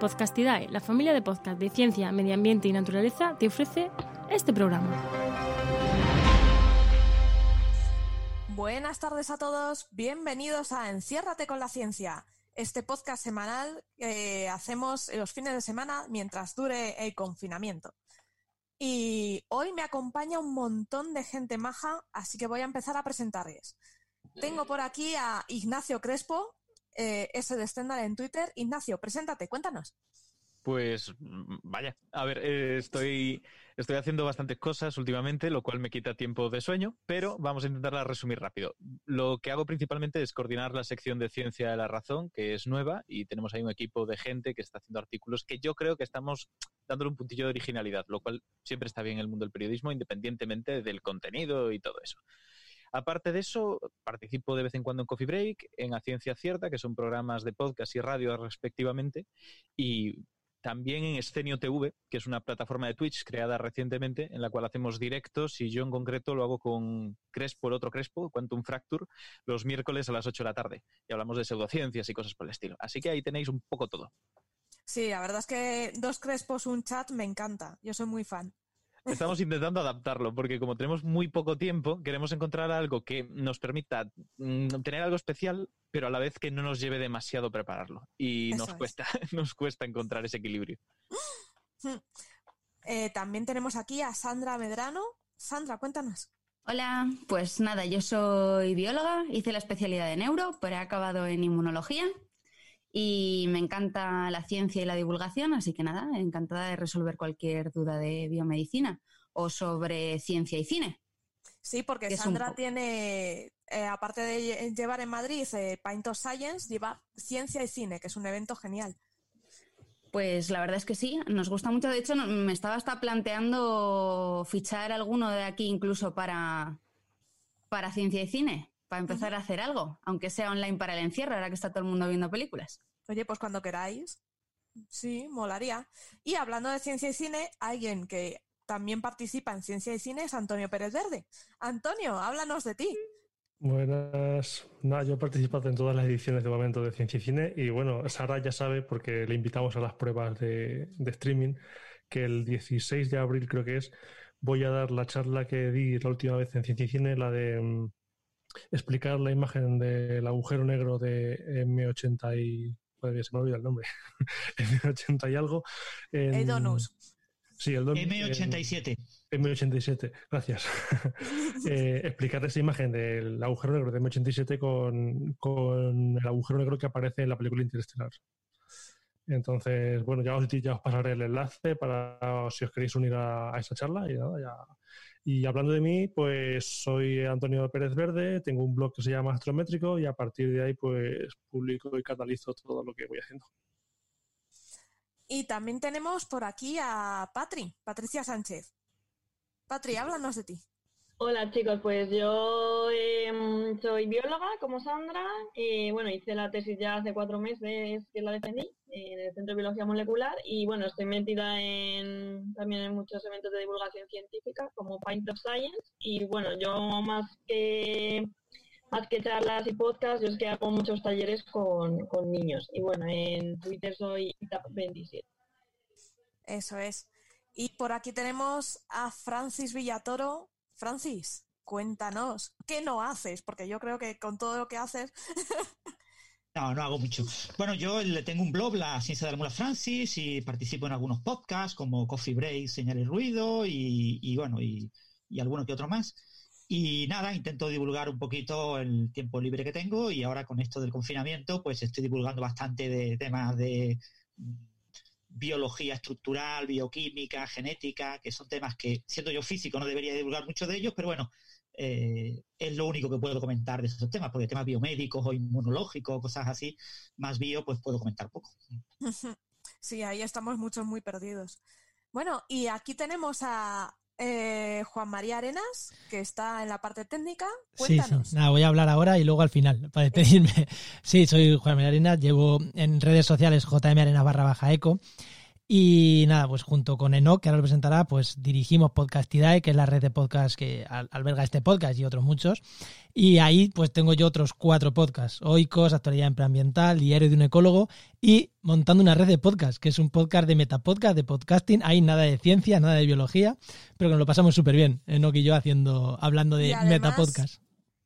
Podcastidae, la familia de podcast de ciencia, medio ambiente y naturaleza, te ofrece este programa. Buenas tardes a todos, bienvenidos a Enciérrate con la ciencia, este podcast semanal que hacemos los fines de semana mientras dure el confinamiento. Y hoy me acompaña un montón de gente maja, así que voy a empezar a presentarles. Tengo por aquí a Ignacio Crespo, eh, ese de Stendhal en Twitter. Ignacio, preséntate, cuéntanos. Pues mm, vaya, a ver, eh, estoy, estoy haciendo bastantes cosas últimamente, lo cual me quita tiempo de sueño, pero vamos a intentarla resumir rápido. Lo que hago principalmente es coordinar la sección de Ciencia de la Razón, que es nueva, y tenemos ahí un equipo de gente que está haciendo artículos que yo creo que estamos dándole un puntillo de originalidad, lo cual siempre está bien en el mundo del periodismo, independientemente del contenido y todo eso. Aparte de eso, participo de vez en cuando en Coffee Break, en A Ciencia Cierta, que son programas de podcast y radio respectivamente, y también en Escenio TV, que es una plataforma de Twitch creada recientemente, en la cual hacemos directos y yo en concreto lo hago con Crespo, el otro Crespo, Quantum Fracture, los miércoles a las 8 de la tarde. Y hablamos de pseudociencias y cosas por el estilo. Así que ahí tenéis un poco todo. Sí, la verdad es que dos Crespos, un chat, me encanta. Yo soy muy fan. Estamos intentando adaptarlo porque como tenemos muy poco tiempo, queremos encontrar algo que nos permita mm, tener algo especial, pero a la vez que no nos lleve demasiado prepararlo. Y nos cuesta, nos cuesta encontrar ese equilibrio. Eh, también tenemos aquí a Sandra Medrano. Sandra, cuéntanos. Hola, pues nada, yo soy bióloga, hice la especialidad de neuro, pero he acabado en inmunología y me encanta la ciencia y la divulgación, así que nada, encantada de resolver cualquier duda de biomedicina o sobre ciencia y cine. Sí, porque Sandra tiene, eh, aparte de llevar en Madrid eh, Paint of Science, lleva ciencia y cine, que es un evento genial. Pues la verdad es que sí, nos gusta mucho. De hecho, me estaba hasta planteando fichar alguno de aquí incluso para, para ciencia y cine para empezar a hacer algo, aunque sea online para el encierro, ahora que está todo el mundo viendo películas. Oye, pues cuando queráis. Sí, molaría. Y hablando de ciencia y cine, alguien que también participa en ciencia y cine es Antonio Pérez Verde. Antonio, háblanos de ti. Buenas. Nada, yo he participado en todas las ediciones de momento de Ciencia y Cine y bueno, Sara ya sabe porque le invitamos a las pruebas de, de streaming que el 16 de abril creo que es, voy a dar la charla que di la última vez en Ciencia y Cine, la de mm, explicar la imagen del agujero negro de M80 y... se me olvida el nombre. M80 y algo. el Donus. Sí, el Donus. M87. M87, gracias. eh, explicar esa imagen del agujero negro de M87 con, con el agujero negro que aparece en la película Interestelar. Entonces, bueno, ya os, ya os pasaré el enlace para si os queréis unir a, a esa charla y nada, ya y hablando de mí, pues soy Antonio Pérez Verde, tengo un blog que se llama Astrométrico y a partir de ahí pues publico y catalizo todo lo que voy haciendo. Y también tenemos por aquí a Patri, Patricia Sánchez. Patri, háblanos de ti. Hola chicos, pues yo em, soy bióloga como Sandra y bueno, hice la tesis ya hace cuatro meses que la defendí en el Centro de Biología Molecular y bueno, estoy metida en, también en muchos eventos de divulgación científica como Paint of Science y bueno, yo más que más que charlas y podcasts, yo es que hago muchos talleres con, con niños y bueno, en Twitter soy ITAP27. Eso es. Y por aquí tenemos a Francis Villatoro, Francis, cuéntanos, ¿qué no haces? Porque yo creo que con todo lo que haces... No, no hago mucho. Bueno, yo le tengo un blog, La Ciencia de la Mula Francis, y participo en algunos podcasts como Coffee Break, Señal y Ruido, y, bueno, y, y, alguno que otro más. Y nada, intento divulgar un poquito el tiempo libre que tengo, y ahora con esto del confinamiento, pues estoy divulgando bastante de temas de biología estructural, bioquímica, genética, que son temas que, siendo yo físico, no debería divulgar mucho de ellos, pero bueno, eh, es lo único que puedo comentar de esos temas, porque temas biomédicos o inmunológicos, cosas así, más bio, pues puedo comentar poco. Sí, ahí estamos muchos muy perdidos. Bueno, y aquí tenemos a eh, Juan María Arenas, que está en la parte técnica. Cuéntanos. Sí, Nada, voy a hablar ahora y luego al final, para despedirme. Sí, soy Juan María Arenas, llevo en redes sociales JM Arenas barra baja eco. Y nada, pues junto con Enoch, que ahora lo presentará, pues dirigimos Podcastidae, que es la red de podcast que alberga este podcast y otros muchos. Y ahí pues tengo yo otros cuatro podcasts, Oikos, Actualidad Ambiental, Diario de un Ecólogo y montando una red de podcast, que es un podcast de metapodcast, de podcasting. Hay nada de ciencia, nada de biología, pero que nos lo pasamos súper bien, Enoch y yo haciendo, hablando de metapodcast.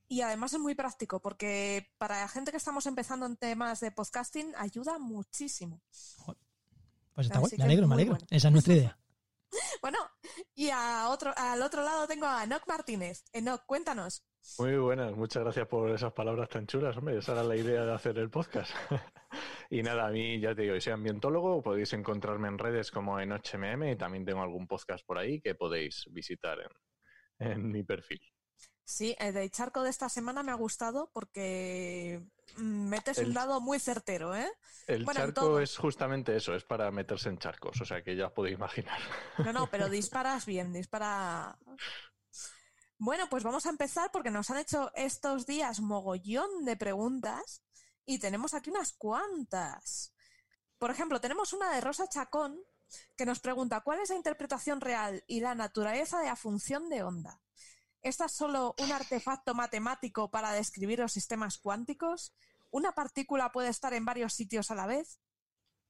Y además es muy práctico porque para la gente que estamos empezando en temas de podcasting ayuda muchísimo. Pues está bueno, me alegro, me alegro. Esa es nuestra idea. bueno, y a otro, al otro lado tengo a Enoch Martínez. Enoch, cuéntanos. Muy buenas, muchas gracias por esas palabras tan chulas, hombre. Esa era la idea de hacer el podcast. y nada, a mí ya te digo, soy ambientólogo, podéis encontrarme en redes como en HMM y también tengo algún podcast por ahí que podéis visitar en mi perfil. Sí, el de charco de esta semana me ha gustado porque mm, metes un dado muy certero, ¿eh? El charco es justamente eso, es para meterse en charcos, o sea que ya os podéis imaginar. No, no, pero disparas bien, dispara. Bueno, pues vamos a empezar porque nos han hecho estos días mogollón de preguntas y tenemos aquí unas cuantas. Por ejemplo, tenemos una de Rosa Chacón que nos pregunta cuál es la interpretación real y la naturaleza de la función de onda. ¿Esta es solo un artefacto matemático para describir los sistemas cuánticos? ¿Una partícula puede estar en varios sitios a la vez?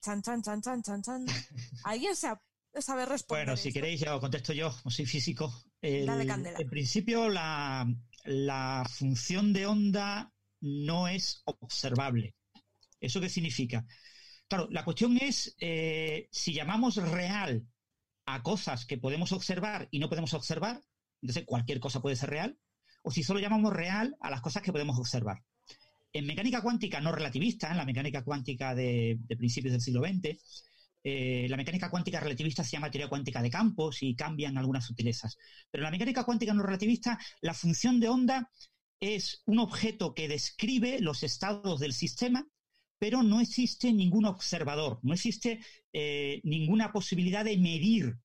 Chan, chan, chan, chan, chan, chan. ¿Alguien sabe responder? Bueno, si queréis, ya contesto yo, como soy físico. Dale candela. En principio, la, función de onda no es observable. ¿Eso qué significa? Claro, la cuestión es eh, si llamamos real a cosas que podemos observar y no podemos observar, entonces, cualquier cosa puede ser real. O si solo llamamos real a las cosas que podemos observar. En mecánica cuántica no relativista, en la mecánica cuántica de, principios del siglo XX, eh, la mecánica cuántica relativista se llama teoría cuántica de campos y cambian algunas sutilezas. Pero en la mecánica cuántica no relativista, la función de onda es un objeto que describe los estados del sistema, pero no existe ningún observador, no existe eh, ninguna posibilidad de medir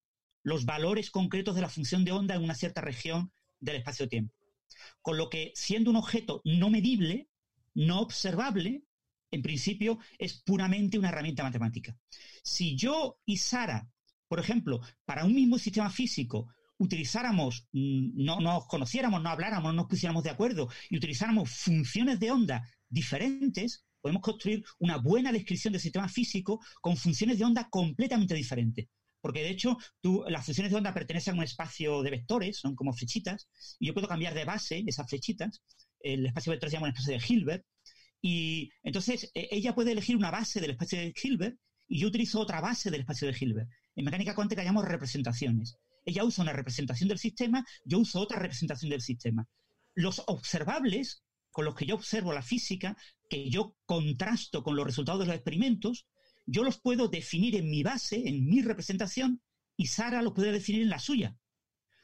los valores concretos de la función de onda en una cierta región del espacio-tiempo. Con lo que, siendo un objeto no medible, no observable, en principio es puramente una herramienta matemática. Si yo y Sara, por ejemplo, para un mismo sistema físico, utilizáramos, mm, no nos conociéramos, no habláramos, no nos pusiéramos de acuerdo y utilizáramos funciones de onda diferentes, podemos construir una buena descripción del sistema físico con funciones de onda completamente diferentes porque de hecho tú, las funciones de onda pertenecen a un espacio de vectores, son como flechitas, y yo puedo cambiar de base esas flechitas, el espacio de vectores se llama un espacio de Hilbert, y entonces e, ella puede elegir una base del espacio de Hilbert y yo utilizo otra base del espacio de Hilbert. En mecánica cuántica llamamos representaciones. Ella usa una representación del sistema, yo uso otra representación del sistema. Los observables con los que yo observo la física, que yo contrasto con los resultados de los experimentos, yo los puedo definir en mi base, en mi representación, y Sara los puede definir en la suya.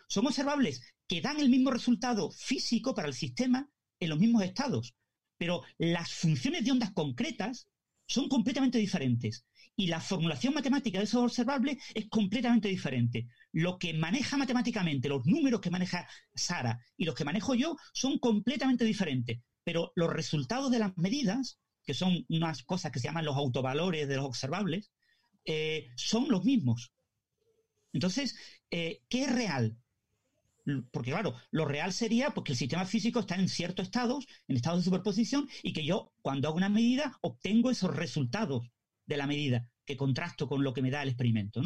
Son observables que dan el mismo resultado físico para el sistema en los mismos estados, pero las funciones de ondas concretas son completamente diferentes y la formulación matemática de esos observables es completamente diferente. Lo que maneja matemáticamente, los números que maneja Sara y los que manejo yo son completamente diferentes, pero los resultados de las medidas que son unas cosas que se llaman los autovalores de los observables, eh, son los mismos. Entonces, eh, ¿qué es real? Porque claro, lo real sería porque el sistema físico está en ciertos estados, en estados de superposición, y que yo, cuando hago una medida, obtengo esos resultados de la medida que contrasto con lo que me da el experimento.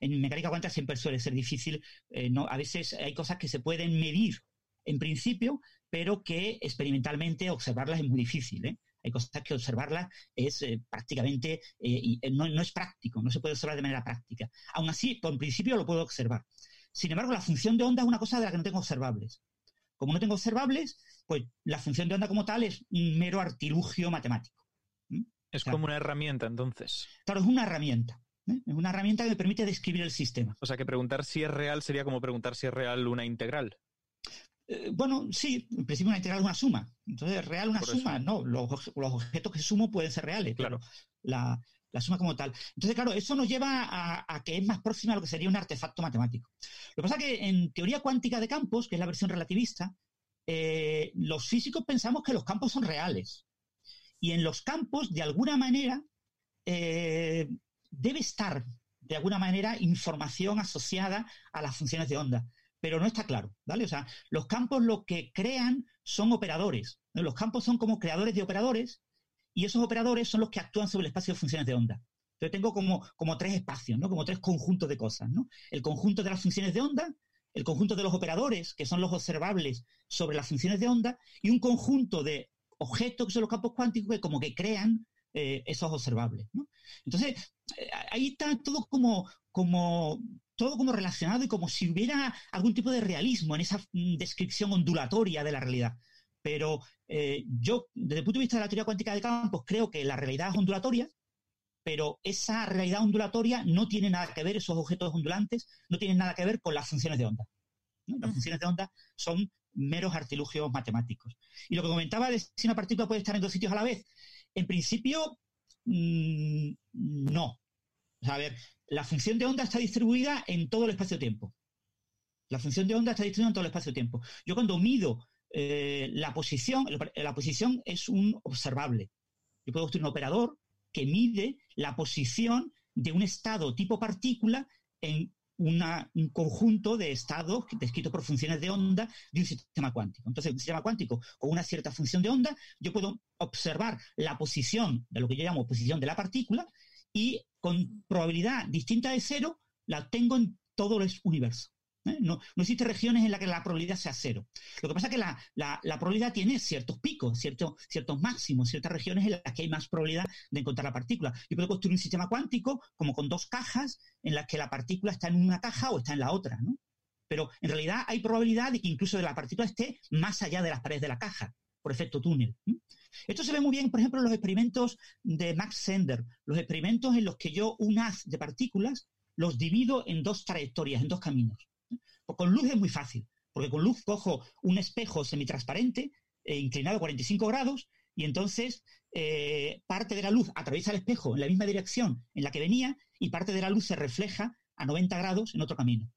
En mecánica cuántica siempre suele ser difícil, eh, no, a veces hay cosas que se pueden medir en principio, pero que experimentalmente observarlas es muy difícil. Hay cosas que observarlas es eh, prácticamente, eh, eh, no, es práctico, no se puede observar de manera práctica. Aún así, por principio lo puedo observar. Sin embargo, la función de onda es una cosa de la que no tengo observables. Como no tengo observables, pues la función de onda como tal es un mero artilugio matemático. Es como una herramienta, entonces. Claro, es una herramienta. Es una herramienta que me permite describir el sistema. O sea, que preguntar si es real sería como preguntar si es real una integral. Eh, bueno, sí, en principio una integral es una suma. Entonces, real una suma, no. Los, objetos que sumo pueden ser reales, claro. La, suma como tal. Entonces, claro, eso nos lleva a, que es más próxima a lo que sería un artefacto matemático. Lo que pasa es que en teoría cuántica de campos, que es la versión relativista, eh, los físicos pensamos que los campos son reales. Y en los campos, de alguna manera, eh, debe estar de alguna manera, información asociada a las funciones de onda. Pero no está claro, ¿vale? O sea, los campos lo que crean son operadores. Los campos son como creadores de operadores y esos operadores son los que actúan sobre el espacio de funciones de onda. Entonces tengo como, como tres espacios, ¿no? Como tres conjuntos de cosas, ¿no? El conjunto de las funciones de onda, el conjunto de los operadores, que son los observables sobre las funciones de onda, y un conjunto de objetos que son los campos cuánticos que como que crean eh, esos observables. Entonces, eh, ahí está todo como, como, todo como relacionado y como si hubiera algún tipo de realismo en esa mm, descripción ondulatoria de la realidad. Pero eh, yo, desde el punto de vista de la teoría cuántica de campos, creo que la realidad es ondulatoria, pero esa realidad ondulatoria no tiene nada que ver, esos objetos ondulantes, no tienen nada que ver con las funciones de onda. Las funciones de onda son meros artilugios matemáticos. Y lo que comentaba de si una partícula puede estar en dos sitios a la vez, en principio, mm, no. A ver, la función de onda está distribuida en todo el espacio-tiempo. La función de onda está distribuida en todo el espacio-tiempo. Yo cuando mido eh, la posición, la posición es un observable. Yo puedo construir un operador que mide la posición de un estado tipo partícula en un conjunto de estados descritos por funciones de onda de un sistema cuántico. Entonces, un sistema cuántico con una cierta función de onda, yo puedo observar la posición de lo que yo llamo posición de la partícula y con probabilidad distinta de cero la tengo en todo el universo. ¿eh? No, no existen regiones en las que la probabilidad sea cero. Lo que pasa es que la, la, probabilidad tiene ciertos picos, ciertos, ciertos máximos, ciertas regiones en las que hay más probabilidad de encontrar la partícula. Yo puedo construir un sistema cuántico como con dos cajas en las que la partícula está en una caja o está en la otra, ¿no? Pero en realidad hay probabilidad de que incluso la partícula esté más allá de las paredes de la caja, por efecto túnel. Esto se ve muy bien, por ejemplo, en los experimentos de Max Sender, los experimentos en los que yo un haz de partículas los divido en dos trayectorias, en dos caminos. Pues con luz es muy fácil, porque con luz cojo un espejo semitransparente eh, inclinado a 45 grados y entonces eh, parte de la luz atraviesa el espejo en la misma dirección en la que venía y parte de la luz se refleja a 90 grados en otro camino.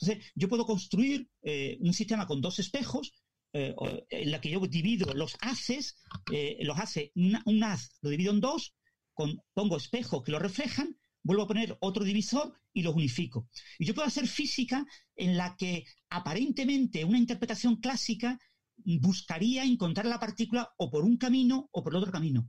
Entonces, yo puedo construir eh, un sistema con dos espejos en la que yo divido los haces, los hace, un haz lo divido en dos, con, pongo espejos que lo reflejan vuelvo a poner otro divisor y los unifico. Y yo puedo hacer física en la que aparentemente una interpretación clásica buscaría encontrar la partícula o por un camino o por el otro camino.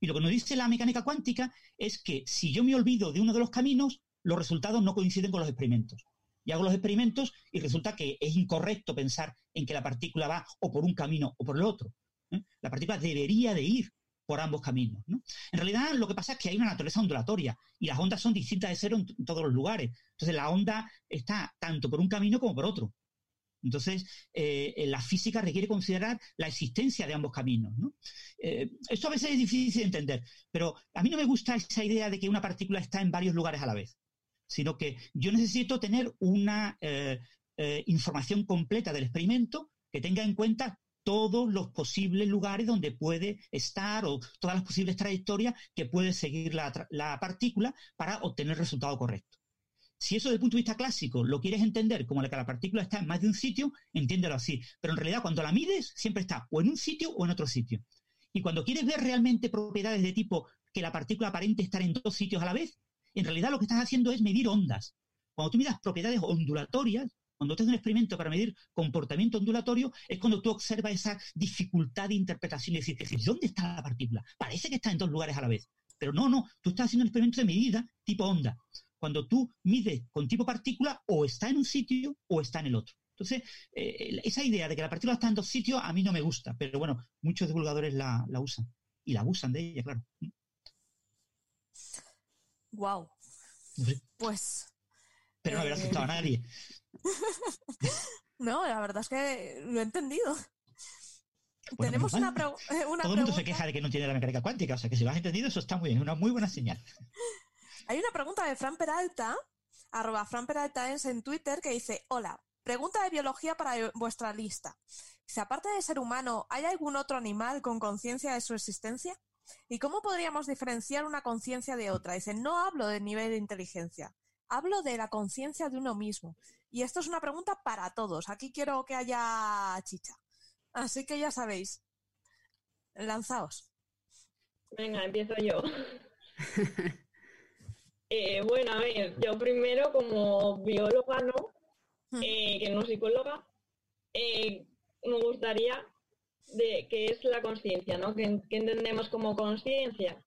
Y lo que nos dice la mecánica cuántica es que si yo me olvido de uno de los caminos, los resultados no coinciden con los experimentos. Y hago los experimentos y resulta que es incorrecto pensar en que la partícula va o por un camino o por el otro. ¿eh? La partícula debería de ir por ambos caminos. ¿no? En realidad lo que pasa es que hay una naturaleza ondulatoria y las ondas son distintas de cero en, todos los lugares. Entonces la onda está tanto por un camino como por otro. Entonces, eh, la física requiere considerar la existencia de ambos caminos. ¿no? Eh, esto a veces es difícil de entender, pero a mí no me gusta esa idea de que una partícula está en varios lugares a la vez, sino que yo necesito tener una eh, información completa del experimento que tenga en cuenta todos los posibles lugares donde puede estar o todas las posibles trayectorias que puede seguir la, partícula para obtener el resultado correcto. Si eso desde el punto de vista clásico lo quieres entender como que la partícula está en más de un sitio, entiéndelo así. Pero en realidad cuando la mides siempre está o en un sitio o en otro sitio. Y cuando quieres ver realmente propiedades de tipo que la partícula aparente estar en dos sitios a la vez, en realidad lo que estás haciendo es medir ondas. Cuando tú miras propiedades ondulatorias, cuando tú haces un experimento para medir comportamiento ondulatorio, es cuando tú observas esa dificultad de interpretación y decir, ¿dónde está la partícula? Parece que está en dos lugares a la vez. Pero no, no, tú estás haciendo un experimento de medida tipo onda. Cuando tú mides con tipo partícula, o está en un sitio o está en el otro. Entonces, eh, esa idea de que la partícula está en dos sitios a mí no me gusta, pero bueno, muchos divulgadores la, usan y la abusan de ella, claro. Wow. Pues. Pero no habrá asustado a eh, nadie. no, la verdad es que lo he entendido. Tenemos una, pregunta. Todo el mundo se queja de que no tiene la mecánica cuántica, o sea que si lo has entendido, eso está muy bien, una muy buena señal. Hay una pregunta de Fran Peralta, arroba Fran Peralta en Twitter, que dice: Hola, pregunta de biología para vuestra lista. Si aparte de ser humano, ¿hay algún otro animal con conciencia de su existencia? ¿Y cómo podríamos diferenciar una conciencia de otra? Dice: No hablo del nivel de inteligencia, hablo de la conciencia de uno mismo. Y esto es una pregunta para todos. Aquí quiero que haya chicha. Así que ya sabéis. Lanzaos. Venga, empiezo yo. Eh, bueno, a ver, yo primero como bióloga, ¿no? Hmm. Eh, que no psicóloga, eh, me gustaría de qué es la conciencia, ¿no? ¿Qué, entendemos como conciencia?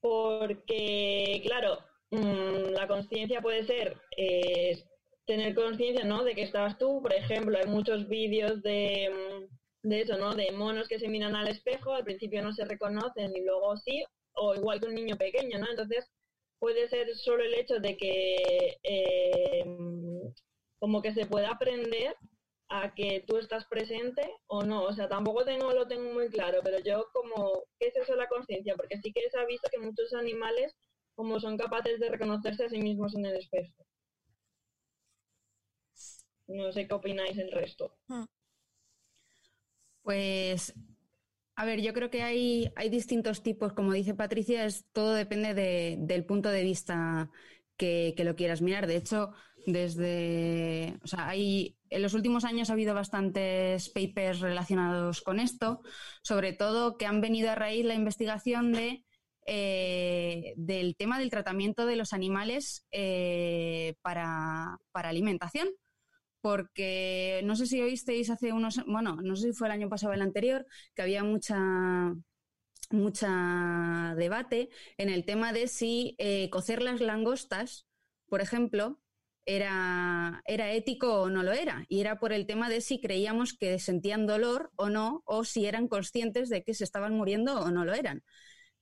Porque, claro, mm, la conciencia puede ser eh, tener conciencia, ¿no? De que estabas tú, por ejemplo, hay muchos vídeos de, mm, de eso, ¿no? De monos que se miran al espejo, al principio no se reconocen y luego sí, o igual que un niño pequeño, ¿no? Entonces, puede ser solo el hecho de que eh, como que se pueda aprender a que tú estás presente o no. O sea, tampoco tengo, lo tengo muy claro, pero yo como, ¿qué es eso la conciencia? Porque sí que ha visto que muchos animales como son capaces de reconocerse a sí mismos en el espejo. No sé qué opináis el resto. Pues, a ver, yo creo que hay, hay distintos tipos, como dice Patricia, es, todo depende de- del punto de vista que, que lo quieras mirar. De hecho, desde, o sea, hay, en los últimos años ha habido bastantes papers relacionados con esto, sobre todo que han venido a raíz la investigación de, eh, del tema del tratamiento de los animales eh, para, para alimentación. Porque no sé si oísteis hace unos, bueno, no sé si fue el año pasado o el anterior, que había mucha mucha debate en el tema de si eh, cocer las langostas, por ejemplo, era, era ético o no lo era. Y era por el tema de si creíamos que sentían dolor o no, o si eran conscientes de que se estaban muriendo o no lo eran.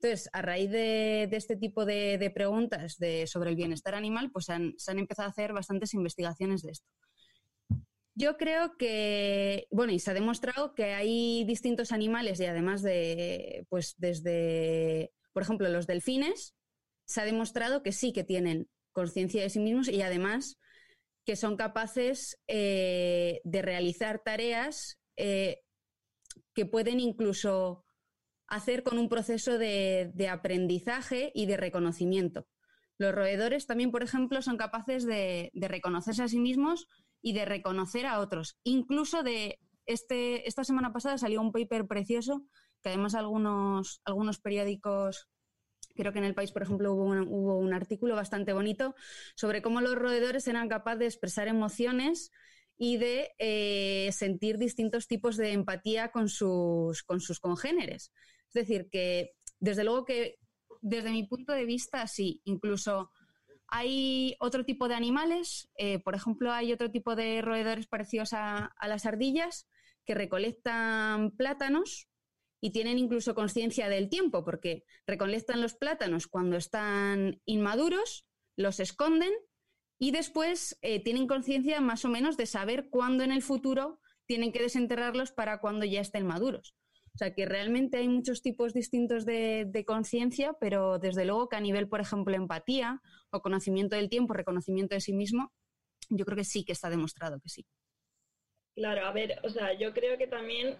Entonces, a raíz de, de este tipo de, de preguntas de, sobre el bienestar animal, pues han, se han empezado a hacer bastantes investigaciones de esto. Yo creo que, bueno, y se ha demostrado que hay distintos animales y además de, pues desde, por ejemplo, los delfines, se ha demostrado que sí que tienen conciencia de sí mismos y además que son capaces eh, de realizar tareas eh, que pueden incluso hacer con un proceso de, aprendizaje y de reconocimiento. Los roedores también, por ejemplo, son capaces de, de reconocerse a sí mismos y de reconocer a otros. Incluso de este, esta semana pasada salió un paper precioso que además algunos, algunos periódicos, creo que en el país, por ejemplo, hubo un, artículo bastante bonito sobre cómo los roedores eran capaces de expresar emociones y de eh, sentir distintos tipos de empatía con sus, con sus congéneres. Es decir, que desde luego que desde mi punto de vista, sí, incluso hay otro tipo de animales, eh, por ejemplo, hay otro tipo de roedores parecidos a, las ardillas que recolectan plátanos y tienen incluso conciencia del tiempo, porque recolectan los plátanos cuando están inmaduros, los esconden y después eh, tienen conciencia más o menos de saber cuándo en el futuro tienen que desenterrarlos para cuando ya estén maduros. O sea que realmente hay muchos tipos distintos de, de conciencia, pero desde luego que a nivel, por ejemplo, empatía o conocimiento del tiempo, reconocimiento de sí mismo, yo creo que sí que está demostrado que sí. Claro, a ver, o sea, yo creo que también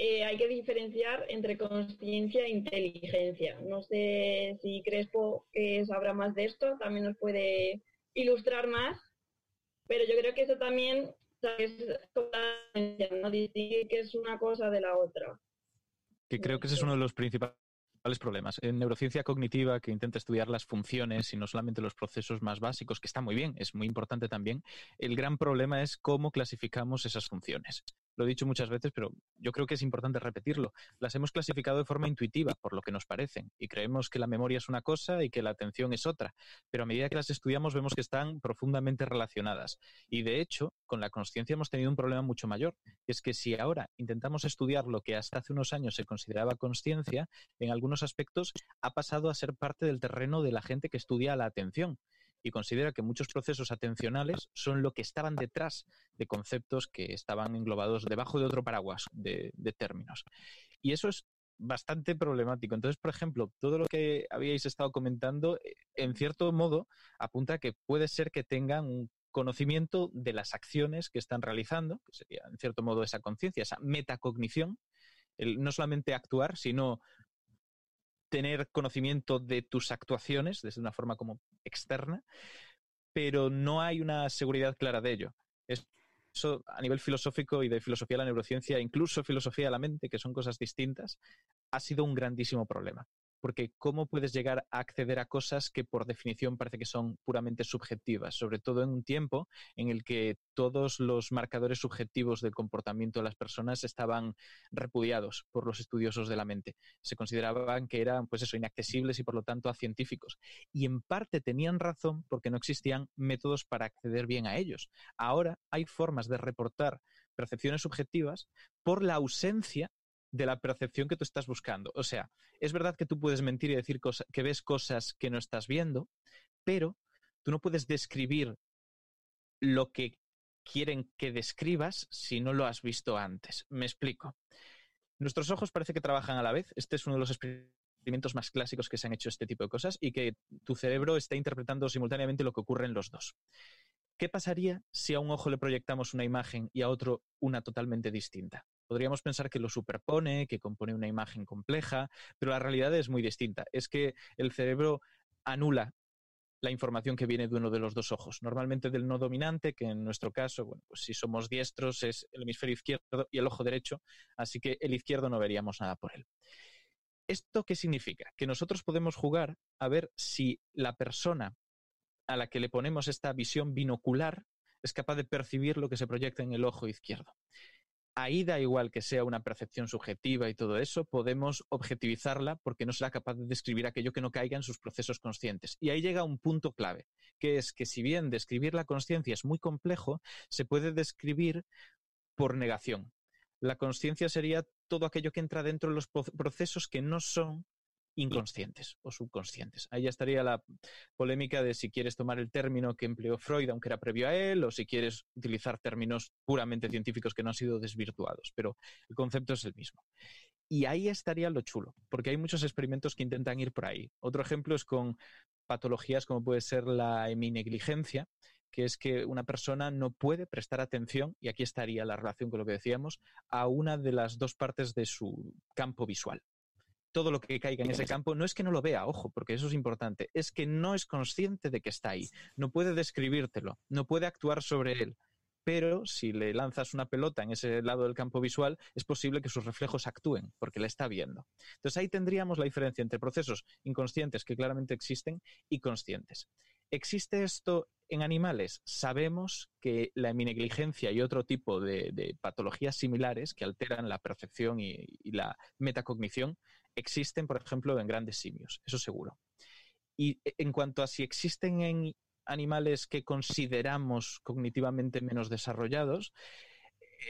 eh, hay que diferenciar entre conciencia e inteligencia. No sé si Crespo, sabrá más de esto, también nos puede ilustrar más, pero yo creo que eso también es no distinguir que es una cosa de la otra que creo que ese es uno de los principales problemas. En neurociencia cognitiva, que intenta estudiar las funciones y no solamente los procesos más básicos, que está muy bien, es muy importante también, el gran problema es cómo clasificamos esas funciones. Lo he dicho muchas veces, pero yo creo que es importante repetirlo. Las hemos clasificado de forma intuitiva, por lo que nos parecen, y creemos que la memoria es una cosa y que la atención es otra. Pero a medida que las estudiamos vemos que están profundamente relacionadas. Y de hecho, con la consciencia hemos tenido un problema mucho mayor. Y es que si ahora intentamos estudiar lo que hasta hace unos años se consideraba consciencia, en algunos aspectos ha pasado a ser parte del terreno de la gente que estudia la atención y considera que muchos procesos atencionales son lo que estaban detrás de conceptos que estaban englobados debajo de otro paraguas de, términos. Y eso es bastante problemático. Entonces, por ejemplo, todo lo que habíais estado comentando, en cierto modo, apunta a que puede ser que tengan un conocimiento de las acciones que están realizando, que sería, en cierto modo, esa conciencia, esa metacognición, el no solamente actuar, sino tener conocimiento de tus actuaciones desde una forma como externa, pero no hay una seguridad clara de ello. Eso a nivel filosófico y de filosofía de la neurociencia, incluso filosofía de la mente, que son cosas distintas, ha sido un grandísimo problema. Porque ¿cómo puedes llegar a acceder a cosas que por definición parece que son puramente subjetivas? Sobre todo en un tiempo en el que todos los marcadores subjetivos del comportamiento de las personas estaban repudiados por los estudiosos de la mente. Se consideraban que eran, pues eso, inaccesibles y por lo tanto a científicos. Y en parte tenían razón porque no existían métodos para acceder bien a ellos. Ahora hay formas de reportar percepciones subjetivas por la ausencia de la percepción que tú estás buscando. O sea, es verdad que tú puedes mentir y decir que ves cosas que no estás viendo, pero tú no puedes describir lo que quieren que describas si no lo has visto antes. Me explico. Nuestros ojos parece que trabajan a la vez. Este es uno de los experimentos más clásicos que se han hecho este tipo de cosas y que tu cerebro está interpretando simultáneamente lo que ocurre en los dos. ¿Qué pasaría si a un ojo le proyectamos una imagen y a otro una totalmente distinta? Podríamos pensar que lo superpone, que compone una imagen compleja, pero la realidad es muy distinta. Es que el cerebro anula la información que viene de uno de los dos ojos, normalmente del no dominante, que en nuestro caso, bueno, pues si somos diestros es el hemisferio izquierdo y el ojo derecho, así que el izquierdo no veríamos nada por él. ¿Esto qué significa? Que nosotros podemos jugar a ver si la persona a la que le ponemos esta visión binocular es capaz de percibir lo que se proyecta en el ojo izquierdo. Ahí da igual que sea una percepción subjetiva y todo eso, podemos objetivizarla porque no será capaz de describir aquello que no caiga en sus procesos conscientes. Y ahí llega un punto clave, que es que si bien describir la conciencia es muy complejo, se puede describir por negación. La conciencia sería todo aquello que entra dentro de los procesos que no son inconscientes o subconscientes. Ahí ya estaría la polémica de si quieres tomar el término que empleó Freud, aunque era previo a él, o si quieres utilizar términos puramente científicos que no han sido desvirtuados, pero el concepto es el mismo. Y ahí estaría lo chulo, porque hay muchos experimentos que intentan ir por ahí. Otro ejemplo es con patologías como puede ser la heminegligencia, que es que una persona no puede prestar atención, y aquí estaría la relación con lo que decíamos, a una de las dos partes de su campo visual todo lo que caiga en ese campo, no es que no lo vea, ojo, porque eso es importante, es que no es consciente de que está ahí, no puede describírtelo, no puede actuar sobre él. Pero si le lanzas una pelota en ese lado del campo visual, es posible que sus reflejos actúen, porque la está viendo. Entonces ahí tendríamos la diferencia entre procesos inconscientes que claramente existen y conscientes. ¿Existe esto en animales? Sabemos que la heminegligencia y otro tipo de, patologías similares que alteran la percepción y la metacognición existen, por ejemplo, en grandes simios, eso seguro. Y e, en cuanto a si existen en animales que consideramos cognitivamente menos desarrollados,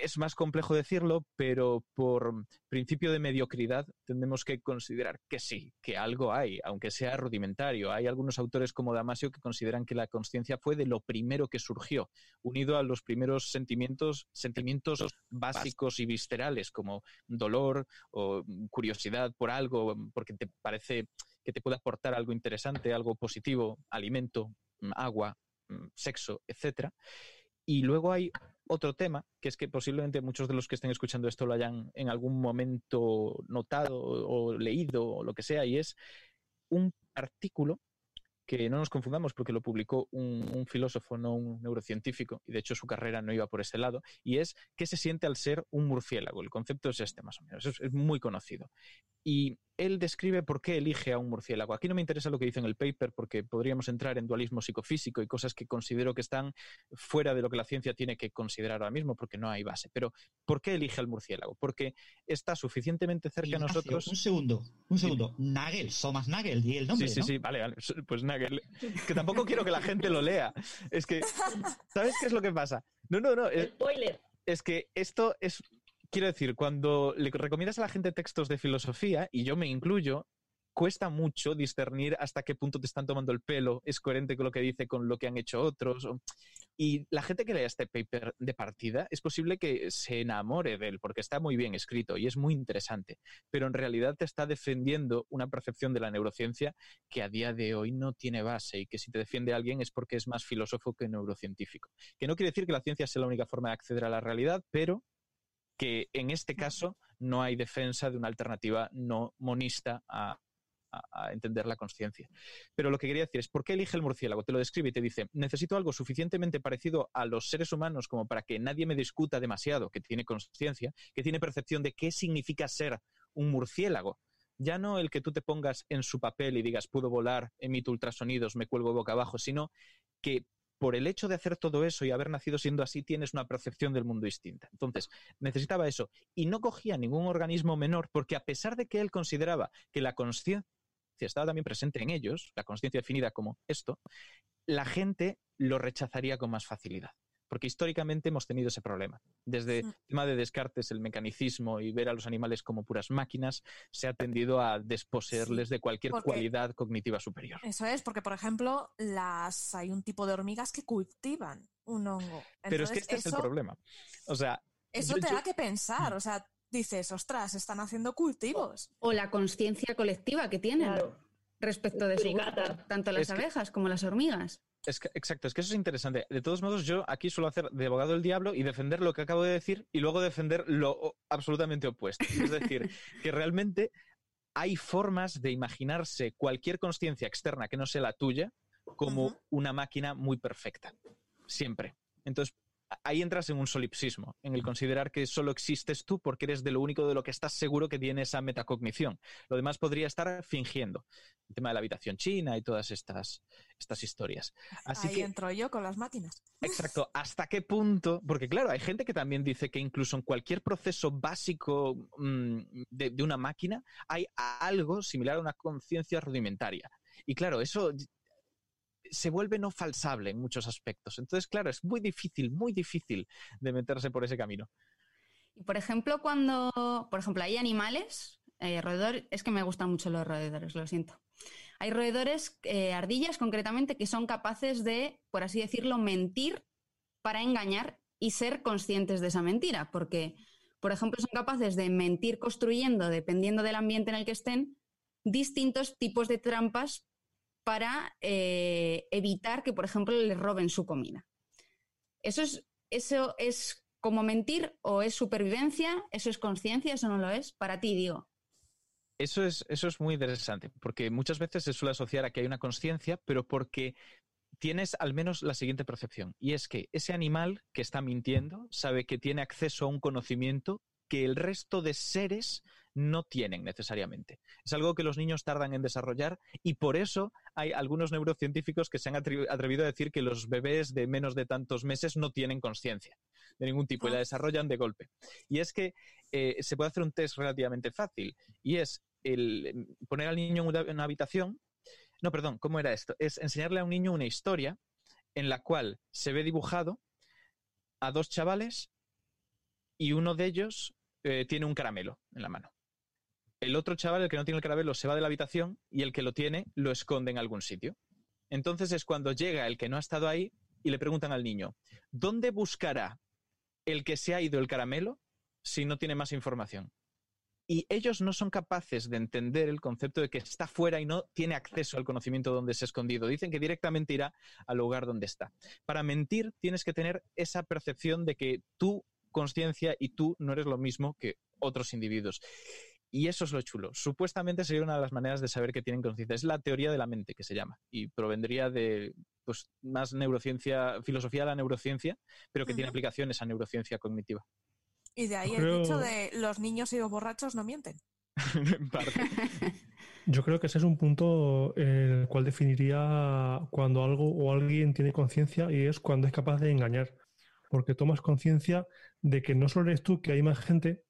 es más complejo decirlo, pero por principio de mediocridad tendemos que considerar que sí, que algo hay, aunque sea rudimentario. Hay algunos autores como Damasio que consideran que la conciencia fue de lo primero que surgió, unido a los primeros sentimientos, sentimientos básicos y viscerales como dolor o curiosidad por algo, porque te parece que te puede aportar algo interesante, algo positivo, alimento, agua, sexo, etcétera. Y luego hay otro tema, que es que posiblemente muchos de los que estén escuchando esto lo hayan en algún momento notado o leído o lo que sea, y es un artículo que no nos confundamos porque lo publicó un, filósofo, no un neurocientífico, y de hecho su carrera no iba por ese lado, y es qué se siente al ser un murciélago. El concepto es este más o menos, es muy conocido. Y él describe por qué elige a un murciélago. Aquí no me interesa lo que dice en el paper porque podríamos entrar en dualismo psicofísico y cosas que considero que están fuera de lo que la ciencia tiene que considerar ahora mismo porque no hay base. Pero ¿por qué elige al murciélago? Porque está suficientemente cerca de nosotros. Un segundo, un segundo. Nagel, Thomas Nagel, di el nombre. Sí, sí, sí, vale, vale. Pues Nagel. Que tampoco quiero que la gente lo lea. Es que, ¿sabes qué es lo que pasa? No, no, no. Spoiler. Es que esto es quiero decir, cuando le recomiendas a la gente textos de filosofía, y yo me incluyo, cuesta mucho discernir hasta qué punto te están tomando el pelo, es coherente con lo que dice con lo que han hecho otros. Y la gente que lea este paper de partida es posible que se enamore de él porque está muy bien escrito y es muy interesante, pero en realidad te está defendiendo una percepción de la neurociencia que a día de hoy no tiene base y que si te defiende alguien es porque es más filósofo que neurocientífico. Que no quiere decir que la ciencia sea la única forma de acceder a la realidad, pero que en este caso no hay defensa de una alternativa no monista a, entender la conciencia. Pero lo que quería decir es, ¿por qué elige el murciélago? Te lo describe y te dice, necesito algo suficientemente parecido a los seres humanos como para que nadie me discuta demasiado, que tiene conciencia, que tiene percepción de qué significa ser un murciélago. ya no el que tú te pongas en su papel y digas, puedo volar, emito ultrasonidos, me cuelgo boca abajo, sino que por el hecho de hacer todo eso y haber nacido siendo así, tienes una percepción del mundo distinta. Entonces, necesitaba eso. Y no cogía ningún organismo menor porque a pesar de que él consideraba que la conciencia estaba también presente en ellos, la conciencia definida como esto, la gente lo rechazaría con más facilidad porque históricamente hemos tenido ese problema. Desde el tema de Descartes, el mecanicismo y ver a los animales como puras máquinas, se ha tendido a desposeerles de cualquier cualidad cognitiva superior. Eso es, porque por ejemplo, las hay un tipo de hormigas que cultivan un hongo. Pero es que este es el problema. O sea, eso te da que pensar, o sea, dices, ostras, están haciendo cultivos. O la conciencia colectiva que tienen respecto de su tanto las abejas como las hormigas. Es exacto, es que eso es interesante. De todos modos, yo aquí suelo hacer de abogado del diablo y defender lo que acabo de decir y luego defender lo absolutamente opuesto. Es decir, que realmente hay formas de imaginarse cualquier conciencia externa que no sea la tuya como una máquina muy perfecta. Siempre. Entonces, ahí entras en un solipsismo, en el considerar que solo existes tú porque eres de lo único de lo que estás seguro que tiene esa metacognición. Lo demás podría estar fingiendo. El tema de la habitación china y todas estas, estas historias. Así ahí que, entro yo con las máquinas. Exacto. ¿Hasta qué punto? Porque claro, hay gente que también dice que incluso en cualquier proceso básico mm, de, de una máquina hay algo similar a una conciencia rudimentaria. Y claro, eso se vuelve no falsable en muchos aspectos. Entonces, claro, es muy difícil, muy difícil de meterse por ese camino. Y por ejemplo, cuando, por ejemplo, hay animales, eh, roedores, es que me gustan mucho los roedores, lo siento. Hay roedores, eh, ardillas concretamente, que son capaces de, por así decirlo, mentir para engañar y ser conscientes de esa mentira, porque, por ejemplo, son capaces de mentir construyendo, dependiendo del ambiente en el que estén, distintos tipos de trampas para eh, evitar que, por ejemplo, les roben su comida. ¿Eso es, ¿Eso es como mentir o es supervivencia? ¿Eso es conciencia? ¿Eso no lo es? Para ti, digo. Eso es, eso es muy interesante, porque muchas veces se suele asociar a que hay una conciencia, pero porque tienes al menos la siguiente percepción, y es que ese animal que está mintiendo sabe que tiene acceso a un conocimiento que el resto de seres no tienen necesariamente. Es algo que los niños tardan en desarrollar y por eso hay algunos neurocientíficos que se han atrevido a decir que los bebés de menos de tantos meses no tienen conciencia de ningún tipo y la ah. desarrollan de golpe. Y es que eh, se puede hacer un test relativamente fácil y es el em, poner al niño en una habitación. No, perdón, ¿cómo era esto? Es enseñarle a un niño una historia en la cual se ve dibujado a dos chavales y uno de ellos eh, tiene un caramelo en la mano. El otro chaval, el que no tiene el caramelo, se va de la habitación y el que lo tiene lo esconde en algún sitio. Entonces es cuando llega el que no ha estado ahí y le preguntan al niño, ¿dónde buscará el que se ha ido el caramelo si no tiene más información? Y ellos no son capaces de entender el concepto de que está fuera y no tiene acceso al conocimiento donde se ha escondido. Dicen que directamente irá al lugar donde está. Para mentir tienes que tener esa percepción de que tú conciencia y tú no eres lo mismo que otros individuos. Y eso es lo chulo. Supuestamente sería una de las maneras de saber que tienen conciencia. Es la teoría de la mente que se llama. Y provendría de pues, más neurociencia, filosofía de la neurociencia, pero que tiene aplicaciones a neurociencia cognitiva. Y de ahí el dicho de los niños y los borrachos no mienten. Yo creo que ese es un punto en el cual definiría cuando algo o alguien tiene conciencia y es cuando es capaz de engañar porque tomas conciencia de que no solo eres tú, que hay más gente,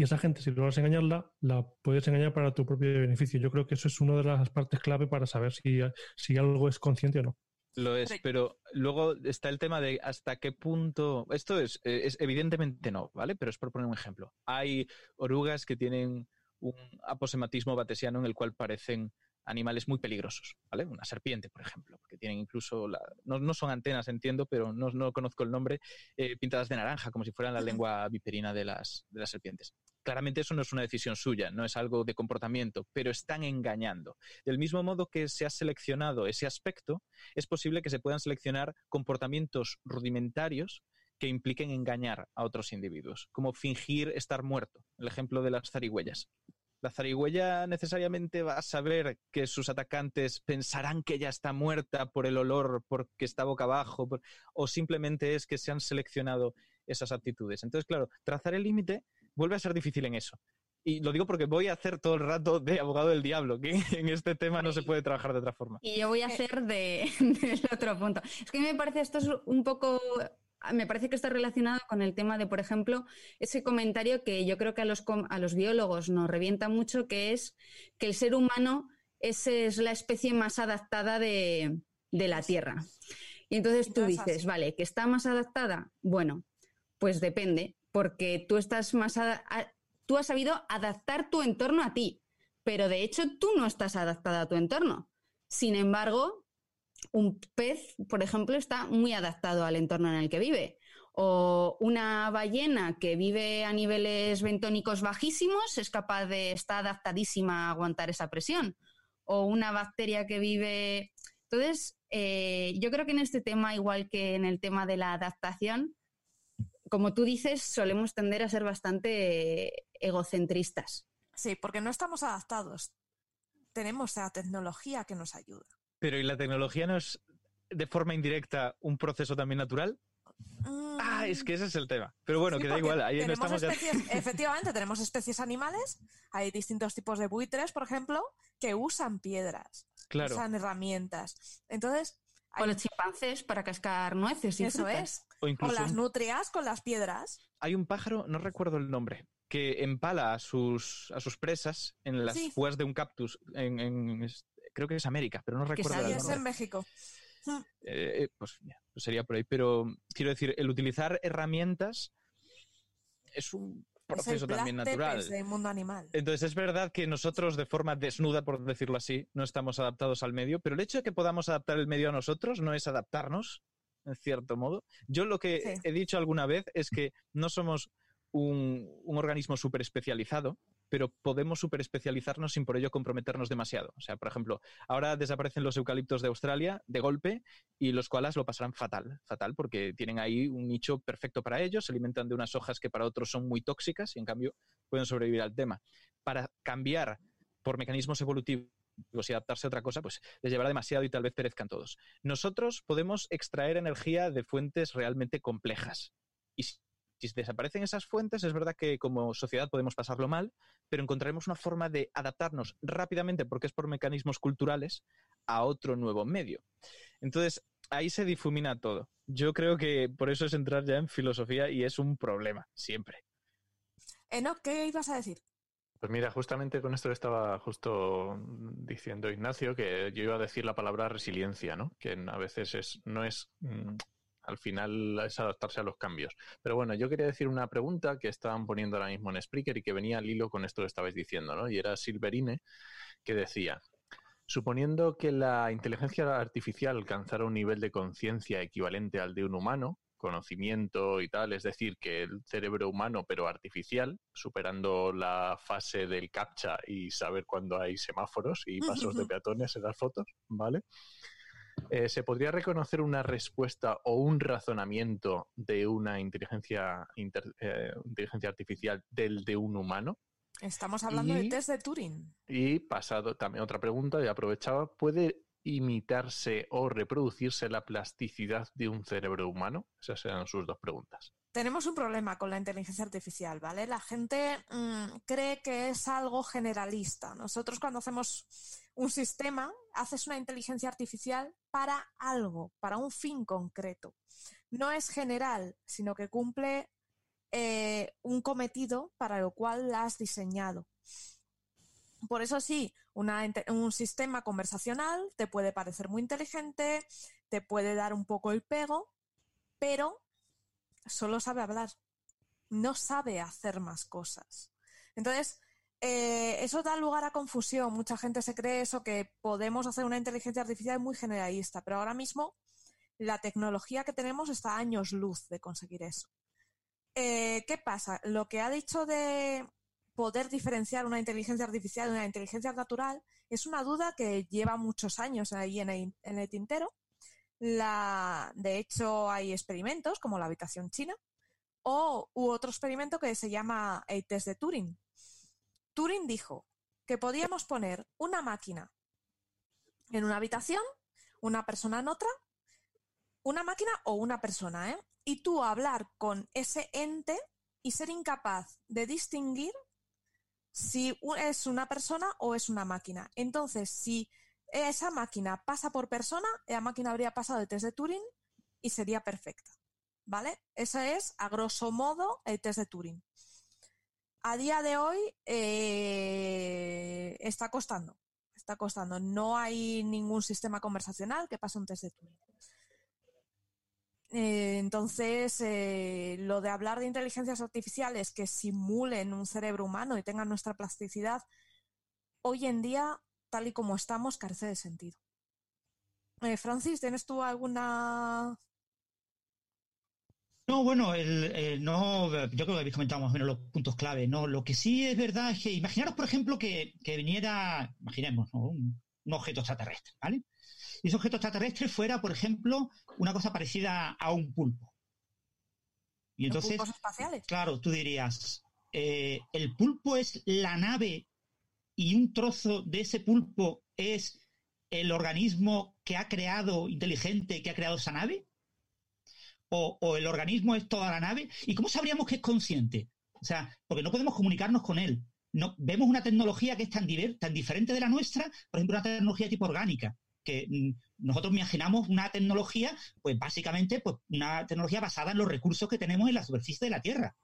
y esa gente, si logras engañarla, la puedes engañar para tu propio beneficio. Yo creo que eso es una de las partes clave para saber si, si algo es consciente o no. Lo es, pero luego está el tema de hasta qué punto. Esto es, es, evidentemente no, ¿vale? Pero es por poner un ejemplo. Hay orugas que tienen un aposematismo batesiano en el cual parecen animales muy peligrosos, ¿vale? Una serpiente, por ejemplo, que tienen incluso, no, son antenas, entiendo, pero no, conozco el nombre, eh, pintadas de naranja, como si fueran la lengua viperina de las, de las serpientes. Claramente eso no es una decisión suya, no es algo de comportamiento, pero están engañando. Del mismo modo que se ha seleccionado ese aspecto, es posible que se puedan seleccionar comportamientos rudimentarios que impliquen engañar a otros individuos, como fingir estar muerto, el ejemplo de las zarigüeyas. La zarigüeya necesariamente va a saber que sus atacantes pensarán que ella está muerta por el olor, porque está boca abajo, o simplemente es que se han seleccionado esas actitudes. Entonces, claro, trazar el límite vuelve a ser difícil en eso. Y lo digo porque voy a hacer todo el rato de abogado del diablo, que en este tema no se puede trabajar de otra forma. Y yo voy a hacer de, del otro punto. Es que a mí me parece esto es un poco me parece que está relacionado con el tema de, por ejemplo, ese comentario que yo creo que a los, a los biólogos nos revienta mucho, que es que el ser humano es, es la especie más adaptada de, de la Tierra. Y entonces tú dices, vale, que está más adaptada. Bueno, pues depende, porque tú estás más tú has sabido adaptar tu entorno a ti, pero de hecho tú no estás adaptada a tu entorno. Sin embargo, un pez, por ejemplo, está muy adaptado al entorno en el que vive. O una ballena que vive a niveles bentónicos bajísimos es capaz de estar adaptadísima a aguantar esa presión. O una bacteria que vive. Entonces, eh, yo creo que en este tema, igual que en el tema de la adaptación, como tú dices, solemos tender a ser bastante egocentristas. Sí, porque no estamos adaptados. Tenemos la tecnología que nos ayuda. Pero ¿y la tecnología no es de forma indirecta un proceso también natural? Ah, es que ese es el tema. Pero bueno, que da igual, ahí no estamos Efectivamente, tenemos especies animales, hay distintos tipos de buitres, por ejemplo, que usan piedras, usan herramientas. Entonces... O los chimpancés para cascar nueces y Eso es. O, las nutrias con las piedras. Hay un pájaro, no recuerdo el nombre, que empala a sus, a sus presas en las sí. de un cactus en, creo que es América, pero no recuerdo. Que es en México. Eh, pues, pues, sería por ahí. Pero quiero decir, el utilizar herramientas es un proceso también natural. Del mundo animal. Entonces es verdad que nosotros de forma desnuda, por decirlo así, no estamos adaptados al medio, pero el hecho de que podamos adaptar el medio a nosotros no es adaptarnos, en cierto modo. Yo lo que he dicho alguna vez es que no somos un, un organismo súper especializado, pero podemos super especializarnos sin por ello comprometernos demasiado. O sea, por ejemplo, ahora desaparecen los eucaliptos de Australia de golpe y los koalas lo pasarán fatal, fatal, porque tienen ahí un nicho perfecto para ellos, se alimentan de unas hojas que para otros son muy tóxicas y en cambio pueden sobrevivir al tema. Para cambiar por mecanismos evolutivos y adaptarse a otra cosa, pues les llevará demasiado y tal vez perezcan todos. Nosotros podemos extraer energía de fuentes realmente complejas. Y si desaparecen esas fuentes, es verdad que como sociedad podemos pasarlo mal, pero encontraremos una forma de adaptarnos rápidamente, porque es por mecanismos culturales, a otro nuevo medio. Entonces, ahí se difumina todo. Yo creo que por eso es entrar ya en filosofía y es un problema, siempre. Eno, ¿qué ibas a decir? Pues mira, justamente con esto le estaba justo diciendo Ignacio que yo iba a decir la palabra resiliencia, ¿no? Que a veces es, no es mm, al final es adaptarse a los cambios. Pero bueno, yo quería decir una pregunta que estaban poniendo ahora mismo en Spreaker y que venía al hilo con esto que estabais diciendo, ¿no? Y era Silverine que decía, suponiendo que la inteligencia artificial alcanzara un nivel de conciencia equivalente al de un humano, conocimiento y tal, es decir, que el cerebro humano pero artificial, superando la fase del captcha y saber cuándo hay semáforos y pasos de peatones en las fotos, ¿vale? Eh, ¿Se podría reconocer una respuesta o un razonamiento de una inteligencia, eh, inteligencia artificial del de un humano? Estamos hablando del test de Turing. Y pasado también otra pregunta, y aprovechaba, ¿puede imitarse o reproducirse la plasticidad de un cerebro humano? Esas eran sus dos preguntas. Tenemos un problema con la inteligencia artificial, ¿vale? La gente mm, cree que es algo generalista. Nosotros cuando hacemos un sistema, haces una inteligencia artificial para algo, para un fin concreto. No es general, sino que cumple eh, un cometido para lo cual la has diseñado. Por eso sí, un sistema conversacional te puede parecer muy inteligente, te puede dar un poco el pego, pero solo sabe hablar, no sabe hacer más cosas. Entonces, eh, eso da lugar a confusión. Mucha gente se cree eso, que podemos hacer una inteligencia artificial muy generalista, pero ahora mismo la tecnología que tenemos está a años luz de conseguir eso. Eh, ¿Qué pasa? Lo que ha dicho de poder diferenciar una inteligencia artificial de una inteligencia natural es una duda que lleva muchos años ahí en el, tintero. de hecho, hay experimentos como la habitación china o u otro experimento que se llama el test de Turing, Turing dijo que podíamos poner una máquina en una habitación, una persona en otra, una máquina o una persona, ¿eh? Y tú hablar con ese ente y ser incapaz de distinguir si es una persona o es una máquina. Entonces, si esa máquina pasa por persona, la máquina habría pasado el test de Turing y sería perfecta. ¿Vale? Ese es, a grosso modo, el test de Turing. A día de hoy eh, está costando. Está costando. No hay ningún sistema conversacional que pase un test de Turing. Eh, entonces, eh, lo de hablar de inteligencias artificiales que simulen un cerebro humano y tengan nuestra plasticidad, hoy en día, tal y como estamos, carece de sentido. Eh, Francis, ¿tienes tú alguna No, bueno, el, no, yo creo que habéis comentado más o menos los puntos clave. No, lo que sí es verdad es que imaginaros, por ejemplo, que, que viniera, imaginemos, ¿no? un, un objeto extraterrestre, ¿vale? Y ese objeto extraterrestre fuera, por ejemplo, una cosa parecida a un pulpo. Y entonces, pulpos espaciales? claro, tú dirías, eh, ¿el pulpo es la nave y un trozo de ese pulpo es el organismo que ha creado inteligente, que ha creado esa nave? o, o el organismo es toda la nave? ¿Y cómo sabríamos que es consciente? O sea, porque no podemos comunicarnos con él. No, vemos una tecnología que es tan, diver- tan diferente de la nuestra, por ejemplo, una tecnología tipo orgánica, que mm, nosotros imaginamos una tecnología, pues básicamente, pues una tecnología basada en los recursos que tenemos en la superficie de la Tierra.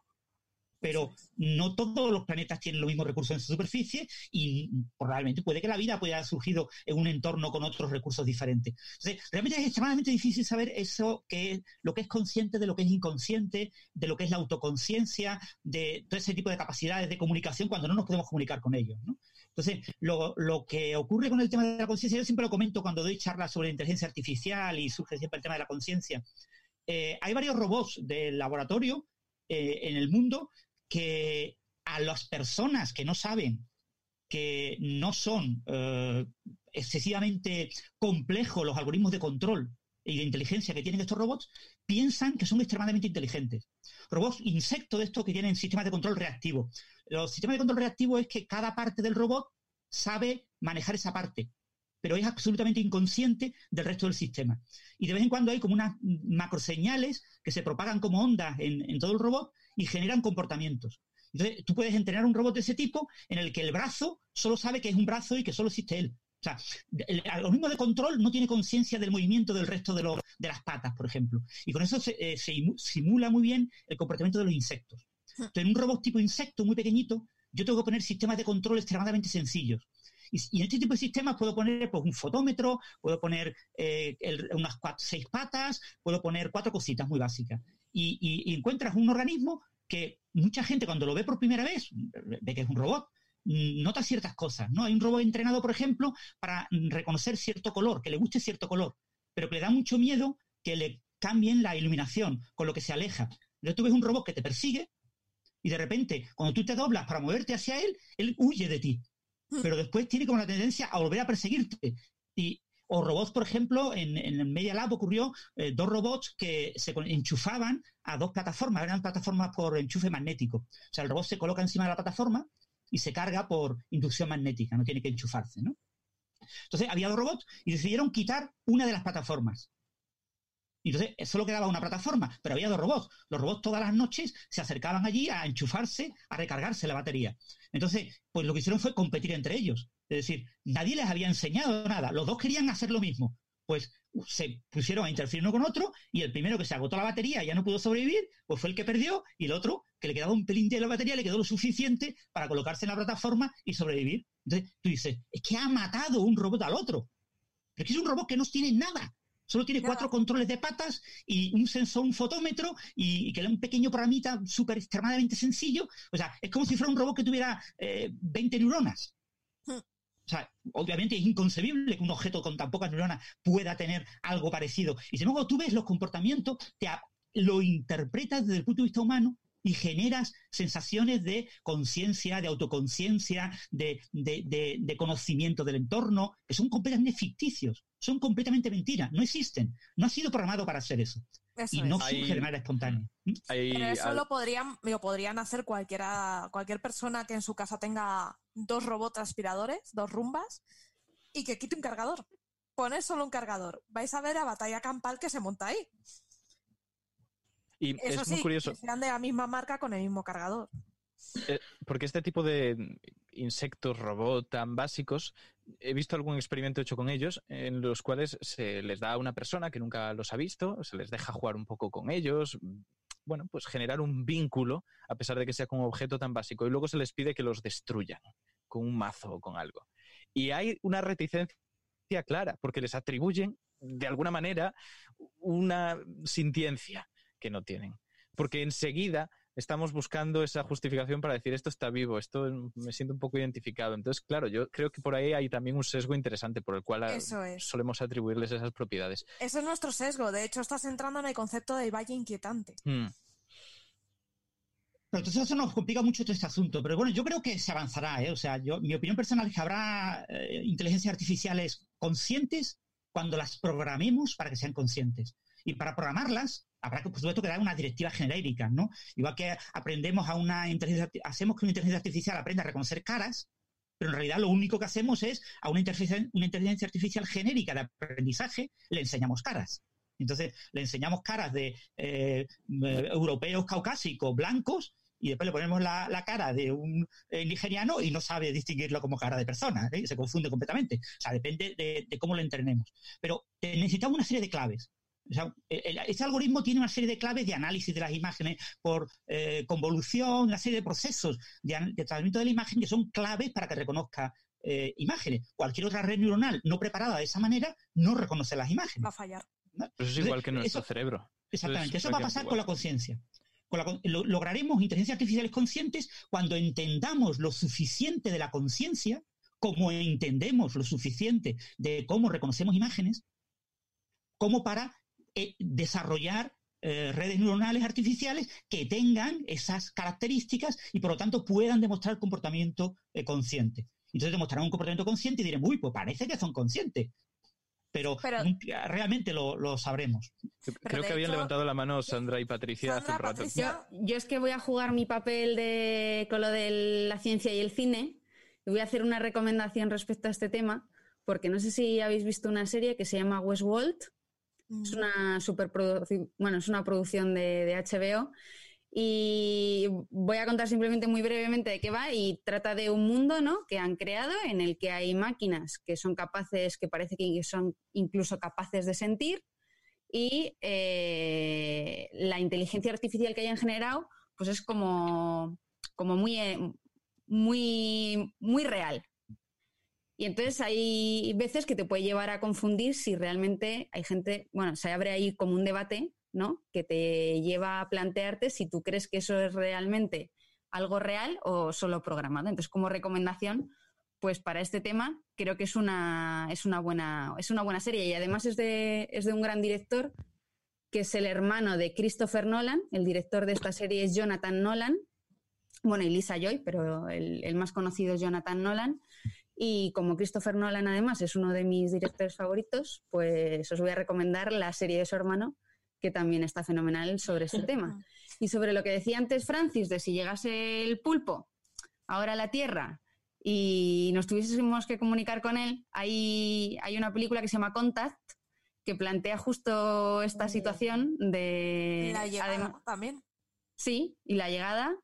Pero no todos los planetas tienen los mismos recursos en su superficie y probablemente puede que la vida pueda haber surgido en un entorno con otros recursos diferentes. Entonces, realmente es extremadamente difícil saber eso que es lo que es consciente de lo que es inconsciente, de lo que es la autoconciencia, de todo ese tipo de capacidades de comunicación cuando no nos podemos comunicar con ellos. ¿no? Entonces, lo, lo que ocurre con el tema de la conciencia, yo siempre lo comento cuando doy charlas sobre inteligencia artificial y surge siempre el tema de la conciencia. Eh, hay varios robots del laboratorio eh, en el mundo que a las personas que no saben que no son eh, excesivamente complejos los algoritmos de control y de inteligencia que tienen estos robots, piensan que son extremadamente inteligentes. Robots insectos de estos que tienen sistemas de control reactivo. Los sistemas de control reactivo es que cada parte del robot sabe manejar esa parte, pero es absolutamente inconsciente del resto del sistema. Y de vez en cuando hay como unas macroseñales que se propagan como ondas en, en todo el robot y generan comportamientos. Entonces, tú puedes entrenar un robot de ese tipo en el que el brazo solo sabe que es un brazo y que solo existe él. O sea, el algoritmo de control no tiene conciencia del movimiento del resto de, los, de las patas, por ejemplo. Y con eso se, eh, se simula muy bien el comportamiento de los insectos. Entonces, en un robot tipo insecto muy pequeñito, yo tengo que poner sistemas de control extremadamente sencillos. Y, y en este tipo de sistemas puedo poner pues, un fotómetro, puedo poner eh, el- unas cuatro, seis patas, puedo poner cuatro cositas muy básicas. Y, y- y encuentras un organismo que mucha gente cuando lo ve por primera vez, ve que es un robot, mm, nota ciertas cosas, ¿no? Hay un robot entrenado, por ejemplo, para mm, reconocer cierto color, que le guste cierto color, pero que le da mucho miedo que le cambien la iluminación, con lo que se aleja. Entonces tú ves un robot que te persigue y de repente, cuando tú te doblas para moverte hacia él, él huye de ti. Pero después tiene como la tendencia a volver a perseguirte. Y, o robots, por ejemplo, en, en Media Lab ocurrió eh, dos robots que se enchufaban a dos plataformas, eran plataformas por enchufe magnético. O sea, el robot se coloca encima de la plataforma y se carga por inducción magnética, no tiene que enchufarse, ¿no? Entonces había dos robots y decidieron quitar una de las plataformas. Entonces eh, solo quedaba una plataforma, pero había dos robots. Los robots todas las noches se acercaban allí a enchufarse, a recargarse la batería. Entonces, pues lo que hicieron fue competir entre ellos. Es decir, nadie les había enseñado nada. Los dos querían hacer lo mismo. Pues se pusieron a interferir uno con otro y el primero que se agotó la batería y ya no pudo sobrevivir, pues fue el que perdió y el otro, que le quedaba un pelín de la batería, le quedó lo suficiente para colocarse en la plataforma y sobrevivir. Entonces tú dices, es que ha matado un robot al otro. Pero es que es un robot que no tiene nada. Solo tiene cuatro controles de patas y un sensor, un fotómetro y, y que le da un pequeño programita súper extremadamente sencillo. O sea, es como si fuera un robot que tuviera eh, 20 neuronas. O sea, obviamente es inconcebible que un objeto con tan pocas neuronas pueda tener algo parecido. Y sin embargo, tú ves los comportamientos, te lo interpretas desde el punto de vista humano y generas sensaciones de conciencia, de autoconciencia, de, de- de- de conocimiento del entorno, que son completamente ficticios, son completamente mentiras, no existen. No ha sido programado para hacer eso. Eso y no es. surge Hay- de manera espontánea. ¿Mm? Hay Pero eso al- lo podrían, lo podrían hacer cualquiera, cualquier persona que en su casa tenga dos robots aspiradores, dos rumbas, y que quite un cargador. Poner solo un cargador. Vais a ver la batalla campal que se monta ahí. y Eso es sí, muy curioso. que sean de la misma marca con el mismo cargador. Eh, porque este tipo de insectos robot tan básicos, he visto algún experimento hecho con ellos en los cuales se les da a una persona que nunca los ha visto, se les deja jugar un poco con ellos, bueno, pues generar un vínculo a pesar de que sea con un objeto tan básico y luego se les pide que los destruyan con un mazo o con algo. Y hay una reticencia clara porque les atribuyen de alguna manera una sintiencia que no tienen. Porque enseguida estamos buscando esa justificación para decir esto está vivo, esto me siento un poco identificado. Entonces, claro, yo creo que por ahí hay también un sesgo interesante por el cual solemos atribuirles esas propiedades. Ese es nuestro sesgo. De hecho, estás entrando en el concepto de valle inquietante. Hmm. Pero entonces eso nos complica mucho todo este asunto. Pero bueno, yo creo que se avanzará. ¿eh? O sea, yo, mi opinión personal es que habrá eh, inteligencias artificiales conscientes cuando las programemos para que sean conscientes. Y para programarlas, habrá que, por supuesto, que dar una directiva genérica, ¿no? Igual que aprendemos a una inteligencia, hacemos que una inteligencia artificial aprenda a reconocer caras, pero en realidad lo único que hacemos es a una inteligencia, una inteligencia artificial genérica de aprendizaje le enseñamos caras. Entonces, le enseñamos caras de eh, europeos caucásicos blancos y después le ponemos la, cara de un eh, nigeriano y no sabe distinguirlo como cara de persona, ¿eh? se confunde completamente. O sea, depende de, cómo lo entrenemos. Pero necesitamos una serie de claves. Este algoritmo tiene una serie de claves de análisis de las imágenes por eh, convolución, una serie de procesos de, de, tratamiento de la imagen que son claves para que reconozca imágenes. Cualquier otra red neuronal no preparada de esa manera no reconoce las imágenes. Va a fallar. Eso es igual que nuestro cerebro. Exactamente, eso va a pasar con la conciencia lograremos inteligencias artificiales conscientes cuando entendamos lo suficiente de la conciencia, como entendemos lo suficiente de cómo reconocemos imágenes, como para eh, desarrollar eh, redes neuronales artificiales que tengan esas características y por lo tanto puedan demostrar comportamiento eh, consciente. Entonces demostrarán un comportamiento consciente y dirán, uy, pues parece que son conscientes pero, realmente lo, sabremos. Creo que habían levantado la mano Sandra y Patricia hace un rato. Yo, es que voy a jugar mi papel de, con lo de la ciencia y el cine y voy a hacer una recomendación respecto a este tema, porque no sé si habéis visto una serie que se llama Westworld. Es una superproducción, bueno, es una producción de, de HBO y voy a contar simplemente muy brevemente de qué va y trata de un mundo ¿no? que han creado en el que hay máquinas que son capaces, que parece que son incluso capaces de sentir y eh, la inteligencia artificial que hayan generado pues es como, como muy, eh, muy, muy real. Y entonces hay veces que te puede llevar a confundir si realmente hay gente, bueno, se abre ahí como un debate ¿no? Que te lleva a plantearte si tú crees que eso es realmente algo real o solo programado. Entonces, como recomendación, pues para este tema creo que es una, es una, buena, es una buena serie y además es de, es de un gran director que es el hermano de Christopher Nolan. El director de esta serie es Jonathan Nolan. Bueno, y Lisa Joy, pero el, el más conocido es Jonathan Nolan. Y como Christopher Nolan además es uno de mis directores favoritos, pues os voy a recomendar la serie de su hermano, que también está fenomenal sobre este tema. Y sobre lo que decía antes Francis, de si llegase el pulpo ahora a la Tierra y nos tuviésemos que comunicar con él, hay, hay una película que se llama Contact que plantea justo esta situación de... La llegada también. Sí, y la llegada,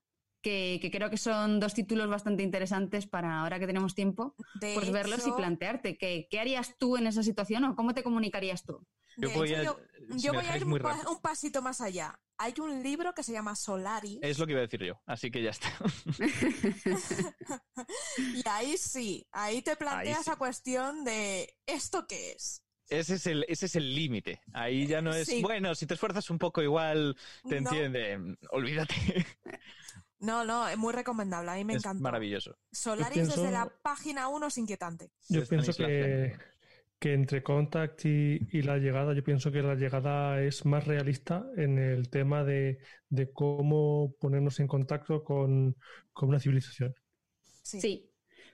que, creo que son dos títulos bastante interesantes para ahora que tenemos tiempo, pues verlos y plantearte ¿qué, qué harías tú en esa situación o cómo te comunicarías tú. Yo voy a, ir un, pasito más allá. Hay un libro que se llama Solaris. Es lo que iba a decir yo, así que ya está. y ahí sí, ahí te planteas esa cuestión de ¿esto qué es? Ese es el, ese es el límite. Ahí ya no es, bueno, si te esfuerzas un poco igual, te entiende, olvídate. No, no, es muy recomendable, a mí me encanta. Maravilloso. Solaris desde la página 1 es inquietante. Yo pienso que, que entre Contact y, la llegada, yo pienso que la llegada es más realista en el tema de, cómo ponernos en contacto con, una civilización. Sí.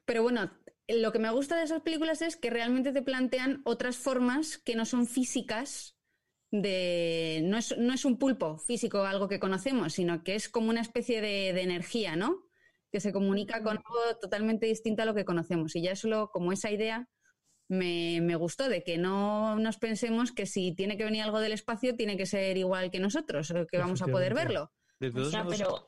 pero bueno, lo que me gusta de esas películas es que realmente te plantean otras formas que no son físicas de... No es, no es un pulpo físico, algo que conocemos, sino que es como una especie de, de energía, ¿no? Que se comunica con algo totalmente distinto a lo que conocemos. Y ya solo como esa idea me, gustó, de que no nos pensemos que si tiene que venir algo del espacio tiene que ser igual que nosotros, que vamos a poder verlo. De todos modos,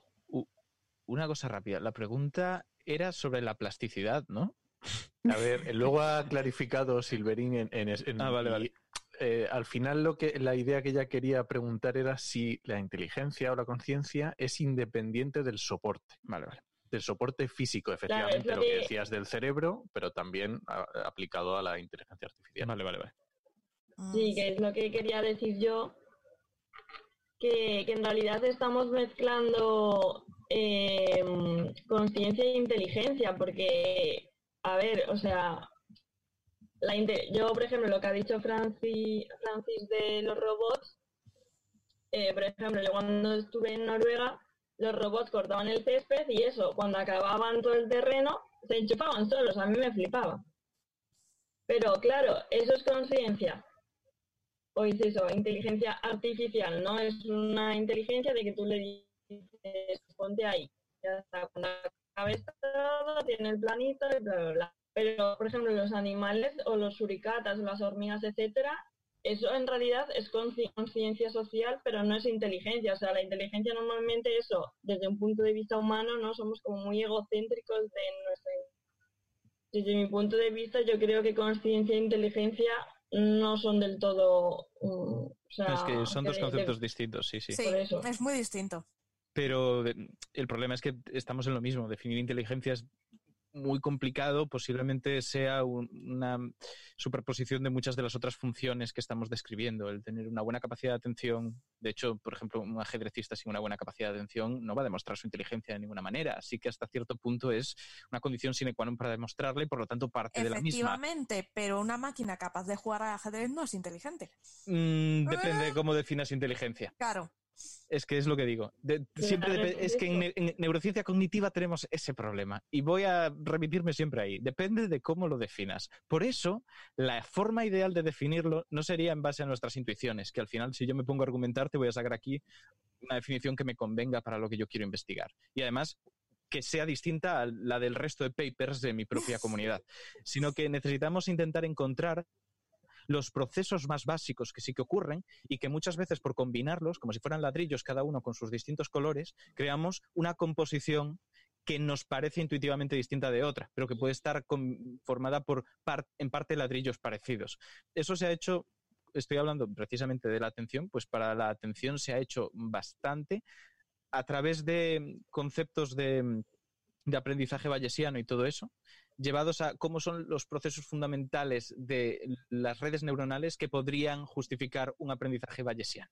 una cosa rápida. La pregunta era sobre la plasticidad, ¿no? A ver, luego ha clarificado Silverín en, en, en- Ah, vale, vale. Eh, al final lo que la idea que ella quería preguntar era si la inteligencia o la conciencia es independiente del soporte, Vale, vale. del soporte físico, efectivamente, lo lo que que- decías del cerebro, pero también a- aplicado a la inteligencia artificial. Vale, vale, vale. Sí, que es lo que quería decir yo, que, que en realidad estamos mezclando eh, conciencia e inteligencia, porque, a ver, o sea, la yo, por ejemplo, lo que ha dicho Francis, Francis de los robots, eh, por ejemplo, yo cuando estuve en Noruega, los robots cortaban el césped y eso, cuando acababan todo el terreno, se enchufaban solos, a mí me flipaba. Pero claro, eso es conciencia o es eso, inteligencia artificial, no es una inteligencia de que tú le dices, ponte ahí, ya está, cuando acabes todo, tiene el planito y bla, bla, bla. Pero, por ejemplo, los animales o los suricatas o las hormigas, etcétera, eso en realidad es conciencia social, pero no es inteligencia. O sea, la inteligencia normalmente eso, desde un punto de vista humano, no somos como muy egocéntricos de nuestra desde mi punto de vista, yo creo que conciencia e inteligencia no son del todo. mm, o sea, es que son dos de- de- conceptos distintos, sí, sí. Sí, por eso. es muy distinto. Pero el problema es que estamos en lo mismo. Definir inteligencia es muy complicado, posiblemente sea un- una superposición de muchas de las otras funciones que estamos describiendo. El tener una buena capacidad de atención, de hecho, por ejemplo, un ajedrecista sin una buena capacidad de atención no va a demostrar su inteligencia de ninguna manera. Así que hasta cierto punto es una condición sine qua non para demostrarla y por lo tanto parte de la misma. Efectivamente, pero una máquina capaz de jugar al ajedrez no es inteligente. Mm, depende de cómo definas inteligencia. Claro. Es que es lo que digo. De- siempre es que en, ne- en neurociencia cognitiva tenemos ese problema. Y voy a remitirme siempre ahí. Depende de cómo lo definas. Por eso, la forma ideal de definirlo no sería en base a nuestras intuiciones, que al final, si yo me pongo a argumentar, te voy a sacar aquí una definición que me convenga para lo que yo quiero investigar. Y además, que sea distinta a la del resto de papers de mi propia comunidad, sino que necesitamos intentar encontrar los procesos más básicos que sí que ocurren y que muchas veces por combinarlos, como si fueran ladrillos cada uno con sus distintos colores, creamos una composición que nos parece intuitivamente distinta de otra, pero que puede estar formada por en parte ladrillos parecidos. Eso se ha hecho, estoy hablando precisamente de la atención, pues para la atención se ha hecho bastante a través de conceptos de, de aprendizaje bayesiano y todo eso, llevados a cómo son los procesos fundamentales de las redes neuronales que podrían justificar un aprendizaje bayesiano.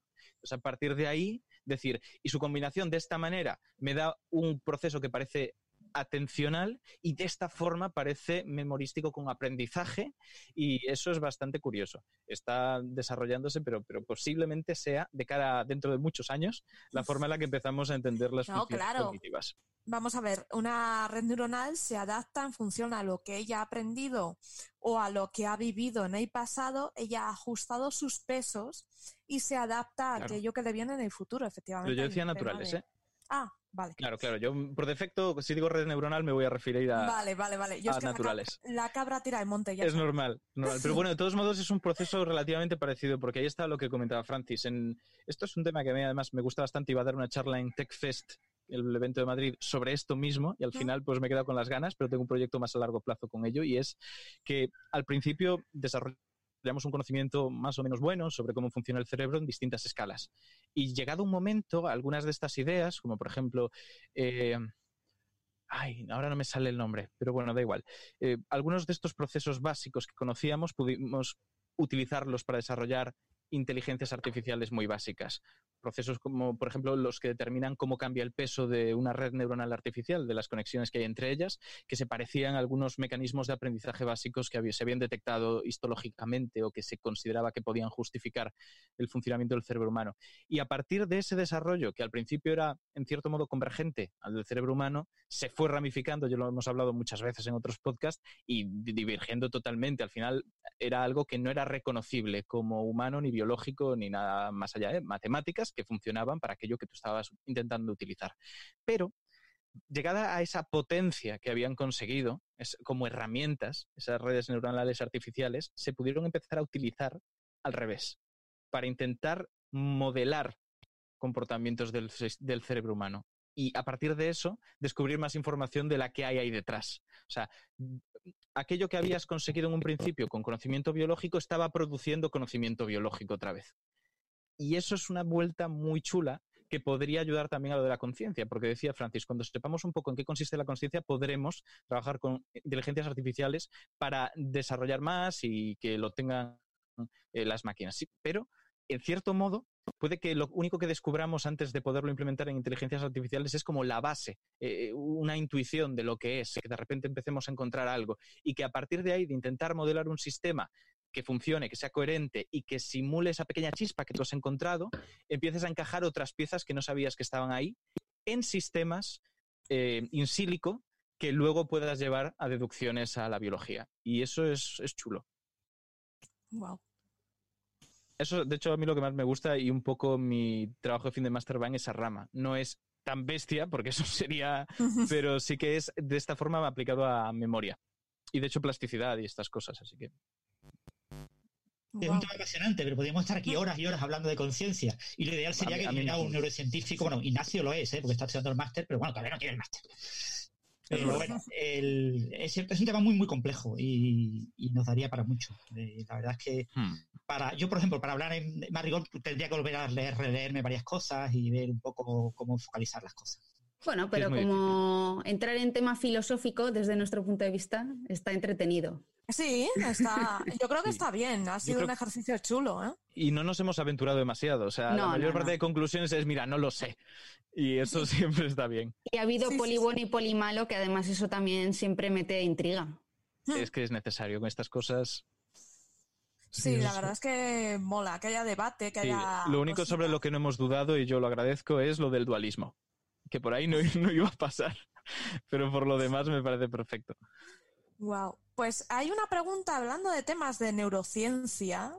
A partir de ahí, decir, y su combinación de esta manera me da un proceso que parece atencional y de esta forma parece memorístico con aprendizaje y eso es bastante curioso. Está desarrollándose, pero, pero posiblemente sea de cara dentro de muchos años la forma en la que empezamos a entender las No, funciones claro. cognitivas. Vamos a ver, una red neuronal se adapta en función a lo que ella ha aprendido o a lo que ha vivido en el pasado. Ella ha ajustado sus pesos y se adapta a aquello que le viene en el futuro, efectivamente. Pero yo decía naturales, de- ¿eh? Ah, vale. Claro, claro. Yo, por defecto, si digo red neuronal, me voy a referir a, Vale, vale, vale. Yo a es que la cab- naturales. La, cabra tira el monte, ya Es normal, normal. Pero bueno, de todos modos es un proceso relativamente parecido, porque ahí está lo que comentaba Francis. En, esto es un tema que a mí además me gusta bastante. Iba a dar una charla en TechFest, el evento de Madrid, sobre esto mismo, y al final pues me he quedado con las ganas, pero tengo un proyecto más a largo plazo con ello, y es que al principio desarrollamos un conocimiento más o menos bueno sobre cómo funciona el cerebro en distintas escalas. Y llegado un momento, algunas de estas ideas, como por ejemplo... eh, Ay, ahora no me sale el nombre, pero bueno, da igual. Eh, algunos de estos procesos básicos que conocíamos pudimos utilizarlos para desarrollar inteligencias artificiales muy básicas. Procesos como, por ejemplo, los que determinan cómo cambia el peso de una red neuronal artificial, de las conexiones que hay entre ellas, que se parecían a algunos mecanismos de aprendizaje básicos que se habían detectado histológicamente o que se consideraba que podían justificar el funcionamiento del cerebro humano. Y a partir de ese desarrollo, que al principio era en cierto modo convergente al del cerebro humano, se fue ramificando, ya lo hemos hablado muchas veces en otros podcasts, y di- divergiendo totalmente. Al final era algo que no era reconocible como humano, ni biológico, ni nada más allá de matemáticas que funcionaban para aquello que tú estabas intentando utilizar. Pero llegada a esa potencia que habían conseguido como herramientas, esas redes neuronales artificiales, se pudieron empezar a utilizar al revés, para intentar modelar comportamientos del cerebro humano. Y a partir de eso descubrir más información de la que hay ahí detrás. O sea, aquello que habías conseguido en un principio con conocimiento biológico estaba produciendo conocimiento biológico otra vez. Y eso es una vuelta muy chula que podría ayudar también a lo de la conciencia, porque decía Francis, cuando sepamos un poco en qué consiste la conciencia, podremos trabajar con inteligencias artificiales para desarrollar más y que lo tengan eh, las máquinas. Sí, pero, en cierto modo, puede que lo único que descubramos antes de poderlo implementar en inteligencias artificiales es como la base, eh, una intuición de lo que es, que de repente empecemos a encontrar algo y que a partir de ahí de intentar modelar un sistema que funcione, que sea coherente y que simule esa pequeña chispa que tú has encontrado, empieces a encajar otras piezas que no sabías que estaban ahí en sistemas eh, in sílico que luego puedas llevar a deducciones a la biología. Y eso es, es chulo. Wow. Eso, de hecho, a mí lo que más me gusta y un poco mi trabajo de fin de máster va en esa rama. No es tan bestia, porque eso sería, pero sí que es de esta forma aplicado a memoria. Y de hecho plasticidad y estas cosas, así que... Es un tema apasionante, pero podríamos estar aquí horas y horas hablando de conciencia. Y lo ideal sería que viniera un neurocientífico, bueno, Ignacio lo es, ¿eh? porque está estudiando el máster, pero bueno, todavía no tiene el máster. Pero bueno, es, cierto, es un tema muy, muy complejo y, nos daría para mucho. Eh, la verdad es que hmm. para yo, por ejemplo, para hablar en más rigor, tendría que volver a leer, releerme varias cosas y ver un poco cómo focalizar las cosas. Bueno, pero como entrar en tema filosófico desde nuestro punto de vista está entretenido. Sí, está, yo creo que está bien, ha sido un ejercicio chulo. ¿eh? Y no nos hemos aventurado demasiado, o sea, la mayor parte de conclusiones es, mira, no lo sé. Y eso siempre está bien. Y ha habido poli bueno y poli malo, que además eso también siempre mete intriga. Es que es necesario con estas cosas. Sí, la verdad es que mola, que haya debate, que haya... Lo único sobre lo que no hemos dudado, y yo lo agradezco, es lo del dualismo. Que por ahí no, no iba a pasar. Pero por lo demás me parece perfecto. Wow. Pues hay una pregunta hablando de temas de neurociencia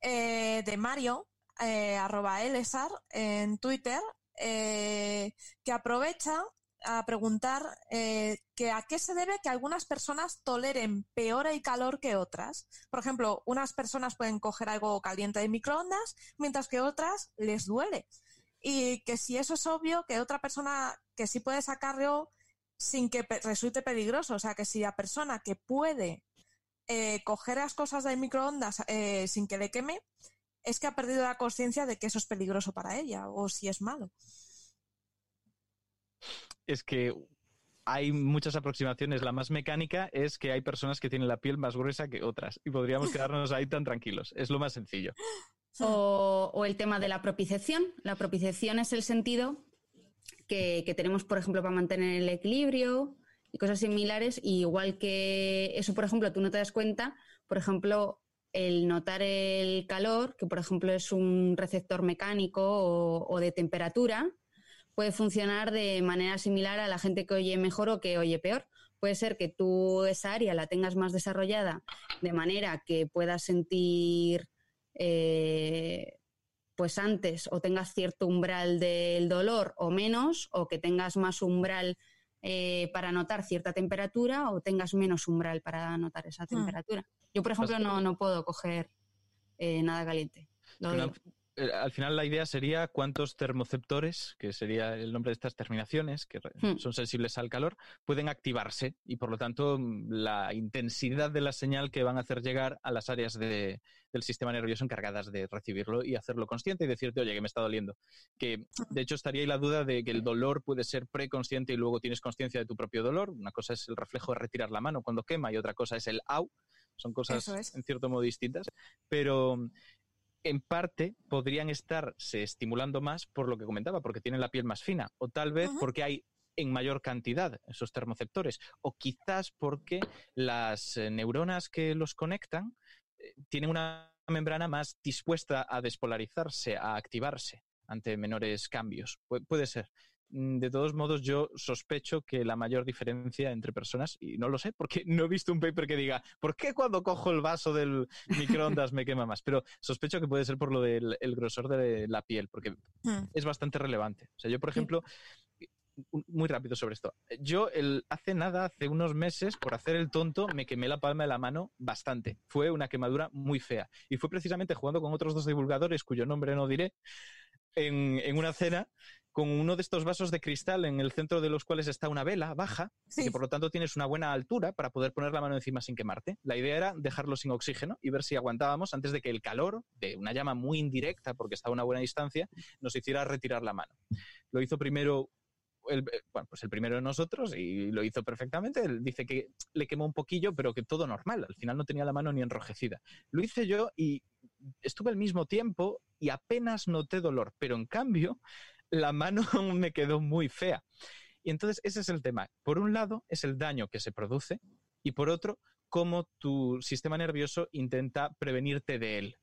eh, de Mario, eh, arroba Elesar, en Twitter, eh, que aprovecha a preguntar que a qué se debe que algunas personas toleren peor el calor que otras. Por ejemplo, unas personas pueden coger algo caliente de microondas, mientras que otras les duele. Y que si eso es obvio, que otra persona que sí puede sacarlo sin que resulte peligroso. O sea, que si la persona que puede eh, coger las cosas del microondas eh, sin que le queme, es que ha perdido la conciencia de que eso es peligroso para ella o si es malo. Es que hay muchas aproximaciones. La más mecánica es que hay personas que tienen la piel más gruesa que otras y podríamos quedarnos ahí tan tranquilos. Es lo más sencillo. O, o, el tema de la propiciación. La propiciación es el sentido que, tenemos, por ejemplo, para mantener el equilibrio y cosas similares. igual que eso, por ejemplo, tú no te das cuenta, por ejemplo, el notar el calor, que por ejemplo es un receptor mecánico o, de temperatura, puede funcionar de manera similar a la gente que oye mejor o que oye peor. Puede ser que tú esa área la tengas más desarrollada de manera que puedas sentir eh, pues antes o tengas cierto umbral del dolor o menos, o que tengas más umbral eh, para notar cierta temperatura o tengas menos umbral para notar esa hmm. temperatura. Yo, por ejemplo, no, no puedo coger eh, nada caliente. Eh, al final la idea sería cuántos termoceptores, que sería el nombre de estas terminaciones, que hmm. son sensibles al calor, pueden activarse y por lo tanto mm, la intensidad de la señal que van a hacer llegar a las áreas del sistema nervioso encargadas de recibirlo y hacerlo consciente y decirte, oye, que me está doliendo. Que de hecho estaría ahí la duda de que el dolor puede ser preconsciente y luego tienes conciencia de tu propio dolor. Una cosa es el reflejo de retirar la mano cuando quema y otra cosa es el au. Son cosas en cierto modo distintas. Pero en parte podrían estarse estimulando más por lo que comentaba, porque tienen la piel más fina, o tal vez porque hay en mayor cantidad esos termoceptores, o quizás porque las eh, neuronas que los conectan eh, tienen una membrana más dispuesta a despolarizarse, a activarse ante menores cambios. puede ser. Mm, de todos modos, yo sospecho que la mayor diferencia entre personas, y no lo sé, porque no he visto un paper que diga, ¿por qué cuando cojo el vaso del microondas me quema más? Pero sospecho que puede ser por lo del grosor de la piel, porque hmm. es bastante relevante. O sea, yo, por ejemplo, muy rápido sobre esto. Yo el, hace nada, hace unos meses, por hacer el tonto, me quemé la palma de la mano bastante. Fue una quemadura muy fea. Y fue precisamente jugando con otros dos divulgadores, cuyo nombre no diré, en, en una cena con uno de estos vasos de cristal en el centro de los cuales está una vela baja, Sí. y que por lo tanto tienes una buena altura para poder poner la mano encima sin quemarte. La idea era dejarlo sin oxígeno y ver si aguantábamos antes de que el calor de una llama muy indirecta, porque está a una buena distancia, nos hiciera retirar la mano. Lo hizo primero el, eh, bueno, pues el primero de nosotros y lo hizo perfectamente. Él dice que le quemó un poquillo, pero que todo normal. Al final no tenía la mano ni enrojecida. Lo hice yo y estuve al mismo tiempo y apenas noté dolor, pero en cambio la mano me quedó muy fea. Y entonces ese es el tema. Por un lado es el daño que se produce y por otro cómo tu sistema nervioso intenta prevenirte de él.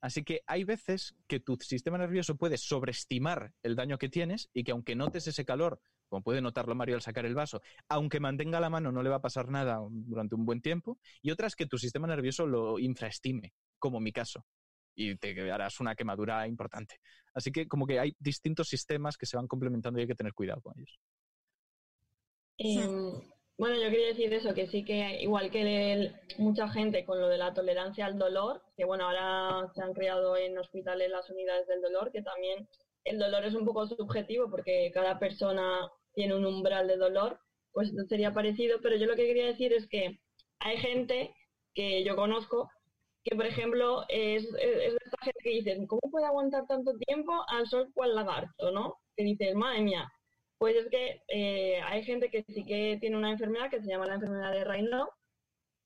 Así que hay veces que tu sistema nervioso puede sobreestimar el daño que tienes y que aunque notes ese calor, como puede notarlo Mario al sacar el vaso, aunque mantenga la mano no le va a pasar nada durante un buen tiempo, y otras que tu sistema nervioso lo infraestime, como mi caso, y te harás una quemadura importante. Así que como que hay distintos sistemas que se van complementando y hay que tener cuidado con ellos. Em, bueno, yo quería decir eso, que sí que igual que el- mucha gente con lo de la tolerancia al dolor, que bueno, ahora se han creado en hospitales las unidades del dolor, que también el dolor es un poco subjetivo porque cada persona tiene un umbral de dolor, pues sería parecido, pero yo lo que quería decir es que hay gente que yo conozco que, por ejemplo, es, es de esta gente que dices, ¿cómo puede aguantar tanto tiempo al sol cual lagarto, no? Que dices, madre mía, pues es que eh, hay gente que sí que tiene una enfermedad que se llama la enfermedad de Raynaud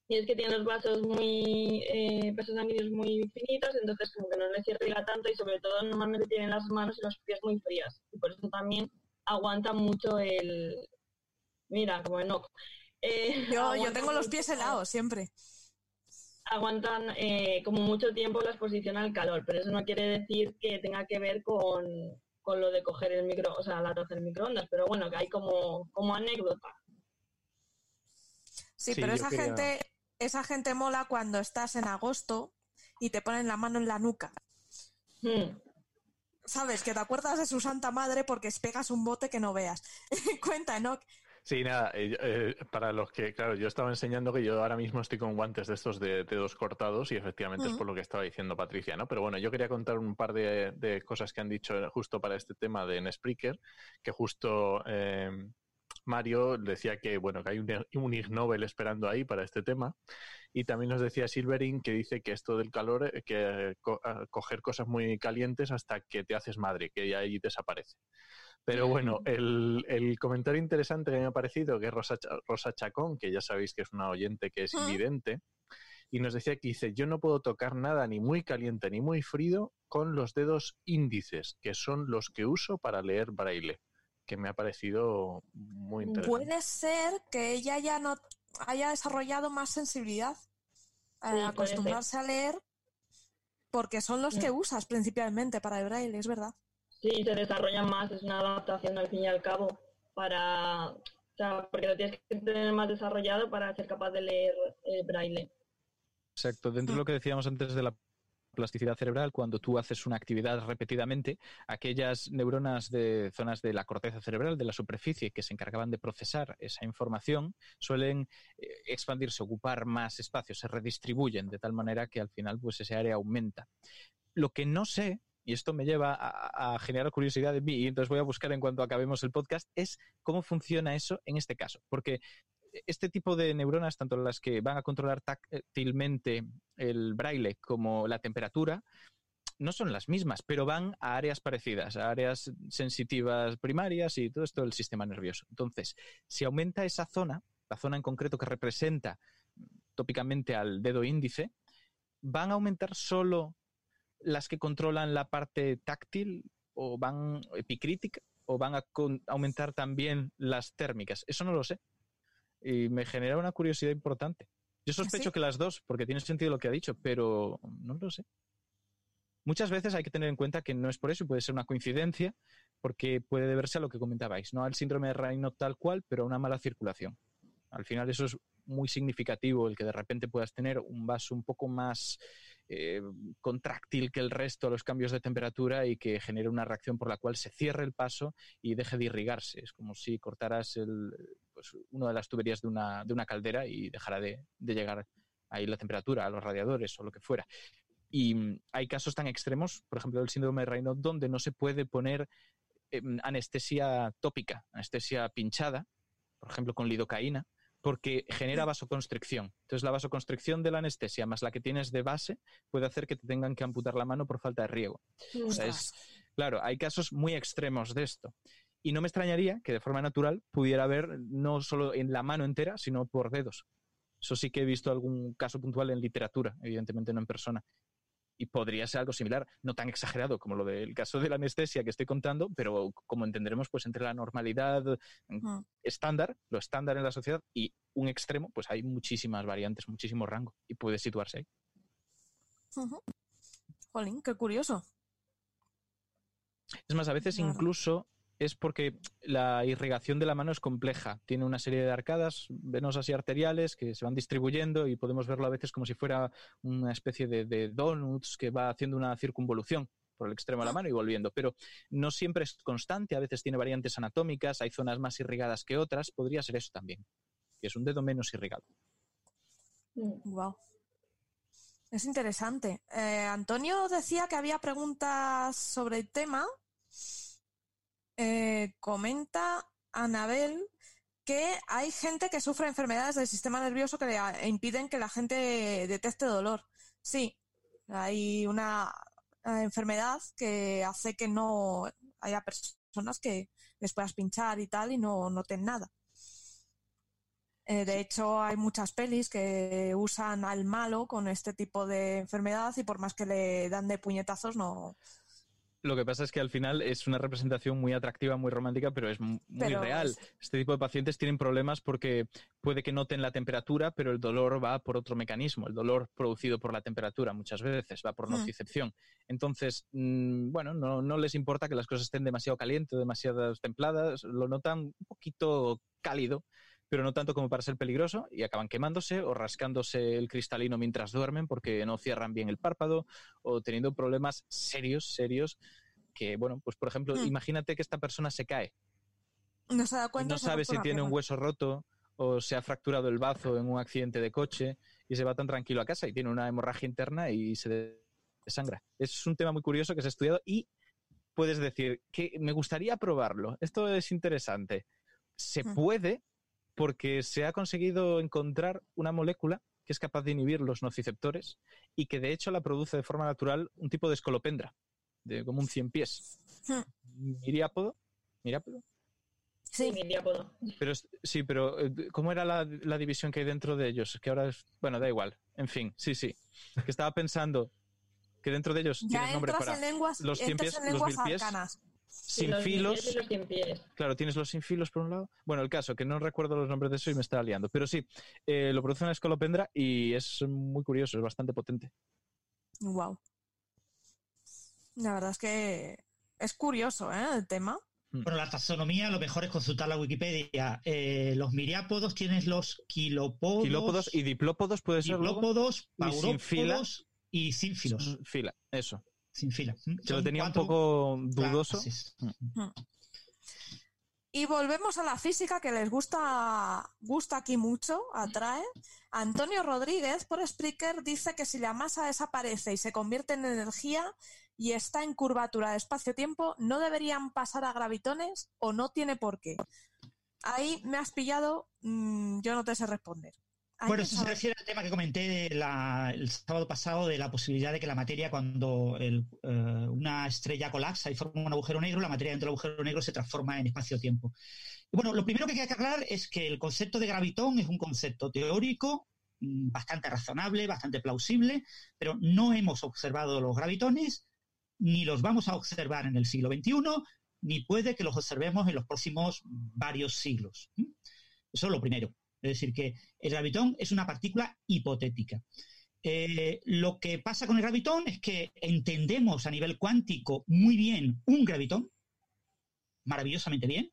y es que tiene los vasos muy, eh, vasos sanguíneos muy finitos, entonces como que no les circula tanto y sobre todo normalmente tienen las manos y los pies muy frías y por eso también aguanta mucho el... Mira, como el no. Eh, Yo, yo tengo los pies helados siempre. Aguantan eh, como mucho tiempo la exposición al calor, pero eso no quiere decir que tenga que ver con, con lo de coger el micro, o sea, la taza del microondas, pero bueno, que hay como, como anécdota. Sí, Sí, pero esa quería- gente, esa gente mola cuando estás en agosto y te ponen la mano en la nuca. Hmm. ¿Sabes? Que te acuerdas de su santa madre porque pegas un bote que no veas. Cuenta, ¿no? Sí, nada, eh, eh, para los que, claro, yo estaba enseñando que yo ahora mismo estoy con guantes de estos de dedos cortados y efectivamente es Ujú. por lo que estaba diciendo Patricia, ¿no? Pero bueno, yo quería contar un par de, de cosas que han dicho justo para este tema de Nespreaker, que justo eh, Mario decía que, bueno, que hay un, un Ig Nobel esperando ahí para este tema. Y también nos decía Silvering que dice que esto del calor, eh, que co- a- coger cosas muy calientes hasta que te haces madre, que ya ahí desaparece. Pero bueno, el, el comentario interesante que me ha parecido, que es Rosa, Rosa Chacón, que ya sabéis que es una oyente que es invidente, y nos decía que dice, yo no puedo tocar nada ni muy caliente ni muy frío con los dedos índices, que son los que uso para leer braille, que me ha parecido muy interesante. Puede ser que ella ya no haya desarrollado más sensibilidad a acostumbrarse a leer porque son los Sí. que usas principalmente para el braille, es verdad. Sí, se desarrollan más, es una adaptación al fin y al cabo, para, o sea, porque lo tienes que tener más desarrollado para ser capaz de leer el braille. Exacto, dentro de lo que decíamos antes de la plasticidad cerebral, cuando tú haces una actividad repetidamente, aquellas neuronas de zonas de la corteza cerebral, de la superficie, que se encargaban de procesar esa información, suelen eh, expandirse, ocupar más espacio, se redistribuyen de tal manera que al final pues ese área aumenta. Lo que no sé, y esto me lleva a, a generar curiosidad en mí, y entonces voy a buscar en cuanto acabemos el podcast, es cómo funciona eso en este caso. Porque este tipo de neuronas, tanto las que van a controlar táctilmente el braille como la temperatura, no son las mismas, pero van a áreas parecidas, a áreas sensitivas primarias y todo esto del sistema nervioso. Entonces, si aumenta esa zona, la zona en concreto que representa tópicamente al dedo índice, van a aumentar solo las que controlan la parte táctil o van epicrítica o van a aumentar también las térmicas. Eso no lo sé. Y me genera una curiosidad importante. Yo sospecho ¿Sí? que las dos, porque tiene sentido lo que ha dicho, pero no lo sé. Muchas veces hay que tener en cuenta que no es por eso, y puede ser una coincidencia, porque puede deberse a lo que comentabais, no al síndrome de Raynaud tal cual, pero a una mala circulación. Al final eso es muy significativo, el que de repente puedas tener un vaso un poco más eh, contráctil que el resto a los cambios de temperatura y que genere una reacción por la cual se cierre el paso y deje de irrigarse. Es como si cortaras el, pues, una de las tuberías de una, de una caldera y dejara de, de llegar ahí la temperatura a los radiadores o lo que fuera. Y mm, hay casos tan extremos, por ejemplo, el síndrome de Raynaud, donde no se puede poner em, anestesia tópica, anestesia pinchada, por ejemplo con lidocaína, porque genera vasoconstricción. Entonces la vasoconstricción de la anestesia más la que tienes de base puede hacer que te tengan que amputar la mano por falta de riego. O sea, es, claro, hay casos muy extremos de esto. Y no me extrañaría que de forma natural pudiera haber no solo en la mano entera, sino por dedos. Eso sí que he visto algún caso puntual en literatura, evidentemente no en persona. Y podría ser algo similar, no tan exagerado como lo del caso de la anestesia que estoy contando, pero como entenderemos, pues entre la normalidad mm, estándar, lo estándar en la sociedad, y un extremo, pues hay muchísimas variantes, muchísimo rango, y puede situarse ahí. Jolín, qué curioso. Es más, a veces incluso es porque la irrigación de la mano es compleja. Tiene una serie de arcadas venosas y arteriales que se van distribuyendo y podemos verlo a veces como si fuera una especie de, donuts que va haciendo una circunvolución por el extremo de la mano y volviendo. Pero no siempre es constante, a veces tiene variantes anatómicas, hay zonas más irrigadas que otras. Podría ser eso también, que es un dedo menos irrigado. Wow. Mm. Es interesante. Eh, Antonio decía que había preguntas sobre el tema eh, comenta Anabel que hay gente que sufre enfermedades del sistema nervioso que le impiden que la gente detecte dolor. Sí, hay una enfermedad que hace que no haya personas que les puedas pinchar y tal y no noten nada. Eh, de hecho, hay muchas pelis que usan al malo con este tipo de enfermedad y por más que le dan de puñetazos no, lo que pasa es que al final es una representación muy atractiva, muy romántica, pero es muy real. Este tipo de pacientes tienen problemas porque puede que noten la temperatura, pero el dolor va por otro mecanismo. El dolor producido por la temperatura muchas veces va por hmm. nocicepción. Entonces, mm, bueno, no, no, les importa que las cosas estén demasiado calientes o demasiado templadas. Lo notan un poquito cálido pero no tanto como para ser peligroso, y acaban quemándose o rascándose el cristalino mientras duermen porque no cierran bien el párpado o teniendo problemas serios, serios, que, bueno, pues por ejemplo, hmm. imagínate que esta persona se cae. No se da cuenta. No sabe si tiene un hueso roto o se ha fracturado el bazo en un accidente de coche y se va tan tranquilo a casa y tiene una hemorragia interna y se desangra. Es un tema muy curioso que se ha estudiado y puedes decir que me gustaría probarlo. Esto es interesante. Se hmm. puede, porque se ha conseguido encontrar una molécula que es capaz de inhibir los nociceptores y que de hecho la produce de forma natural un tipo de escolopendra, de como un cien pies. Hmm. ¿Miriápodo? ¿Miriápodo? Sí, miriápodo. Pero, sí, pero eh, ¿cómo era la, división que hay dentro de ellos? Que ahora es. Bueno, da igual. En fin, sí, sí. Que estaba pensando que dentro de ellos ya nombre para los cien pies, los mil pies sin filos. Claro, tienes los sin filos por un lado. Bueno, el caso, que no recuerdo los nombres de eso y me está liando. Pero sí, eh, lo produce una escolopendra y es muy curioso, es bastante potente. Wow. La verdad es que es curioso, ¿eh? El tema. Hmm. Bueno, la taxonomía lo mejor es consultar la Wikipedia. Eh, los miriápodos tienes los quilópodos. Quilópodos y diplópodos puede ser. Diplópodos, paurópodos y sin filos. Fila, eso sin fila. Yo lo tenía un poco dudoso. Mm. Y volvemos a la física que les gusta, gusta aquí mucho, atrae. Antonio Rodríguez, por Spreaker, dice que si la masa desaparece y se convierte en energía y está en curvatura de espacio-tiempo, ¿no deberían pasar a gravitones o no tiene por qué? Ahí me has pillado, mm, yo no te sé responder bueno, eso se refiere al tema que comenté el sábado pasado de la posibilidad de que la materia, cuando eh, una estrella colapsa y forma un agujero negro, la materia dentro del agujero negro se transforma en espacio-tiempo. Bueno, lo primero que hay que aclarar es que el concepto de gravitón es un concepto teórico mm, bastante razonable, bastante plausible, pero no hemos observado los gravitones, ni los vamos a observar en el siglo XXI, ni puede que los observemos en los próximos varios siglos. Eso es lo primero. Es decir, que el gravitón es una partícula hipotética. Eh, lo que pasa con el gravitón es que entendemos a nivel cuántico muy bien un gravitón, maravillosamente bien,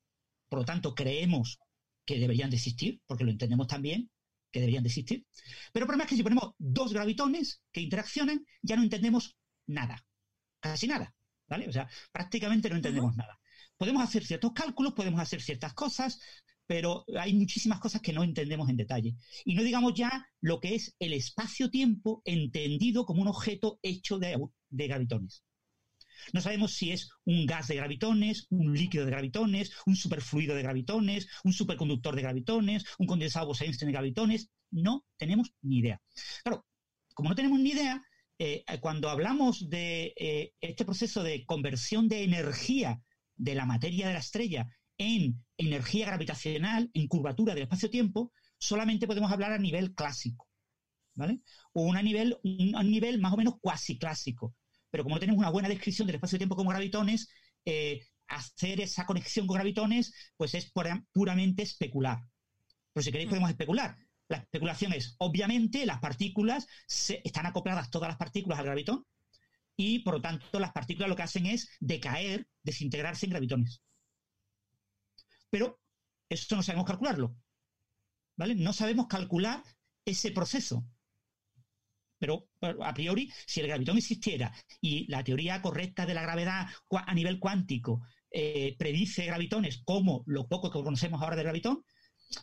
por lo tanto creemos que deberían de existir, porque lo entendemos también, que deberían de existir. Pero el problema es que si ponemos dos gravitones que interaccionan, ya no entendemos nada, casi nada, ¿vale? O sea, prácticamente no entendemos nada. Podemos hacer ciertos cálculos, podemos hacer ciertas cosas, pero hay muchísimas cosas que no entendemos en detalle. Y no digamos ya lo que es el espacio-tiempo entendido como un objeto hecho de, gravitones. No sabemos si es un gas de gravitones, un líquido de gravitones, un superfluido de gravitones, un superconductor de gravitones, un condensado Bose-Einstein de gravitones. No tenemos ni idea. Claro, como no tenemos ni idea, eh, cuando hablamos de eh, este proceso de conversión de energía de la materia de la estrella en energía gravitacional, en curvatura del espacio-tiempo, solamente podemos hablar a nivel clásico, ¿vale? O un nivel, un, nivel más o menos cuasi clásico. Pero como no tenemos una buena descripción del espacio-tiempo como gravitones, eh, hacer esa conexión con gravitones, pues es puramente especular. Pero si queréis podemos especular. La especulación es, obviamente, las partículas están acopladas todas las partículas al gravitón y, por lo tanto, las partículas lo que hacen es decaer, desintegrarse en gravitones. Pero eso no sabemos calcularlo. ¿Vale? No sabemos calcular ese proceso. Pero a priori, si el gravitón existiera y la teoría correcta de la gravedad a nivel cuántico eh, predice gravitones como lo poco que conocemos ahora del gravitón,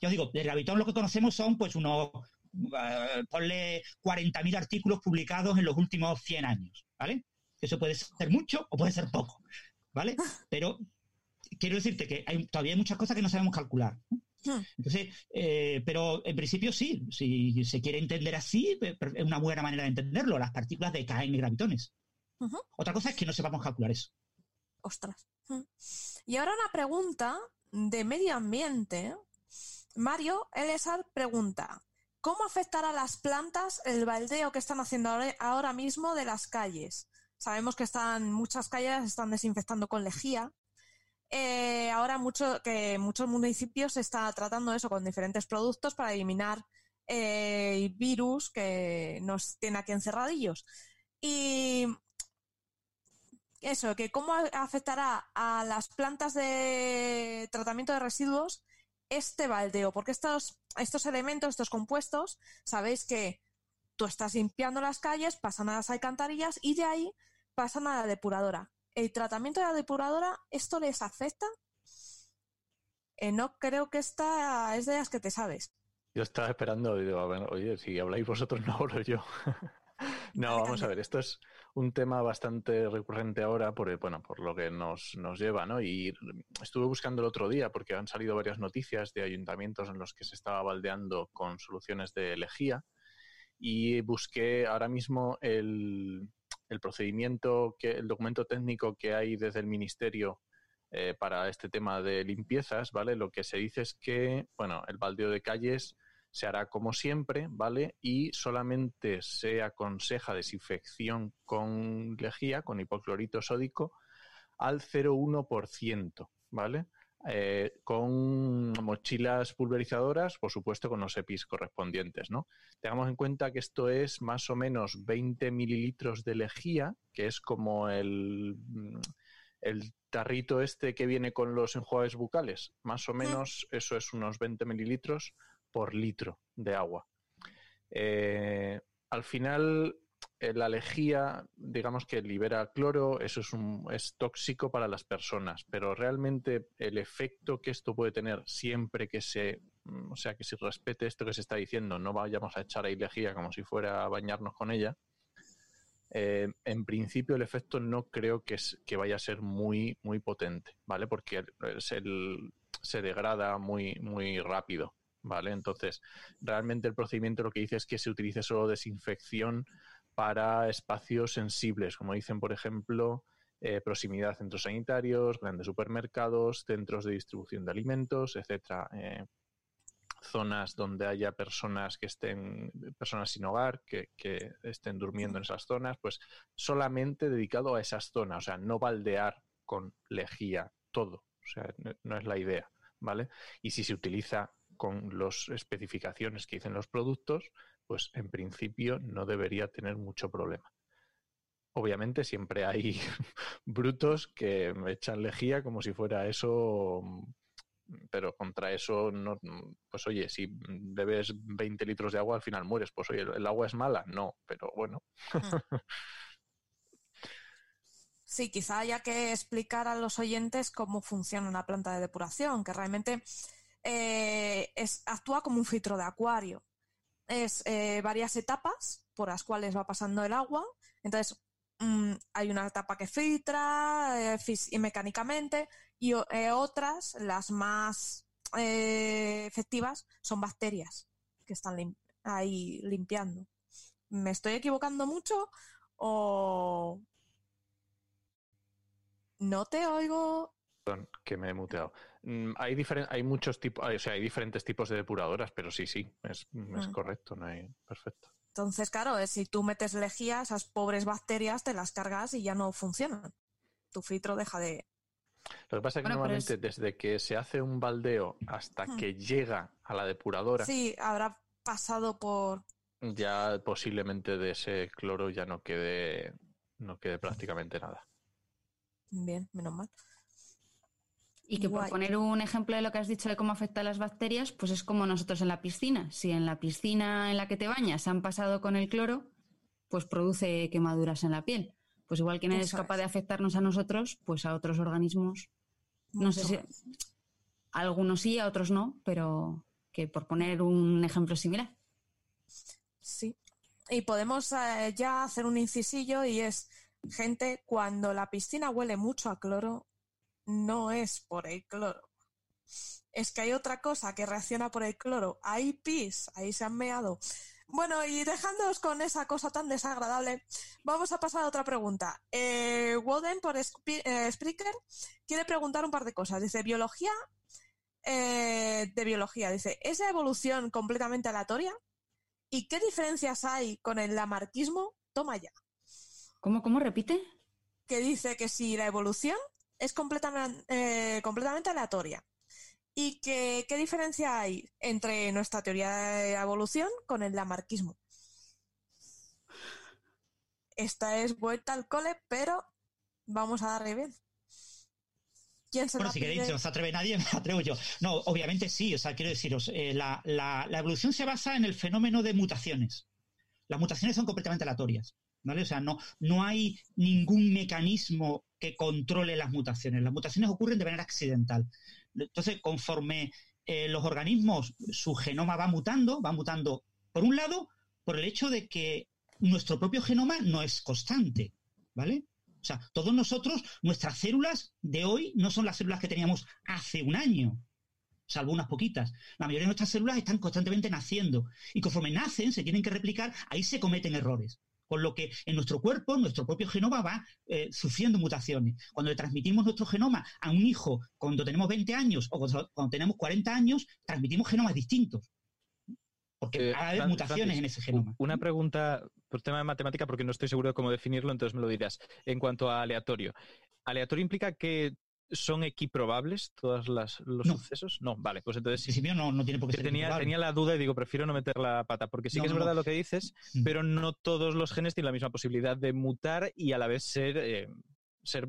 yo digo, de gravitón lo que conocemos son pues unos, uh, ponle 40.000 artículos publicados en los últimos 100 años, ¿vale? Eso puede ser mucho o puede ser poco, ¿vale? Pero quiero decirte que hay, todavía hay muchas cosas que no sabemos calcular. Hmm. Entonces, eh, pero en principio sí, si se quiere entender así, es una buena manera de entenderlo. Las partículas decaen en gravitones. Otra cosa es que no sepamos calcular eso. Ostras. Hmm. Y ahora una pregunta de medio ambiente Mario Elesar pregunta, ¿cómo afectará a las plantas el baldeo que están haciendo ahora mismo de las calles? Sabemos que están muchas calles están desinfectando con lejía. Eh, ahora mucho, que muchos municipios están tratando eso con diferentes productos para eliminar eh, virus que nos tiene aquí encerradillos. Y eso, que cómo afectará a las plantas de tratamiento de residuos este baldeo, porque estos, estos elementos, estos compuestos, sabéis que tú estás limpiando las calles, pasan a las alcantarillas y de ahí pasan a la depuradora. ¿El tratamiento de la depuradora, esto les afecta? Eh, no creo que esta es de las que te sabes. Yo estaba esperando, digo, oye, si habláis vosotros, no hablo yo. no, vamos a ver, esto es un tema bastante recurrente ahora por, bueno, por lo que nos, nos lleva, ¿no? Y estuve buscando el otro día porque han salido varias noticias de ayuntamientos en los que se estaba baldeando con soluciones de lejía y busqué ahora mismo el, el procedimiento, que, el documento técnico que hay desde el Ministerio eh, para este tema de limpiezas, ¿vale? Lo que se dice es que, bueno, el baldeo de calles se hará como siempre, ¿vale? Y solamente se aconseja desinfección con lejía, con hipoclorito sódico, al 0,1%, ¿vale? Eh, con mochilas pulverizadoras, por supuesto con los EPIs correspondientes, ¿no? Tengamos en cuenta que esto es más o menos 20 mililitros de lejía, que es como el, mm, el tarrito este que viene con los enjuagues bucales, más o menos eso es unos 20 mililitros por litro de agua. Eh, al final, la lejía, digamos que libera cloro, eso es, un, es tóxico para las personas, pero realmente el efecto que esto puede tener siempre que se, mm, o sea, que se respete esto que se está diciendo, no vayamos a echar ahí lejía como si fuera a bañarnos con ella, eh, en principio el efecto no creo que, que, vaya a ser muy, muy potente, ¿vale? Porque se degrada muy, muy rápido. ¿vale? Entonces, realmente el procedimiento lo que dice es que se utilice solo desinfección para espacios sensibles, como dicen, por ejemplo, eh, proximidad a centros sanitarios, grandes supermercados, centros de distribución de alimentos, etcétera. Eh, zonas donde haya personas que estén, personas sin hogar, que, estén durmiendo en esas zonas, pues solamente dedicado a esas zonas, o sea, no baldear con lejía todo, o sea, no es la idea, ¿vale? Y si se utiliza con las especificaciones que dicen los productos, pues en principio no debería tener mucho problema. Obviamente siempre hay brutos que me echan lejía como si fuera eso, pero contra eso, no, pues oye, si bebes 20 litros de agua al final mueres, pues oye, ¿el agua es mala? No, pero bueno. Hmm. Sí, quizá haya que explicar a los oyentes cómo funciona una planta de depuración, que realmente eh, es, actúa como un filtro de acuario. Es eh, varias etapas por las cuales va pasando el agua. Entonces, mm, hay una etapa que filtra eh, y mecánicamente y eh, otras, las más efectivas, son bacterias que están ahí limpiando. ¿Me estoy equivocando mucho o no te oigo? Perdón, que me he muteado. Mm, hay, hay muchos tipos, o sea, hay diferentes tipos de depuradoras, pero sí, sí, es, mm. correcto, no hay, perfecto. Entonces, claro, si tú metes lejía, esas pobres bacterias te las cargas y ya no funcionan. Tu filtro deja de. Lo que pasa es que normalmente desde que se hace un baldeo hasta hmm. que llega a la depuradora. Sí, habrá pasado por. Ya posiblemente de ese cloro ya no quede, no quede prácticamente nada. Bien, menos mal. Y que por poner un ejemplo de lo que has dicho de cómo afecta a las bacterias, pues es como nosotros en la piscina. Si en la piscina en la que te bañas han pasado con el cloro, pues produce quemaduras en la piel. Pues igual que no es capaz de afectarnos a nosotros, pues a otros organismos. No sé si algunos sí, a otros no, pero que por poner un ejemplo similar. Sí. Y podemos eh, ya hacer un incisillo y es, gente, cuando la piscina huele mucho a cloro, no es por el cloro. Es que hay otra cosa que reacciona por el cloro. Hay pis, ahí se han meado. Bueno, y dejándoos con esa cosa tan desagradable, vamos a pasar a otra pregunta. Eh, Woden, por eh, Spreaker, quiere preguntar un par de cosas. Dice, biología, eh, de biología, dice, ¿es la evolución completamente aleatoria? ¿Y qué diferencias hay con el lamarquismo? Toma ya. ¿Cómo, cómo repite? Que dice que si la evolución es completamente, eh, completamente aleatoria. ¿Y qué diferencia hay entre nuestra teoría de evolución con el lamarquismo? Esta es vuelta al cole, pero vamos a darle bien. ¿Quién se bueno, si queréis, no se atreve nadie, me atrevo yo. No, obviamente sí, o sea, quiero deciros, eh, la, la, evolución se basa en el fenómeno de mutaciones. Las mutaciones son completamente aleatorias. ¿Vale? O sea, no, no hay ningún mecanismo que controle las mutaciones. Las mutaciones ocurren de manera accidental. Entonces, conforme eh, los organismos, su genoma va mutando, va mutando, por un lado, por el hecho de que nuestro propio genoma no es constante, ¿vale? O sea, todos nosotros, nuestras células de hoy no son las células que teníamos hace un año, salvo unas poquitas. La mayoría de nuestras células están constantemente naciendo y conforme nacen, se tienen que replicar, ahí se cometen errores. Con lo que en nuestro cuerpo, nuestro propio genoma va eh, sufriendo mutaciones. Cuando le transmitimos nuestro genoma a un hijo cuando tenemos 20 años o cuando, tenemos 40 años, transmitimos genomas distintos. Porque eh, mutaciones en ese genoma. Una pregunta por tema de matemática, porque no estoy seguro de cómo definirlo, entonces me lo dirás. En cuanto a aleatorio, ¿aleatorio implica que ¿Son equiprobables todos los sucesos? No, vale, pues entonces sí. no, no tiene por qué ser tenía, tenía la duda y digo, prefiero no meter la pata, porque sí que es verdad lo que dices, mm. pero no todos los genes tienen la misma posibilidad de mutar y a la vez ser, eh, ser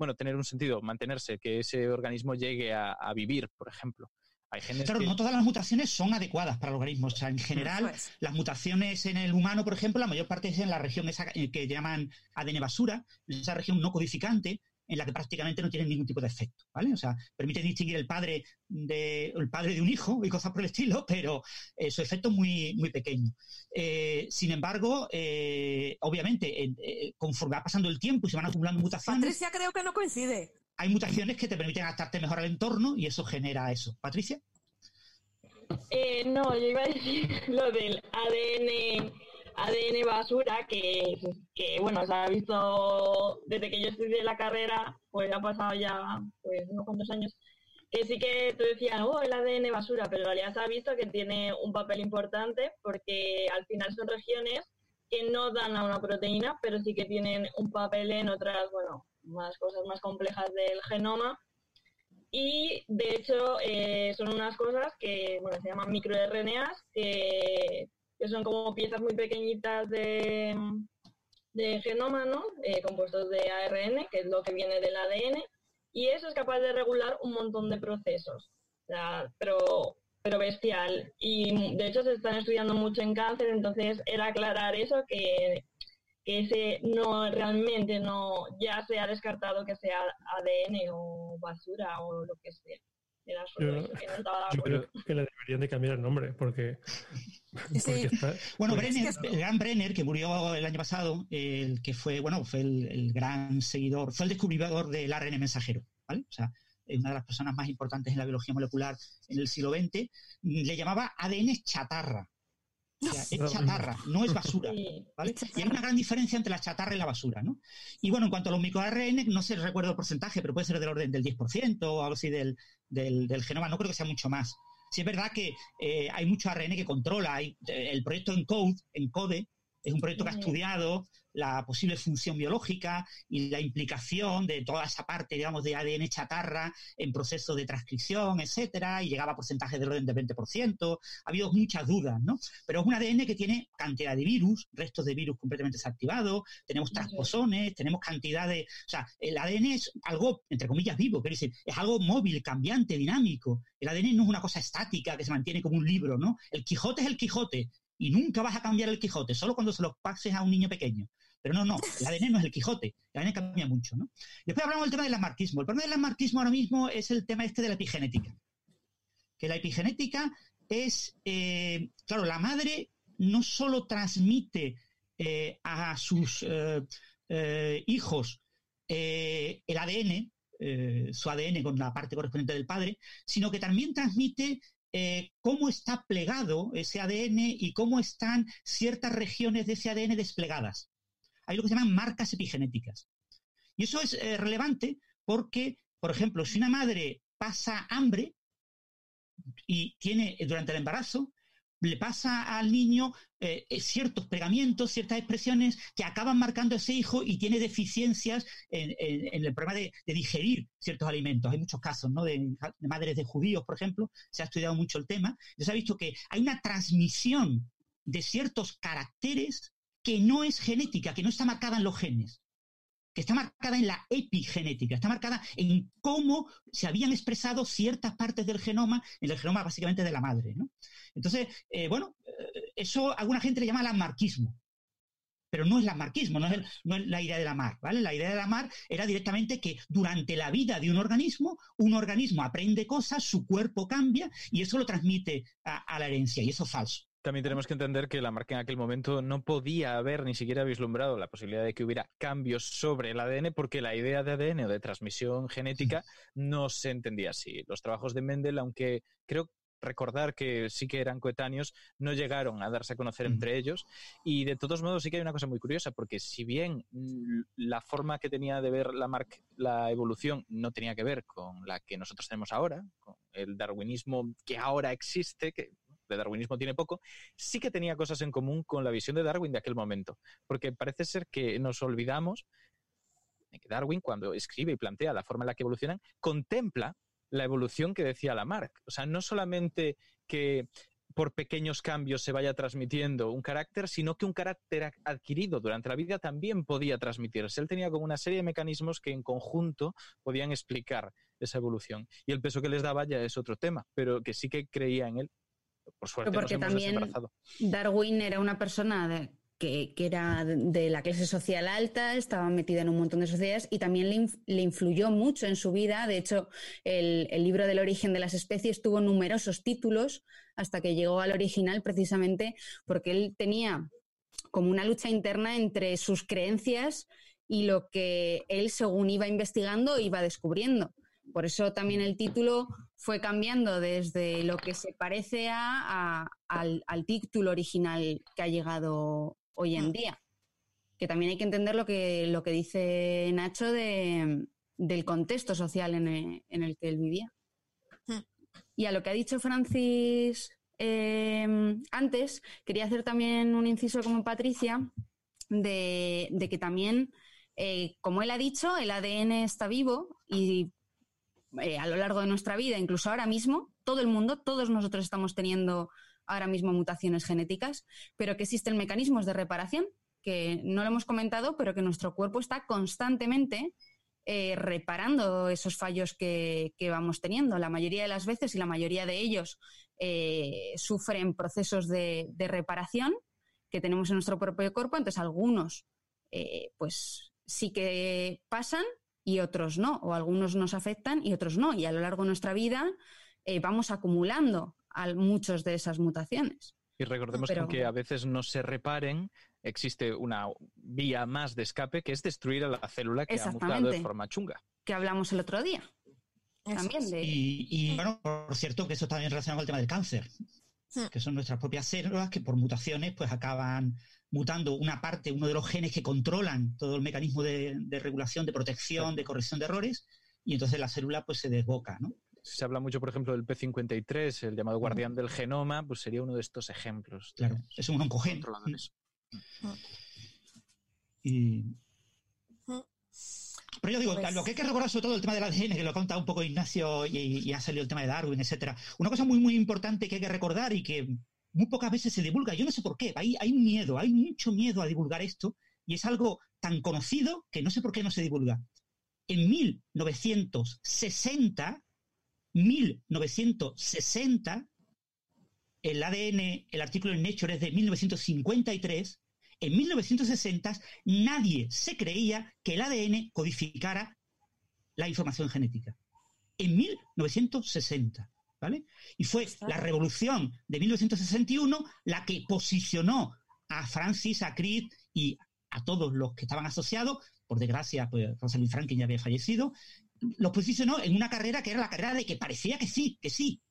bueno, tener un sentido, mantenerse, que ese organismo llegue a, vivir, por ejemplo. Hay genes claro, no todas las mutaciones son adecuadas para el organismo. O sea, en general, las mutaciones en el humano, por ejemplo, la mayor parte es en la región esa que llaman ADN basura, esa región no codificante, en la que prácticamente no tienen ningún tipo de efecto, ¿vale? O sea, permite distinguir el padre de, el padre de un hijo y cosas por el estilo, pero eh, su efecto es muy, muy pequeño. Eh, sin embargo, eh, obviamente, conforme va pasando el tiempo y se van acumulando mutaciones... Patricia creo que no coincide. Hay mutaciones que te permiten adaptarte mejor al entorno y eso genera eso. Patricia. no, yo iba a decir lo del ADN ADN basura que, que, bueno, se ha visto desde que yo estudié la carrera, pues ha pasado ya pues unos cuantos años, que sí que tú decías, oh, el ADN basura, pero en realidad se ha visto que tiene un papel importante porque al final son regiones que no dan a una proteína, pero sí que tienen un papel en otras, bueno, más cosas más complejas del genoma. Y de hecho eh, son unas cosas que bueno, se llaman microRNAs, que, que son como piezas muy pequeñitas de, de genoma, ¿no? Eh, compuestos de ARN, que es lo que viene del ADN, y eso es capaz de regular un montón de procesos, pero, pero bestial. Y de hecho se están estudiando mucho en cáncer, entonces era aclarar eso, que, que ese no realmente no ya se ha descartado que sea ADN o basura o lo que sea. Era solo Yo- no creo que le deberían de cambiar el nombre porque, Sí. porque está- Bueno, Brenner, el gran Brenner, que murió el año pasado, el que fue, bueno, fue el, el gran seguidor, fue el descubridor del ARN mensajero, ¿vale? O sea, es una de las personas más importantes en la biología molecular en el siglo XX, le llamaba ADN chatarra. O sea, es chatarra, no es basura. ¿vale? Y hay una gran diferencia entre la chatarra y la basura, ¿no? Y bueno, en cuanto a los microARN, no sé, recuerdo el porcentaje, pero puede ser del orden del 10% o algo así del, del, del genoma, no creo que sea mucho más. Sí es verdad que eh, hay mucho ARN que controla, hay, eh, el proyecto ENCODE, ENCODE es un proyecto que ha estudiado la posible función biológica y la implicación de toda esa parte, digamos, de ADN chatarra en procesos de transcripción, etcétera, y llegaba a porcentajes del orden del 20%. Ha habido muchas dudas, ¿no? Pero es un ADN que tiene cantidad de virus, restos de virus completamente desactivados, tenemos transposones, tenemos cantidad de... O sea, el ADN es algo, entre comillas, vivo, quiero decir, es algo móvil, cambiante, dinámico. El ADN no es una cosa estática que se mantiene como un libro, ¿no? El Quijote es el Quijote y nunca vas a cambiar el Quijote, solo cuando se lo pases a un niño pequeño. Pero no, no, el ADN no es el Quijote, el ADN cambia mucho, ¿no? Después hablamos del tema del asmarquismo. El problema del asmarquismo ahora mismo es el tema este de la epigenética. Que la epigenética es, eh, claro, la madre no solo transmite eh, a sus eh, hijos el ADN, su ADN con la parte correspondiente del padre, sino que también transmite eh, cómo está plegado ese ADN y cómo están ciertas regiones de ese ADN desplegadas. Hay lo que se llaman marcas epigenéticas. Y eso es eh, relevante porque, por ejemplo, si una madre pasa hambre y tiene durante el embarazo, le pasa al niño eh, eh, ciertos pegamientos, ciertas expresiones que acaban marcando a ese hijo y tiene deficiencias en, el problema de, digerir ciertos alimentos. Hay muchos casos, ¿no? De, de madres de judíos, por ejemplo, se ha estudiado mucho el tema. se ha visto que hay una transmisión de ciertos caracteres que no es genética, que no está marcada en los genes que está marcada en la epigenética, está marcada en cómo se habían expresado ciertas partes del genoma, en el genoma básicamente de la madre. ¿no? Entonces, eh, bueno, eh, eso alguna gente le llama lasmarquismo, pero no es lasmarquismo, no es, no es la idea de la mar, ¿vale? La idea de la mar era directamente que durante la vida de un organismo, un organismo aprende cosas, su cuerpo cambia y eso lo transmite a la herencia, y eso es falso. También tenemos que entender que la marca en aquel momento no podía haber ni siquiera vislumbrado la posibilidad de que hubiera cambios sobre el ADN porque la idea de ADN o de transmisión genética no se entendía así. Los trabajos de Mendel, aunque creo recordar que sí que eran coetáneos, no llegaron a darse a conocer entre ellos. Y de todos modos sí que hay una cosa muy curiosa, porque si bien la forma que tenía de ver la, marc- la evolución no tenía que ver con la que nosotros tenemos ahora, con el darwinismo que ahora existe, que de darwinismo tiene poco, sí que tenía cosas en común con la visión de Darwin de aquel momento, porque parece ser que nos olvidamos que Darwin, cuando escribe y plantea la forma en la que evolucionan, contempla la evolución que decía Lamarck. O sea, no solamente que por pequeños cambios se vaya transmitiendo un carácter, sino que un carácter adquirido durante la vida también podía transmitirse. Él tenía como una serie de mecanismos que en conjunto podían explicar esa evolución. Y el peso que les daba ya es otro tema, pero que sí que creía en él. Por suerte Porque nos hemos también- desembarazado. Darwin era una persona de- que, que era de la clase social alta, estaba metida en un montón de sociedades y también le, inf- le influyó mucho en su vida. De hecho, el, el libro del origen de las especies tuvo numerosos títulos hasta que llegó al original precisamente porque él tenía como una lucha interna entre sus creencias y lo que él, según iba investigando, iba descubriendo. Por eso también el título fue cambiando desde lo que se parece a, a- al, al título original que ha llegado hoy en Mm. día. Que también hay que entender lo que, lo que dice Nacho de, del contexto social en el, en el que él vivía. Mm. Y a lo que ha dicho Francis eh, antes, quería hacer también un inciso como Patricia de, de que también, eh, como él ha dicho, el ADN está vivo y eh, a lo largo de nuestra vida, incluso ahora mismo, todo el mundo, todos nosotros estamos teniendo ahora mismo mutaciones genéticas, pero que existen mecanismos de reparación que no lo hemos comentado, pero que nuestro cuerpo está constantemente eh, reparando esos fallos que, vamos teniendo. La mayoría de las veces y la mayoría de ellos eh, sufren procesos de, de reparación que tenemos en nuestro propio cuerpo, entonces algunos eh, pues sí que pasan y otros no, o algunos nos afectan y otros no. Y a lo largo de nuestra vida eh, vamos acumulando a muchos de esas mutaciones. Y recordemos Pero- que aunque a veces no se reparen, existe una vía más de escape que es destruir a la célula que ha mutado de forma chunga. Que hablamos el otro día. También de... Y, y, bueno, por cierto, que eso bien relacionado con el tema del cáncer, Hmm. que son nuestras propias células que por mutaciones pues acaban mutando una parte, uno de los genes que controlan todo el mecanismo de, de regulación, de protección, de corrección de errores, y entonces la célula pues se desboca, ¿no? Se habla mucho, por ejemplo, del P53, el llamado guardián del genoma, pues sería uno de estos ejemplos. de Claro, es un oncogen. controladores. Y... Mm. Pero yo digo, Pues- lo que hay que recordar sobre todo el tema del ADN, que lo ha contado un poco Ignacio y, y ha salido el tema de Darwin, etcétera. Una cosa muy, muy importante que hay que recordar y que muy pocas veces se divulga, yo no sé por qué, hay, hay miedo, hay mucho miedo a divulgar esto y es algo tan conocido que no sé por qué no se divulga. En 1960, 1960, el ADN, el artículo en Nature es de 1953, en 1960 nadie se creía que el ADN codificara la información genética. En 1960, ¿vale? Y fue la revolución de 1961 la que posicionó a Francis, a Crick y a todos los que estaban asociados, por desgracia, pues Rosalind Franklin ya había fallecido, los posicionó en una carrera que era la carrera de que parecía que sí, que sí.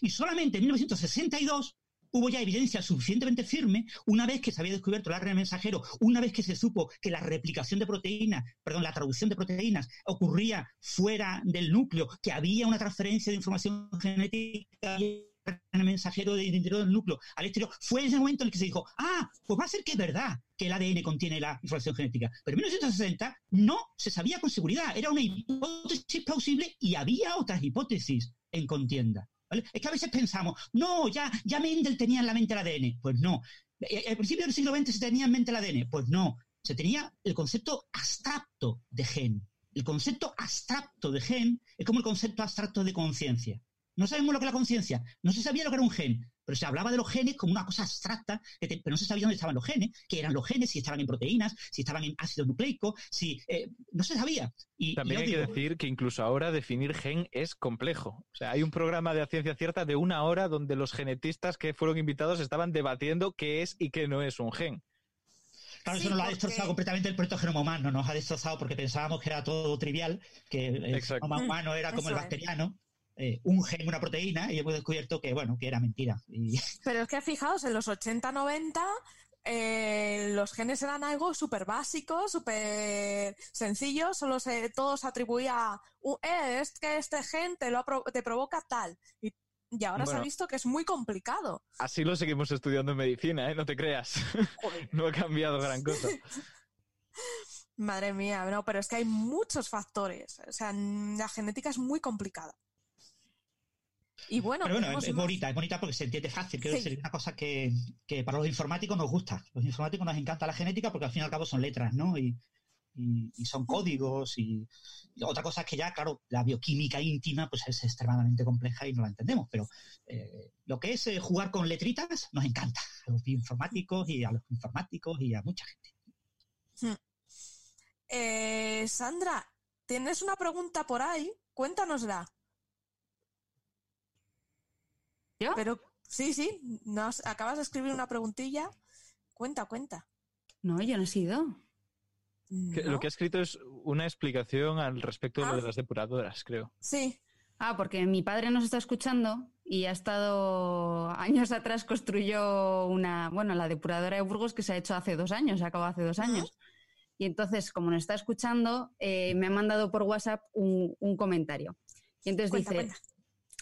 Y solamente en 1962 hubo ya evidencia suficientemente firme, una vez que se había descubierto el ARN mensajero, una vez que se supo que la replicación de proteínas, perdón, la traducción de proteínas ocurría fuera del núcleo, que había una transferencia de información genética ARN mensajero del interior del núcleo al exterior, fue ese momento en el que se dijo, ah, pues va a ser que es verdad que el ADN contiene la información genética. Pero en 1960 no se sabía con seguridad, era una hipótesis plausible y había otras hipótesis en contienda. Es que a veces pensamos, no, ya, ya Mendel tenía en la mente el ADN. Pues no. Eh, Al principio del siglo XX se tenía en mente el ADN. Pues no. Se tenía el concepto abstracto de gen. El concepto abstracto de gen es como el concepto abstracto de conciencia. No sabemos lo que es la conciencia. No se sabía lo que era un gen, pero se hablaba de los genes como una cosa abstracta, que te- pero no se sabía dónde estaban los genes, qué eran los genes, si estaban en proteínas, si estaban en ácidos nucleicos, si eh, no se sabía. Y, También hay que decir que incluso ahora definir gen es complejo. O sea, hay un programa de a ciencia cierta de una hora donde los genetistas que fueron invitados estaban debatiendo qué es y qué no es un gen. Claro, Sí, eso nos lo ha porque- destrozado completamente el proyecto genoma humano, nos ha destrozado porque pensábamos que era todo trivial, que el Exacto. genoma humano era como el Eso bacteriano, eh, un gen, una proteína, y hemos descubierto que, bueno, que era mentira. Y, Pero es que fijaos, en los 80-90 eh, los genes eran algo súper básico, súper sencillo, solo se, todo se atribuía a, "Uh, eh, es que este gen te, lo te provoca tal. Y, y ahora se ha visto que es muy complicado. Así lo seguimos estudiando en medicina, ¿eh? No te creas. no ha cambiado gran cosa. Madre mía, no, pero es que hay muchos factores. O sea, la genética es muy complicada. Y bueno, pero bueno, es, más- bonita, es bonita porque se entiende fácil, Sí. decir, es una cosa que, que para los informáticos nos gusta. Los informáticos nos encanta la genética porque al fin y al cabo son letras, ¿no? Y, y- y son códigos y, y otra cosa es que ya, claro, la bioquímica íntima pues es extremadamente compleja y no la entendemos, pero eh, lo que es eh, jugar con letritas nos encanta a los bioinformáticos y a los informáticos y a mucha gente. Eh, Sandra, ¿tienes una pregunta por ahí? Cuéntanosla. ¿Yo? Pero sí, sí, nos acabas de escribir una preguntilla. Cuenta, cuenta. No, yo no he sido. Que ¿No? Lo que ha escrito es una explicación al respecto de lo Ah. de las depuradoras, creo. Sí, Ah, porque mi padre nos está escuchando y ha estado años atrás construyó una, bueno, la depuradora de Burgos que se ha hecho hace dos años, se acabó hace dos años. Y entonces, como nos está escuchando, eh, me ha mandado por WhatsApp un, un comentario. Y entonces cuenta, dice, cuenta.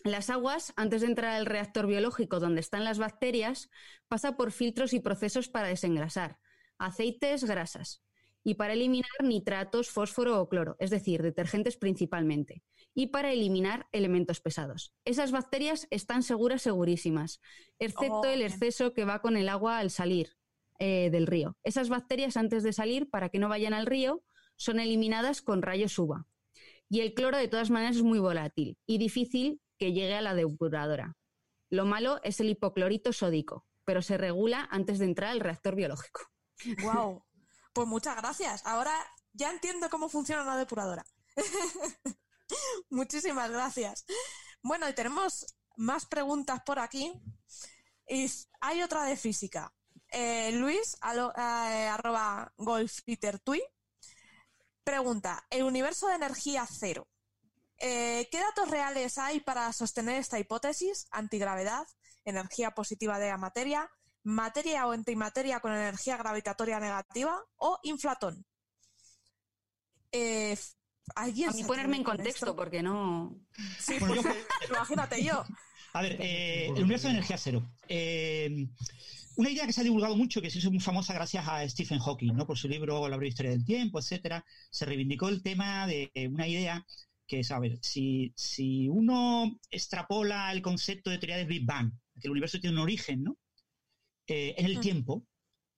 Las aguas, antes de entrar al reactor biológico donde están las bacterias, pasa por filtros y procesos para desengrasar, aceites, grasas, y para eliminar nitratos, fósforo o cloro, es decir, detergentes principalmente, y para eliminar elementos pesados. Esas bacterias están seguras, segurísimas, excepto Oh, el exceso que va con el agua al salir eh, del río. Esas bacterias, antes de salir, para que no vayan al río, son eliminadas con rayos UVA. Y el cloro, de todas maneras, es muy volátil y difícil que llegue a la depuradora. Lo malo es el hipoclorito sódico, pero se regula antes de entrar al reactor biológico. Wow. Pues muchas gracias. Ahora ya entiendo cómo funciona una depuradora. Muchísimas gracias. Bueno, y tenemos más preguntas por aquí. Y hay otra de física. Eh, Luis, alo- eh, arroba pregunta, el universo de energía cero. Eh, ¿Qué datos reales hay para sostener esta hipótesis? Antigravedad, energía positiva de la materia, materia o antimateria con energía gravitatoria negativa o inflatón. Eh, ¿alguien A mí ponerme en contexto, esto? porque no. Sí, Bueno, yo- porque imagínate yo. A ver, eh, el universo de energía cero. Eh, una idea que se ha divulgado mucho, que se hizo muy famosa gracias a Stephen Hawking, ¿no? Por su libro La breve historia del tiempo, etcétera, se reivindicó el tema de una idea que es, a ver, si, si uno extrapola el concepto de teoría del Big Bang, que el universo tiene un origen, ¿no? Eh, en el Mm. tiempo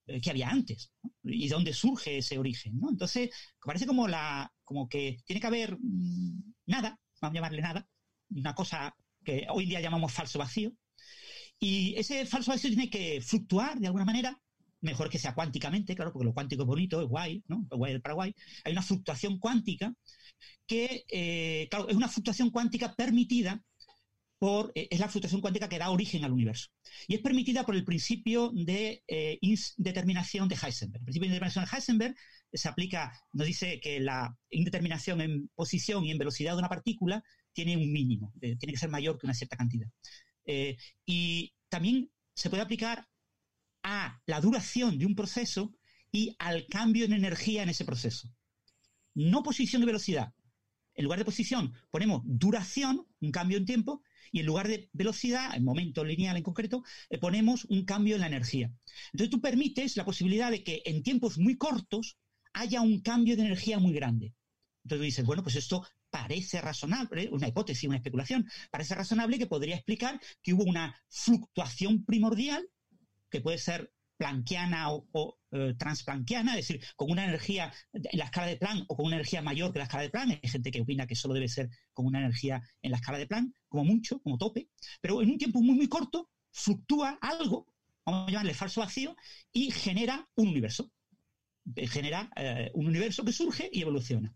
eh, que había antes, ¿no? y dónde surge ese origen, ¿no? Entonces, parece como la, como que tiene que haber mm, nada, vamos a llamarle nada, una cosa que hoy en día llamamos falso vacío, y ese falso vacío tiene que fluctuar de alguna manera, mejor que sea cuánticamente, claro, porque lo cuántico es bonito, es guay, ¿no? Es guay del Paraguay. Hay una fluctuación cuántica que, eh, claro, es una fluctuación cuántica permitida por, eh, es la fluctuación cuántica que da origen al universo. Y es permitida por el principio de eh, indeterminación de Heisenberg. El principio de indeterminación de Heisenberg se aplica, nos dice que la indeterminación en posición y en velocidad de una partícula tiene un mínimo, tiene que ser mayor que una cierta cantidad. Eh, y también se puede aplicar a la duración de un proceso y al cambio en energía en ese proceso. No posición y velocidad. En lugar de posición ponemos duración, un cambio en tiempo, y en lugar de velocidad, en momento lineal en concreto, eh, ponemos un cambio en la energía. Entonces tú permites la posibilidad de que en tiempos muy cortos haya un cambio de energía muy grande. Entonces tú dices, bueno, pues esto parece razonable, una hipótesis, una especulación, parece razonable que podría explicar que hubo una fluctuación primordial, que puede ser planquiana o, o eh, transplanquiana, es decir, con una energía en la escala de Planck o con una energía mayor que la escala de Planck. Hay gente que opina que solo debe ser con una energía en la escala de Planck, como mucho, como tope, pero en un tiempo muy, muy corto fluctúa algo, vamos a llamarle falso vacío, y genera un universo. Eh, Genera eh, un universo que surge y evoluciona.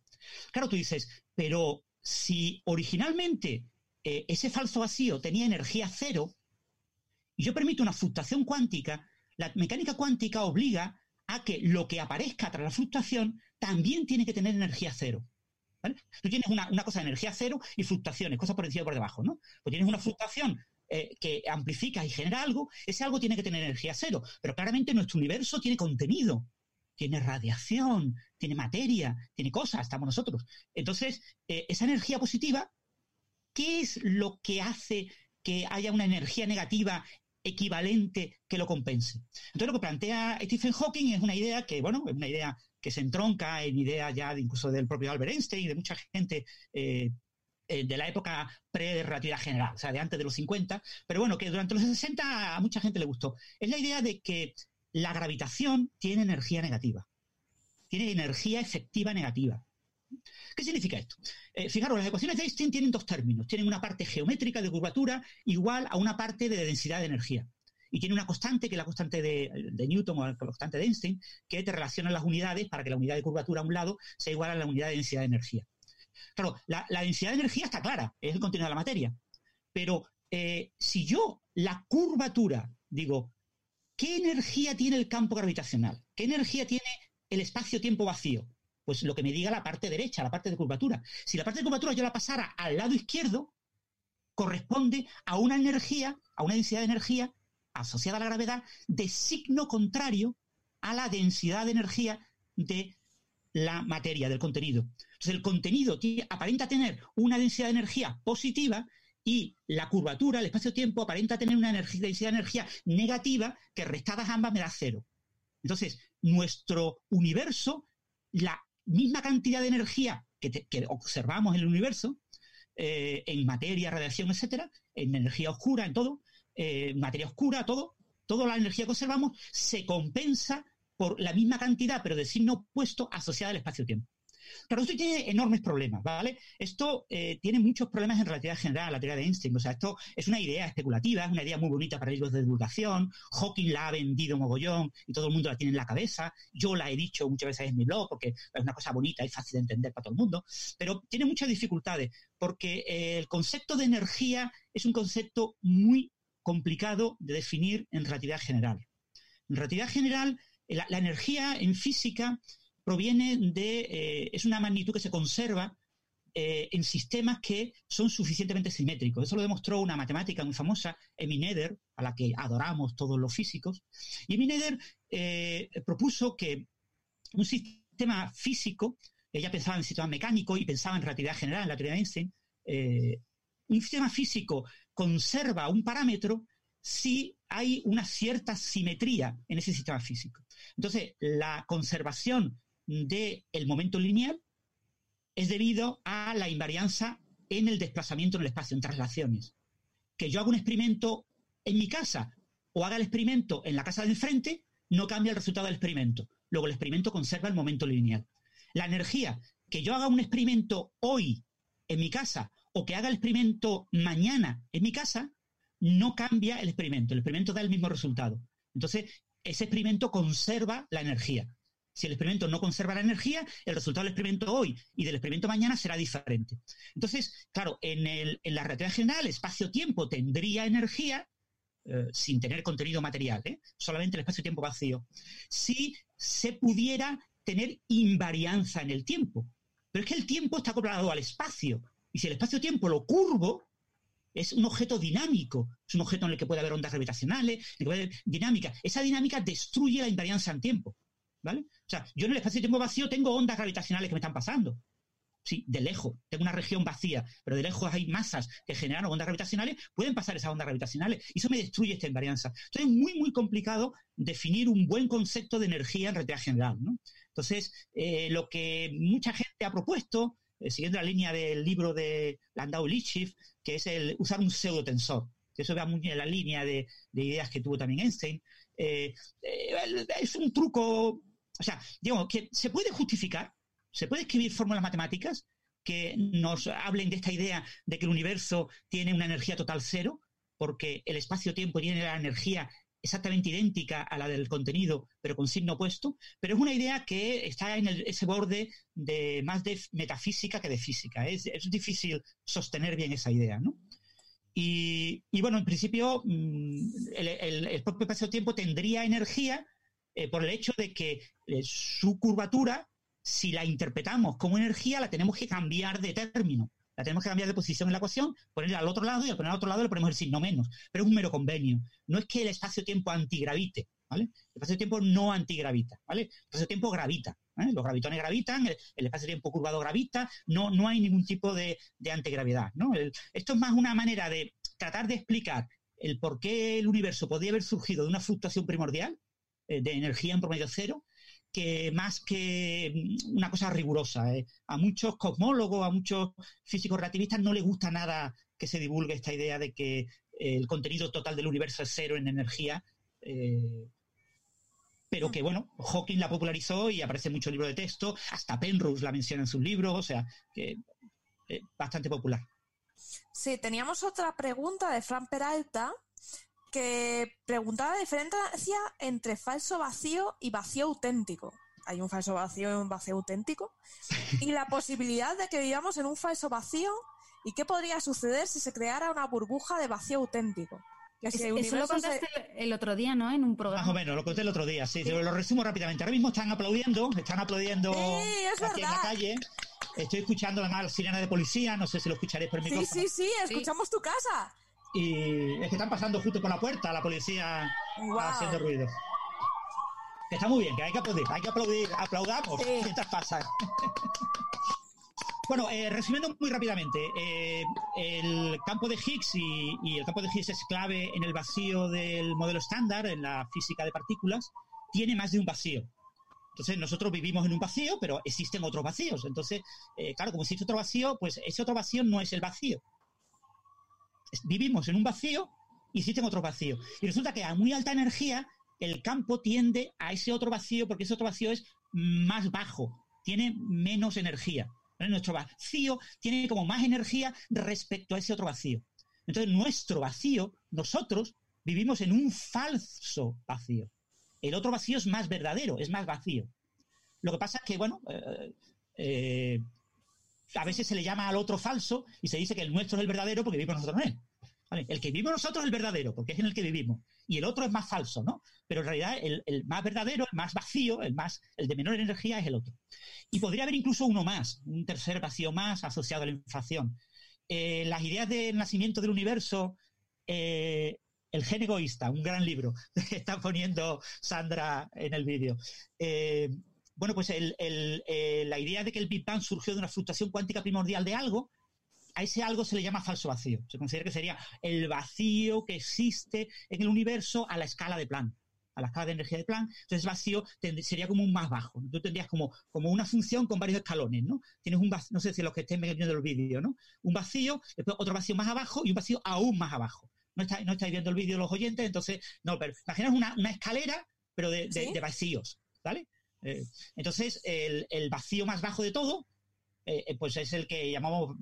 Claro, tú dices, pero si originalmente ese falso vacío tenía energía cero, y yo permito una fluctuación cuántica, la mecánica cuántica obliga a que lo que aparezca tras la fluctuación también tiene que tener energía cero. Tú tienes una, una cosa de energía cero y fluctuaciones, cosas por encima y por debajo, ¿no? Pues tienes una fluctuación eh, que amplifica y genera algo, ese algo tiene que tener energía cero, pero claramente nuestro universo tiene contenido, tiene radiación, tiene materia, tiene cosas, estamos nosotros. Entonces, eh, esa energía positiva, ¿qué es lo que hace que haya una energía negativa equivalente que lo compense? Entonces, lo que plantea Stephen Hawking es una idea que, bueno, es una idea que se entronca en ideas ya incluso del propio Albert Einstein y de mucha gente eh, eh, de la época pre-relatividad general, o sea, de antes de los 50, pero bueno, que durante los 60 a mucha gente le gustó. Es la idea de que la gravitación tiene energía negativa, tiene energía efectiva negativa. ¿Qué significa esto? Eh, fijaros, las ecuaciones de Einstein tienen dos términos. Tienen una parte geométrica de curvatura igual a una parte de densidad de energía. Y tiene una constante, que es la constante de, Newton o la constante de Einstein, que te relaciona las unidades para que la unidad de curvatura a un lado sea igual a la unidad de densidad de energía. Claro, la, la densidad de energía está clara, es el contenido de la materia. Pero eh, si yo la curvatura digo, ¿qué energía tiene el campo gravitacional? ¿Qué energía tiene el espacio-tiempo vacío? Pues lo que me diga la parte derecha, la parte de curvatura. Si la parte de curvatura yo la pasara al lado izquierdo, corresponde a una energía, a una densidad de energía asociada a la gravedad de signo contrario a la densidad de energía de la materia, del contenido. Entonces el contenido aparenta tener una densidad de energía positiva y la curvatura, el espacio-tiempo, aparenta tener una densidad de energía negativa que restadas ambas me da cero. Entonces, nuestro universo, la misma cantidad de energía que, te, observamos en el universo, eh, en materia, radiación, etcétera, en energía oscura, en todo, eh, materia oscura, todo, toda la energía que observamos se compensa por la misma cantidad, pero de signo opuesto asociada al espacio-tiempo. Claro, esto tiene enormes problemas, ¿vale? Esto eh, tiene muchos problemas en relatividad general, la teoría de Einstein. O sea, esto es una idea especulativa, es una idea muy bonita para libros de divulgación. Hawking la ha vendido mogollón y todo el mundo la tiene en la cabeza. Yo la he dicho muchas veces en mi blog porque es una cosa bonita y fácil de entender para todo el mundo. Pero tiene muchas dificultades porque eh, el concepto de energía es un concepto muy complicado de definir en relatividad general. En relatividad general, la energía en física proviene de, eh, es una magnitud que se conserva eh, en sistemas que son suficientemente simétricos. Eso lo demostró una matemática muy famosa, Emmy Nether, a la que adoramos todos los físicos. Y Emmy Nether eh, propuso que un sistema físico, ella pensaba en sistema mecánico y pensaba en relatividad general, en la teoría de Einstein, un sistema físico conserva un parámetro si hay una cierta simetría en ese sistema físico. Entonces, la conservación del momento lineal es debido a la invarianza en el desplazamiento en el espacio, en traslaciones. Que yo haga un experimento en mi casa o haga el experimento en la casa de enfrente, no cambia el resultado del experimento. Luego el experimento conserva el momento lineal. La energía, que yo haga un experimento hoy en mi casa o que haga el experimento mañana en mi casa, no cambia el experimento. El experimento da el mismo resultado. Entonces, ese experimento conserva la energía. Si el experimento no conserva la energía, el resultado del experimento hoy y del experimento mañana será diferente. Entonces, claro, en, la relatividad general, espacio-tiempo tendría energía eh, sin tener contenido material, ¿eh? solamente el espacio-tiempo vacío. Si se pudiera tener invarianza en el tiempo. Pero es que el tiempo está acoplado al espacio. Y si el espacio-tiempo lo curvo, es un objeto dinámico, es un objeto en el que puede haber ondas gravitacionales, en el que puede haber dinámica. Esa dinámica destruye la invarianza en tiempo. ¿Vale? O sea, yo en el espacio-tiempo vacío tengo ondas gravitacionales que me están pasando. Sí, de lejos. Tengo una región vacía, pero de lejos hay masas que generaron ondas gravitacionales, pueden pasar esas ondas gravitacionales y eso me destruye esta invarianza. Entonces es muy, muy complicado definir un buen concepto de energía en relatividad general. Entonces, eh, lo que mucha gente ha propuesto, eh, siguiendo la línea del libro de Landau y Lipschitz, que es el usar un pseudotensor, que eso va muy en la línea de, ideas que tuvo también Einstein, eh, es un truco o sea, digo, que se puede justificar, se puede escribir fórmulas matemáticas que nos hablen de esta idea de que el universo tiene una energía total cero, porque el espacio-tiempo tiene la energía exactamente idéntica a la del contenido, pero con signo opuesto, pero es una idea que está en ese borde de más de metafísica que de física. Es, difícil sostener bien esa idea, ¿no? Y, bueno, en principio, mm, el, el propio espacio-tiempo tendría energía, eh, por el hecho de que eh, su curvatura, si la interpretamos como energía, la tenemos que cambiar de término. La tenemos que cambiar de posición en la ecuación, ponerla al otro lado y al poner al otro lado le ponemos el signo menos. Pero es un mero convenio. No es que el espacio-tiempo antigravite, ¿vale? El espacio-tiempo no antigravita, ¿vale? El espacio-tiempo gravita. Los gravitones gravitan, el, espacio-tiempo curvado gravita, no, no hay ningún tipo de, antigravedad, ¿no? esto es más una manera de tratar de explicar el por qué el universo podría haber surgido de una fluctuación primordial, eh, de energía en promedio cero, que más que mm, una cosa rigurosa. ¿eh? A muchos cosmólogos, a muchos físicos relativistas no les gusta nada que se divulgue esta idea de que el contenido total del universo es cero en energía. Eh, pero que bueno, Hawking la popularizó y aparece mucho libro de texto, hasta Penrose la menciona en sus libros, o sea, que es bastante popular. Sí, teníamos otra pregunta de Fran Peralta, que preguntaba la diferencia entre falso vacío y vacío auténtico. Hay un falso vacío y un vacío auténtico. Y la posibilidad de que vivamos en un falso vacío y qué podría suceder si se creara una burbuja de vacío auténtico. eso lo contaste el otro día, ¿no? En un programa. Más o menos, lo conté el otro día, sí, Lo resumo rápidamente. Ahora mismo están aplaudiendo, están aplaudiendo aquí en la calle. Estoy escuchando además la sirena de policía, no sé si lo escucharéis por mi Sí, sí, sí, escuchamos tu casa. Y es que están pasando justo por la puerta la policía haciendo ruido. Que está muy bien, que hay que aplaudir, hay que aplaudir, aplaudamos mientras pasa. bueno, eh, resumiendo muy rápidamente, eh, el campo de Higgs y, el campo de Higgs es clave en el vacío del modelo estándar, en la física de partículas, tiene más de un vacío. Entonces nosotros vivimos en un vacío, pero existen otros vacíos. Entonces, eh, claro, como existe otro vacío, pues ese otro vacío no es el vacío vivimos en un vacío y existen otros vacíos. Y resulta que a muy alta energía el campo tiende a ese otro vacío porque ese otro vacío es más bajo, tiene menos energía. Nuestro vacío tiene como más energía respecto a ese otro vacío. Entonces, nuestro vacío, nosotros vivimos en un falso vacío. El otro vacío es más verdadero, es más vacío. Lo que pasa es que, bueno, eh, eh, a veces se le llama al otro falso y se dice que el nuestro es el verdadero porque vivimos nosotros en él. El que vivimos nosotros es el verdadero, porque es en el que vivimos. Y el otro es más falso, ¿no? Pero en realidad el, más verdadero, el más vacío, el más, el de menor energía es el otro. Y podría haber incluso uno más, un tercer vacío más asociado a la inflación. Eh, las ideas del nacimiento del universo, eh, El gen egoísta, un gran libro que está poniendo Sandra en el vídeo. Eh, bueno, pues la idea de que el Big Bang surgió de una fluctuación cuántica primordial de algo, a ese algo se le llama falso vacío. Se considera que sería el vacío que existe en el universo a la escala de Planck a la escala de energía de Planck, entonces vacío sería como un más bajo. Tú tendrías como, como una función con varios escalones, ¿no? Tienes un vacío, no sé si los que estén viendo el vídeo, ¿no? Un vacío, después otro vacío más abajo y un vacío aún más abajo. No, está, no estáis viendo el vídeo los oyentes, entonces, no, pero imaginaos una, una escalera, pero de, vacíos, ¿vale? Eh, entonces, el, el, vacío más bajo de todo eh, eh, pues es el que llamamos,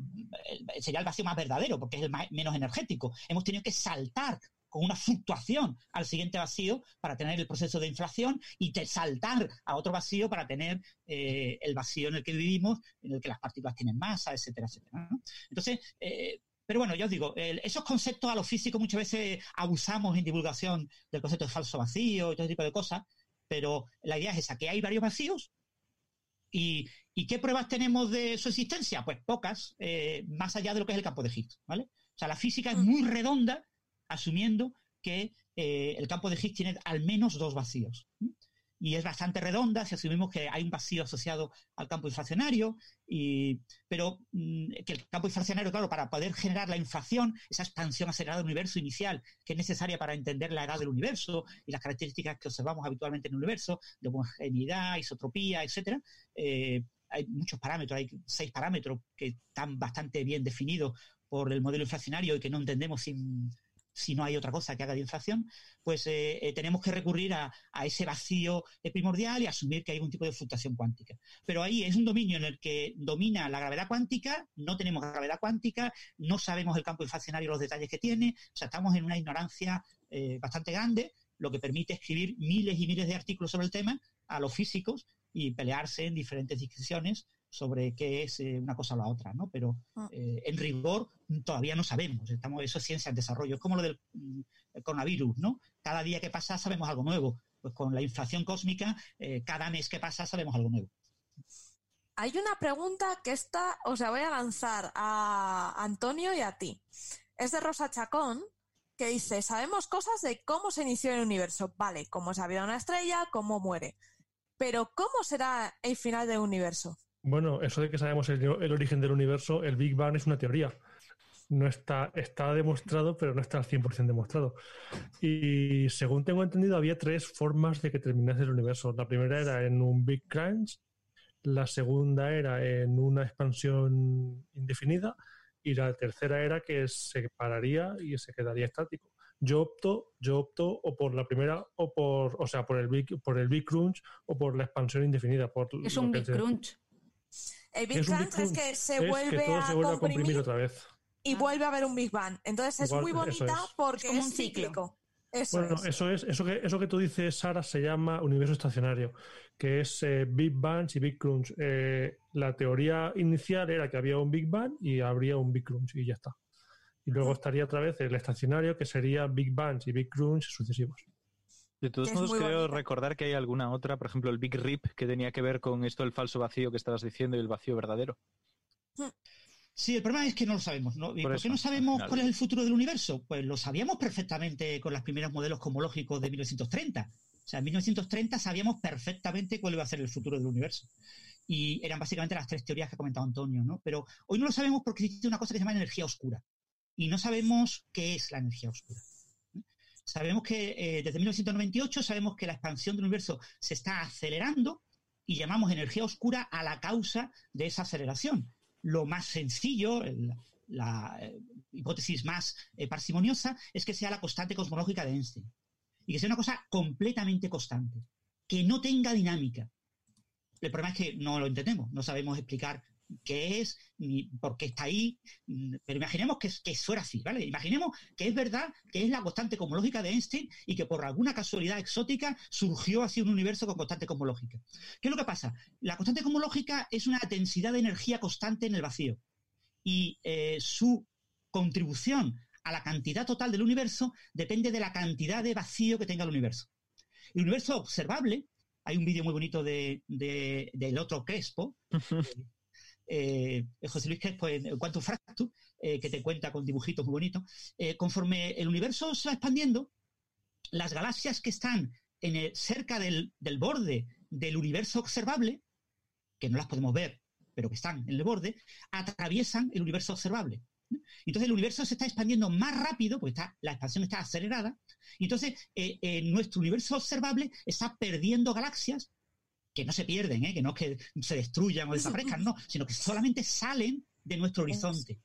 eh, sería el vacío más verdadero, porque es el menos energético. Hemos tenido que saltar con una fluctuación al siguiente vacío para tener el proceso de inflación y saltar a otro vacío para tener el vacío en el que vivimos, en el que las partículas tienen masa, etcétera, etcétera. Entonces, pero bueno, yo os digo, esos conceptos a los físicos muchas veces abusamos en divulgación del concepto de falso vacío y todo ese tipo de cosas, pero la idea es esa, que hay varios vacíos y, qué pruebas tenemos de su existencia? Pues pocas, eh, más allá de lo que es el campo de Higgs, ¿vale? O sea, la física es muy redonda, asumiendo que eh, el campo de Higgs tiene al menos dos vacíos y es bastante redonda si asumimos que hay un vacío asociado al campo inflacionario, y, pero mm, que el campo inflacionario, claro, para poder generar la inflación, esa expansión acelerada del universo inicial, que es necesaria para entender la edad del universo y las características que observamos habitualmente en el universo, de homogeneidad, isotropía, etcétera, eh, hay muchos parámetros, hay seis parámetros que están bastante bien definidos por el modelo inflacionario y que no entendemos sin, si no hay otra cosa que haga de inflación, pues eh, eh, tenemos que recurrir a, ese vacío primordial y asumir que hay un tipo de fluctuación cuántica. Pero ahí es un dominio en el que domina la gravedad cuántica, no tenemos gravedad cuántica, no sabemos el campo inflacionario, los detalles que tiene, o sea, estamos en una ignorancia eh, bastante grande, lo que permite escribir miles y miles de artículos sobre el tema a los físicos y pelearse en diferentes discusiones sobre qué es eh, una cosa o la otra, ¿no? Pero ah. eh, en rigor todavía no sabemos, estamos, eso es ciencia en desarrollo, es como lo del mm, coronavirus, ¿no? Cada día que pasa sabemos algo nuevo, pues con la inflación cósmica, eh, cada mes que pasa sabemos algo nuevo. Hay una pregunta que está, o sea, voy a lanzar a Antonio y a ti. Es de Rosa Chacón, que dice, sabemos cosas de cómo se inició el universo. Vale, cómo se abrió una estrella, cómo muere. Pero ¿cómo será el final del universo? Bueno, eso de que sabemos el, origen del universo, el Big Bang es una teoría. No está, está demostrado, pero no está al 100% demostrado. Y según tengo entendido, había tres formas de que terminase el universo. La primera era en un Big Crunch, la segunda era en una expansión indefinida y la tercera era que se pararía y se quedaría estático. Yo opto, yo opto o por la primera o por, o sea, por el Big, por el Big Crunch o por la expansión indefinida. Por es un Big Crunch. El Big Crunch es que se vuelve, a, comprimir otra vez. Y vuelve a haber un Big Bang. Entonces es muy bonita porque es, cíclico. Eso bueno, eso es, eso que, eso que tú dices, Sara, se llama universo estacionario, que es eh, Big Bang y Big Crunch. Eh, la teoría inicial era que había un Big Bang y habría un Big Crunch y ya está. Y luego estaría otra vez el estacionario, que sería Big Bang y Big Crunch sucesivos. De todos modos, creo recordar que hay alguna otra, por ejemplo, el Big Rip, que tenía que ver con esto del falso vacío que estabas diciendo y el vacío verdadero. Sí, el problema es que no lo sabemos. ¿no? ¿Y por, qué no sabemos cuál es el futuro del universo? Pues lo sabíamos perfectamente con los primeros modelos cosmológicos de 1930. O sea, en 1930 sabíamos perfectamente cuál iba a ser el futuro del universo. Y eran básicamente las tres teorías que ha comentado Antonio, ¿no? Pero hoy no lo sabemos porque existe una cosa que se llama energía oscura. Y no sabemos qué es la energía oscura. Sabemos que eh, desde 1998 sabemos que la expansión del universo se está acelerando y llamamos energía oscura a la causa de esa aceleración. Lo más sencillo, la eh, hipótesis más eh, parsimoniosa, es que sea la constante cosmológica de Einstein. Y que sea una cosa completamente constante, que no tenga dinámica. El problema es que no lo entendemos, no sabemos explicar qué es, ni por qué está ahí, mm, pero imaginemos que, que fuera así, ¿vale? Imaginemos que es verdad que es la constante cosmológica de Einstein y que por alguna casualidad exótica surgió así un universo con constante cosmológica. ¿Qué es lo que pasa? La constante cosmológica es una densidad de energía constante en el vacío y eh, su contribución a la cantidad total del universo depende de la cantidad de vacío que tenga el universo. El universo observable, hay un vídeo muy bonito de, de- del otro Crespo, eh, José Luis Crespo en Quantum Fractus, eh, que te cuenta con dibujitos muy bonitos, eh, conforme el universo se va expandiendo, las galaxias que están en el- cerca del, borde del universo observable, que no las podemos ver, pero que están en el borde, atraviesan el universo observable. Entonces el universo se está expandiendo más rápido, porque está, la expansión está acelerada, y entonces nuestro universo observable está perdiendo galaxias que no se pierden, ¿eh? que no es que se destruyan o desaparezcan, no, sino que solamente salen de nuestro horizonte.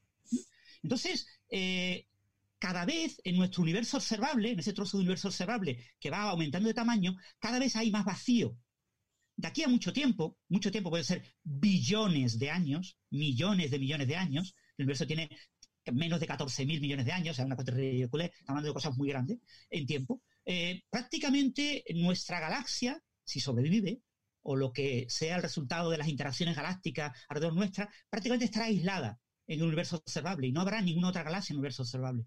Entonces, eh, cada vez en nuestro universo observable, en ese trozo de universo observable que va aumentando de tamaño, cada vez hay más vacío. De aquí a mucho tiempo, mucho tiempo puede ser billones de años, millones de millones de años, el universo tiene menos de 14.000 millones de años, o sea, una cosa ridícula, estamos hablando de cosas muy grandes en tiempo. Eh, prácticamente nuestra galaxia, si sobrevive, o lo que sea el resultado de las interacciones galácticas alrededor nuestra, prácticamente estará aislada en el universo observable y no habrá ninguna otra galaxia en el universo observable.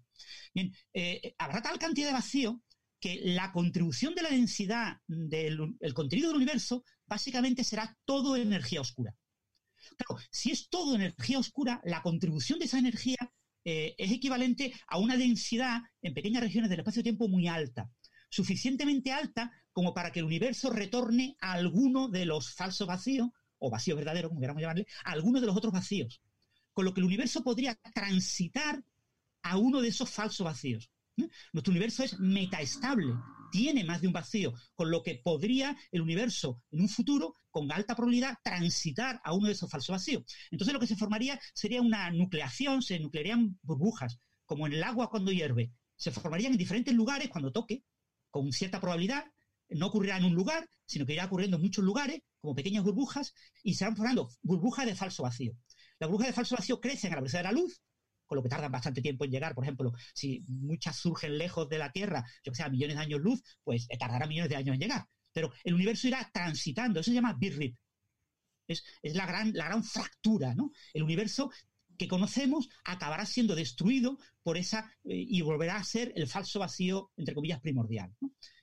Bien, eh, habrá tal cantidad de vacío que la contribución de la densidad del el contenido del universo básicamente será todo energía oscura. Claro, si es todo energía oscura, la contribución de esa energía eh, es equivalente a una densidad en pequeñas regiones del espacio-tiempo muy alta, suficientemente alta como para que el universo retorne a alguno de los falsos vacíos, o vacíos verdaderos, como queramos llamarle, a alguno de los otros vacíos. Con lo que el universo podría transitar a uno de esos falsos vacíos. ¿eh? Nuestro universo es metaestable, tiene más de un vacío, con lo que podría el universo en un futuro, con alta probabilidad, transitar a uno de esos falsos vacíos. Entonces lo que se formaría sería una nucleación, se nuclearían burbujas, como en el agua cuando hierve. Se formarían en diferentes lugares cuando toque, con cierta probabilidad, no ocurrirá en un lugar, sino que irá ocurriendo en muchos lugares, como pequeñas burbujas, y se van formando burbujas de falso vacío. Las burbujas de falso vacío crecen a la velocidad de la luz, con lo que tardan bastante tiempo en llegar. Por ejemplo, si muchas surgen lejos de la Tierra, yo que sé, a millones de años luz, pues tardará millones de años en llegar. Pero el universo irá transitando, eso se llama Big Rip. Es, es la, gran, la gran fractura, ¿no? El universo que conocemos acabará siendo destruido por esa eh, y volverá a ser el falso vacío, entre comillas, primordial.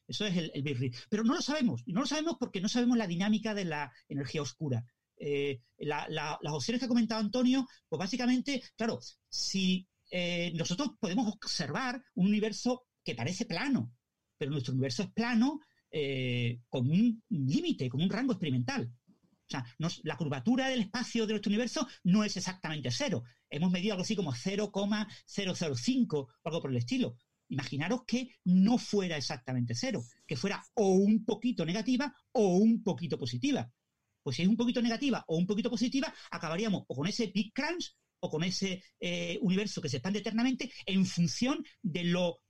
Eso es el, el Big Rip. Pero no lo sabemos, y no lo sabemos porque no sabemos la dinámica de la energía oscura. Eh, la, la, las opciones que ha comentado Antonio, pues básicamente, claro, si eh, nosotros podemos observar un universo que parece plano, pero nuestro universo es plano con un límite, con un rango experimental. O sea, nos, la curvatura del espacio de nuestro universo no es exactamente cero. Hemos medido algo así como 0,005 o algo por el estilo. Imaginaros que no fuera exactamente cero, que fuera o un poquito negativa o un poquito positiva. Pues si es un poquito negativa o un poquito positiva, acabaríamos o con ese Big Crunch o con ese eh, universo que se expande eternamente en función de lo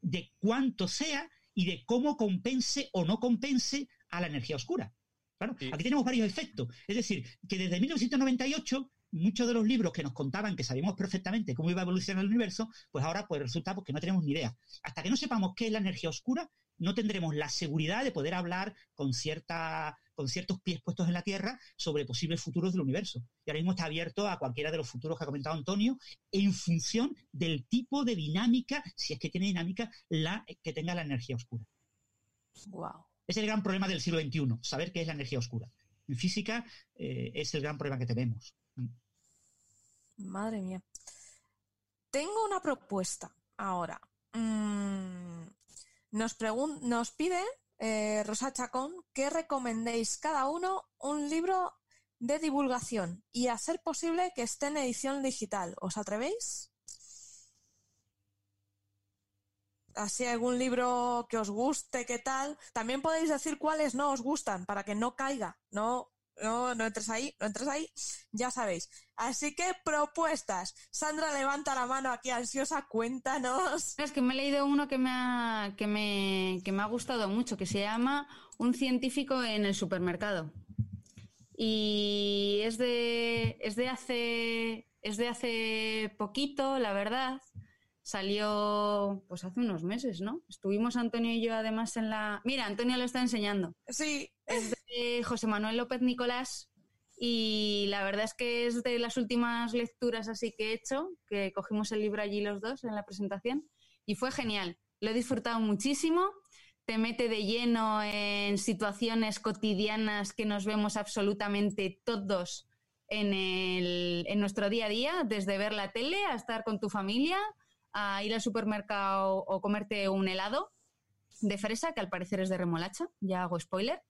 de cuánto sea y de cómo compense o no compense a la energía oscura. Claro, Sí. aquí tenemos varios efectos. Es decir, que desde 1998 muchos de los libros que nos contaban que sabíamos perfectamente cómo iba a evolucionar el universo, pues ahora pues resulta pues, que no tenemos ni idea. Hasta que no sepamos qué es la energía oscura, no tendremos la seguridad de poder hablar con cierta con ciertos pies puestos en la Tierra sobre posibles futuros del universo. Y ahora mismo está abierto a cualquiera de los futuros que ha comentado Antonio en función del tipo de dinámica, si es que tiene dinámica, la que tenga la energía oscura. Wow. Es el gran problema del siglo XXI, saber qué es la energía oscura. En física eh, es el gran problema que tenemos. Madre mía. Tengo una propuesta ahora. Mm, nos, pide eh, Rosa Chacón que recomendéis cada uno un libro de divulgación y a ser posible que esté en edición digital. ¿Os atrevéis? Así algún libro que os guste, qué tal. También podéis decir cuáles no os gustan para que no caiga. No, no, no entres ahí, no entres ahí. Ya sabéis. Así que propuestas. Sandra levanta la mano aquí ansiosa, cuéntanos. Es que me he leído uno que me ha, que me, que me ha gustado mucho, que se llama Un científico en el supermercado. y es de, es de hace es de hace poquito, la verdad. Salió pues hace unos meses, ¿no? Estuvimos Antonio y yo además en la. Mira, Antonio lo está enseñando. Sí. Es de José Manuel López Nicolás y la verdad es que es de las últimas lecturas así que he hecho, que cogimos el libro allí los dos en la presentación y fue genial. Lo he disfrutado muchísimo te mete de lleno en situaciones cotidianas que nos vemos absolutamente todos en, el, en nuestro día a día, desde ver la tele a estar con tu familia, a ir al supermercado o comerte un helado de fresa, que al parecer es de remolacha, ya hago spoiler.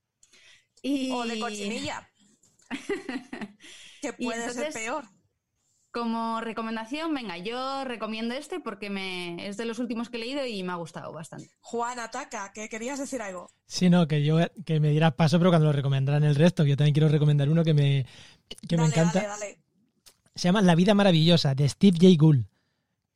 Y... O de cochinilla. que puede ser peor. Como recomendación, venga, yo recomiendo este porque me es de los últimos que he leído y me ha gustado bastante. Juan, ataca, que querías decir algo. Sí, no, que yo que me dirás paso, pero cuando lo recomendarán el resto, yo también quiero recomendar uno que me, que me encanta. Dale, dale. Se llama La vida maravillosa, de Steve J. Gould,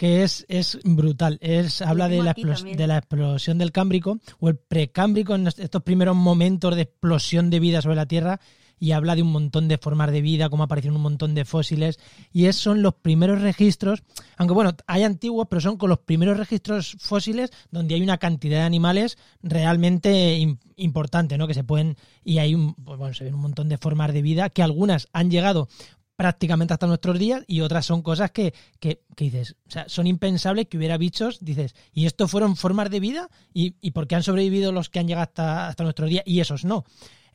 que es, es brutal. Es, habla de la, de la explosión del Cámbrico, o el precámbrico, en estos primeros momentos de explosión de vida sobre la Tierra, y habla de un montón de formas de vida, cómo aparecieron un montón de fósiles, y esos son los primeros registros, aunque bueno, hay antiguos, pero son con los primeros registros fósiles donde hay una cantidad de animales realmente importante, ¿no? Que se pueden, y hay un, pues bueno, se ven un montón de formas de vida que algunas han llegado prácticamente hasta nuestros días y otras son cosas que, que, dices, o sea, son impensables que hubiera bichos, dices, y esto fueron formas de vida y, y por qué han sobrevivido los que han llegado hasta, hasta nuestros días y esos no.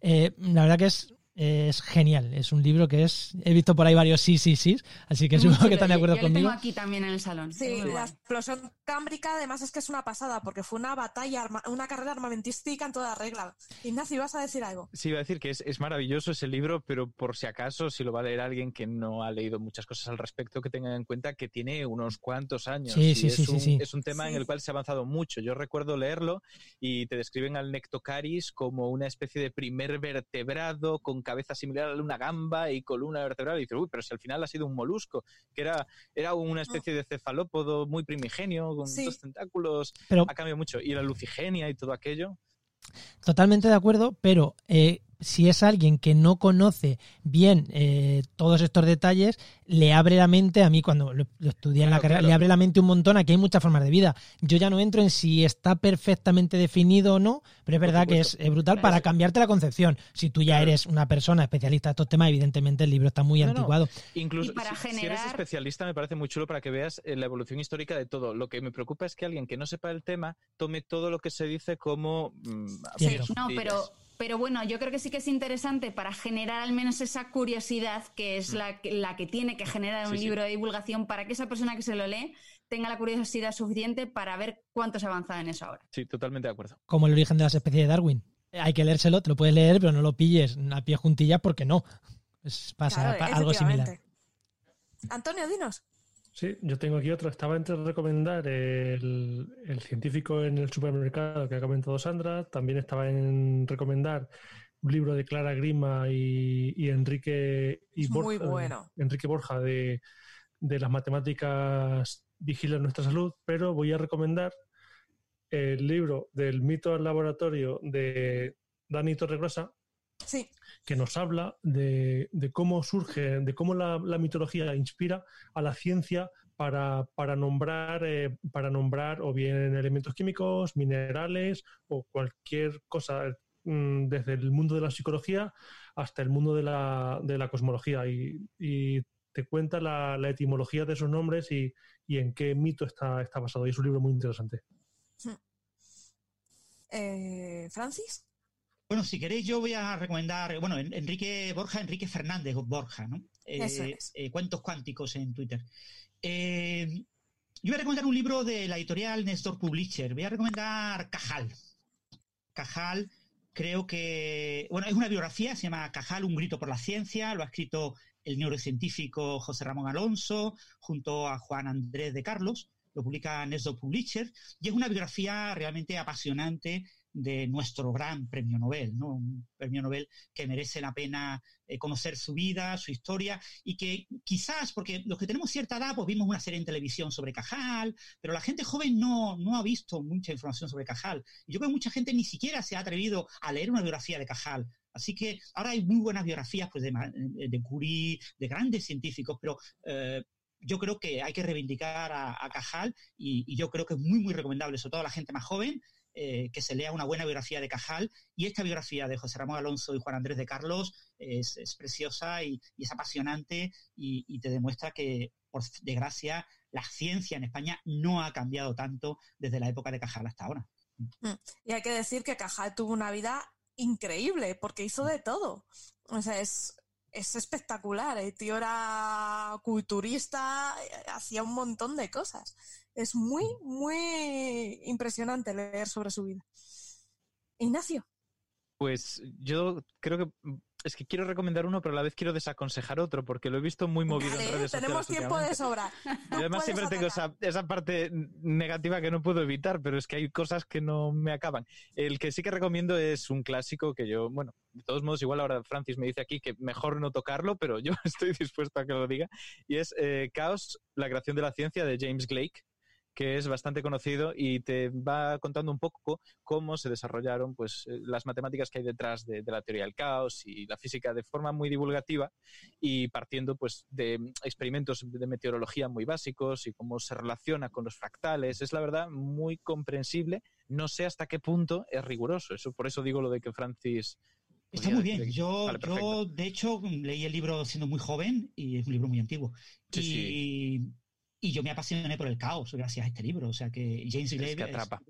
Eh, la verdad que es es genial. Es un libro que es. He visto por ahí varios sí, sí, sí. Así que supongo que están de acuerdo yo conmigo. Lo tengo aquí también en el salón. Sí, la explosión cámbrica, además, es que es una pasada, porque fue una batalla, una carrera armamentística en toda regla. Ignacio, ¿vas a decir algo? Sí, iba a decir que es, es, maravilloso ese libro, pero por si acaso, si lo va a leer alguien que no ha leído muchas cosas al respecto, que tenga en cuenta que tiene unos cuantos años. Sí, sí, sí, es, un, sí, es un tema en el cual se ha avanzado mucho. Yo recuerdo leerlo y te describen al Nectocaris como una especie de primer vertebrado con cabeza similar a una gamba y columna vertebral. Y dices, uy, pero si al final ha sido un molusco, que era, era una especie de cefalópodo muy primigenio, con Sí. dos tentáculos. Pero Ha cambiado mucho. Y la lucigenia y todo aquello. Totalmente de acuerdo, pero eh, si es alguien que no conoce bien eh, todos estos detalles, le abre la mente, a mí cuando lo, lo estudié en la carrera, claro. le abre la mente un montón, aquí hay muchas formas de vida. Yo ya no entro en si está perfectamente definido o no, pero es verdad que es, brutal para cambiarte la concepción. Si tú ya Claro. eres una persona especialista en estos temas, evidentemente el libro está muy No, no. anticuado. Incluso Y para si, si eres generar- especialista, me parece muy chulo para que veas eh, la evolución histórica de todo. Lo que me preocupa es que alguien que no sepa el tema tome todo lo que se dice como. mm, absolutillas. No, pero, pero bueno, yo creo que sí que es interesante para generar al menos esa curiosidad que es la, que- la que tiene que generar un Sí, sí. libro de divulgación para que esa persona que se lo lee tenga la curiosidad suficiente para ver cuánto se ha avanzado en eso ahora. Sí, totalmente de acuerdo. Como el origen de las especies de Darwin. Hay que leérselo, te lo puedes leer, pero no lo pilles a pie juntillas porque no. Es, pasa Claro, algo similar. Antonio, dinos. Sí, yo tengo aquí otro. Estaba entre recomendar el, el científico en el supermercado que ha comentado Sandra. También estaba en recomendar un libro de Clara Grima y, y Enrique y Es muy Borja, bueno. Enrique Borja de, de las matemáticas vigilan nuestra salud, pero voy a recomendar el libro del mito al laboratorio de Dani Torregrosa, Sí, que nos habla de, de cómo surge, de cómo la, la mitología inspira a la ciencia para, para nombrar, eh, para nombrar o bien elementos químicos, minerales o cualquier cosa, mm, desde el mundo de la psicología hasta el mundo de la, de la cosmología. Y, y te cuenta la, la etimología de esos nombres y, y en qué mito está, está basado. Y es un libro muy interesante. eh, Francis. Bueno, si queréis, yo voy a recomendar, bueno, En- Enrique Borja, Enrique Fernández Borja, ¿no? Eh, Eso es. eh, cuentos cuánticos en Twitter. Eh, yo voy a recomendar un libro de la editorial Nestor Publisher. Voy a recomendar Cajal. Cajal, creo que, bueno, es una biografía, se llama Cajal, un grito por la ciencia, lo ha escrito el neurocientífico José Ramón Alonso junto a Juan Andrés de Carlos, lo publica Nestor Publisher, y es una biografía realmente apasionante de nuestro gran premio Nobel, ¿no? Un premio Nobel que merece la pena eh, conocer su vida, su historia, y que quizás, porque los que tenemos cierta edad, pues vimos una serie en televisión sobre Cajal, pero la gente joven no, no ha visto mucha información sobre Cajal. Y yo creo que mucha gente ni siquiera se ha atrevido a leer una biografía de Cajal. Así que ahora hay muy buenas biografías pues, de, de Curie, de grandes científicos, pero eh, yo creo que hay que reivindicar a, Cajal y, yo creo que es muy, muy recomendable, sobre todo a la gente más joven, eh, que se lea una buena biografía de Cajal. Y esta biografía de José Ramón Alonso y Juan Andrés de Carlos es, preciosa y, es apasionante y, te demuestra que, por desgracia, la ciencia en España no ha cambiado tanto desde la época de Cajal hasta ahora. Mm. Y hay que decir que Cajal tuvo una vida increíble porque hizo de todo. O sea, es, es espectacular. El tío era culturista, hacía un montón de cosas. Es muy, muy impresionante leer sobre su vida. Ignacio. Pues yo creo que es que quiero recomendar uno, pero a la vez quiero desaconsejar otro, porque lo he visto muy movido en redes sociales. Tenemos tiempo de sobra. y además siempre tengo esa, parte negativa que no puedo evitar, pero es que hay cosas que no me acaban. El que sí que recomiendo es un clásico que yo, bueno, de todos modos, igual ahora Francis me dice aquí que mejor no tocarlo, pero yo estoy dispuesto a que lo diga, y es eh, Caos, la creación de la ciencia de James Blake que es bastante conocido y te va contando un poco cómo se desarrollaron pues, eh, las matemáticas que hay detrás de, la teoría del caos y la física de forma muy divulgativa y partiendo pues, de experimentos de meteorología muy básicos y cómo se relaciona con los fractales. Es la verdad muy comprensible. No sé hasta qué punto es riguroso. Eso, por eso digo lo de que Francis Está muy bien. Yo, yo, de hecho, leí el libro siendo muy joven y es un libro muy antiguo. y, y yo me apasioné por el caos gracias a este libro. O sea que James Gray atrapa.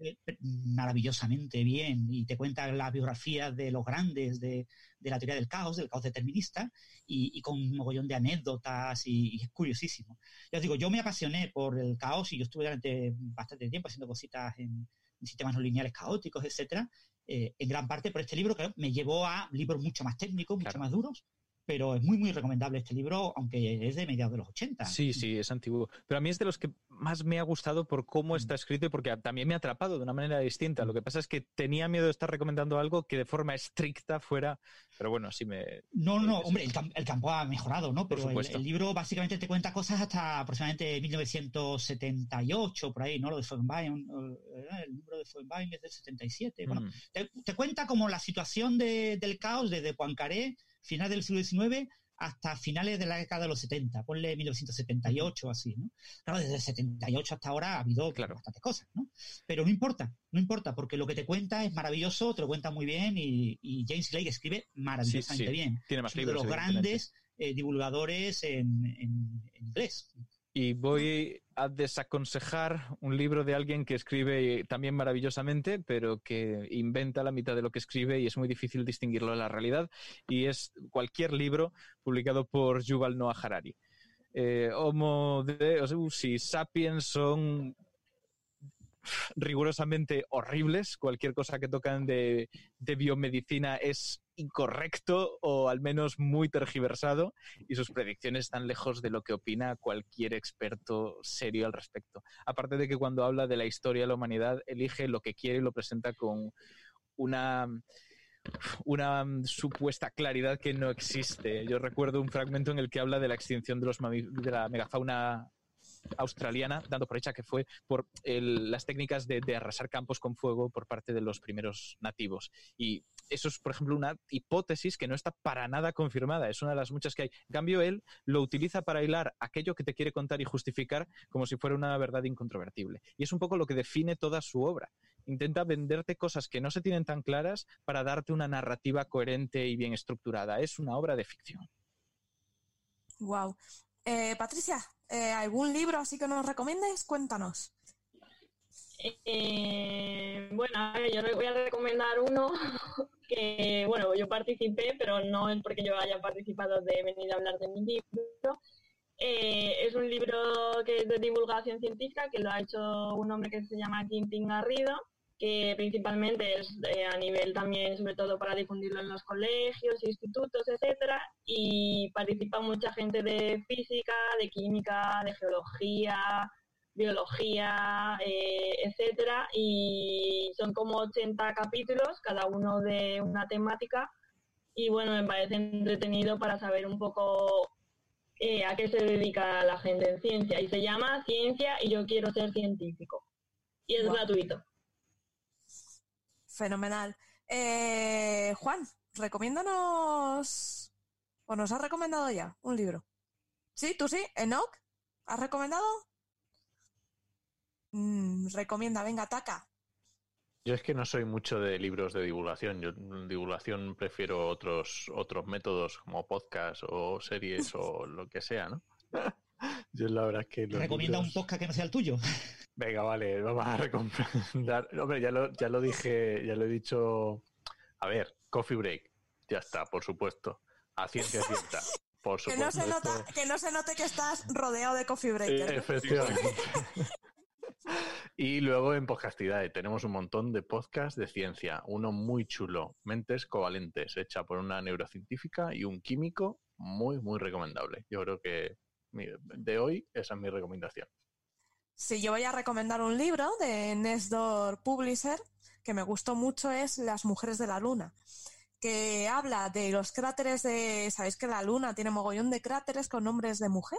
maravillosamente bien y te cuenta la biografía de los grandes de, la teoría del caos, del caos determinista, y, con un mogollón de anécdotas y, es curiosísimo. Ya os digo, yo me apasioné por el caos y yo estuve durante bastante tiempo haciendo cositas en, sistemas no lineales caóticos, etcétera, eh, en gran parte por este libro que me llevó a libros mucho más técnicos, mucho más duros, pero es muy, muy recomendable este libro, aunque es de mediados de los 80. Sí, sí, es antiguo. Pero a mí es de los que más me ha gustado por cómo mm. está escrito y porque también me ha atrapado de una manera distinta. Lo que pasa es que tenía miedo de estar recomendando algo que de forma estricta fuera, pero bueno, sí me... No, no, hombre, el, campo ha mejorado, ¿no? Pero el, libro básicamente te cuenta cosas hasta aproximadamente 1978, por ahí, ¿no? Lo de Foenbein, el libro de Foenbein es del 77. Bueno, mm. te, cuenta como la situación del caos desde Poincaré final del siglo XIX hasta finales de la década de los 70, ponle 1978 o así, ¿no? Claro, desde el 78 hasta ahora ha habido claro. bastantes cosas, ¿no? Pero no importa, no importa, porque lo que te cuenta es maravilloso, te lo cuenta muy bien y, James Lake escribe maravillosamente bien. Tiene más libros. de los grandes eh, divulgadores en, en inglés y voy a desaconsejar un libro de alguien que escribe también maravillosamente, pero que inventa la mitad de lo que escribe y es muy difícil distinguirlo de la realidad, y es cualquier libro publicado por Yuval Noah Harari. Eh, Homo de, o si Sapiens son rigurosamente horribles. Cualquier cosa que tocan de, biomedicina es incorrecto o al menos muy tergiversado y sus predicciones están lejos de lo que opina cualquier experto serio al respecto. Aparte de que cuando habla de la historia de la humanidad elige lo que quiere y lo presenta con una una supuesta claridad que no existe. Yo recuerdo un fragmento en el que habla de la extinción de, los de la megafauna australiana, dando por hecha que fue por las técnicas de, arrasar campos con fuego por parte de los primeros nativos. Y eso es, por ejemplo, una hipótesis que no está para nada confirmada, es una de las muchas que hay. En cambio, él lo utiliza para hilar aquello que te quiere contar y justificar como si fuera una verdad incontrovertible. Y es un poco lo que define toda su obra. Intenta venderte cosas que no se tienen tan claras para darte una narrativa coherente y bien estructurada. Es una obra de ficción. Wow. Eh, Patricia, eh, ¿algún libro así que nos recomiendes? Cuéntanos. Eh, bueno, yo voy a recomendar uno que, bueno, yo participé, pero no es porque yo haya participado de venir a hablar de mi libro. es un libro que es de divulgación científica que lo ha hecho un hombre que se llama Quintín Garrido que principalmente es eh, a nivel también, sobre todo para difundirlo en los colegios, institutos, etcétera, y participa mucha gente de física, de química, de geología, biología, eh, etcétera, y son como 80 capítulos, cada uno de una temática, y bueno, me parece entretenido para saber un poco eh, a qué se dedica la gente en ciencia, y se llama Ciencia y yo quiero ser científico, y es gratuito. Fenomenal. Eh, Juan, recomiéndanos. ¿O nos has recomendado ya un libro? ¿Sí? ¿Tú sí? ¿Enoch? ¿Has recomendado? Mm, recomienda, venga, ataca. Yo es que no soy mucho de libros de divulgación. Yo en divulgación prefiero otros otros métodos como podcast o series o lo que sea, ¿no? Yo la verdad es que Recomienda un podcast que no sea el tuyo. Venga, vale, vamos a recomendar. Hombre, ya lo, ya lo dije, ya lo he dicho. A ver, Coffee Break. Ya está, por supuesto. A ciencia cierta. Por Que supuesto. no, se nota, que no se note que estás rodeado de coffee Eh, breakers. ¿no? efectivamente. y luego en Podcastidae tenemos un montón de podcasts de ciencia. Uno muy chulo, Mentes Covalentes, hecha por una neurocientífica y un químico, muy, muy recomendable. Yo creo que de hoy esa es mi recomendación. Si yo voy a recomendar un libro de Nestor Publisher que me gustó mucho es Las mujeres de la luna, que habla de los cráteres de, sabéis que la luna tiene mogollón de cráteres con nombres de mujer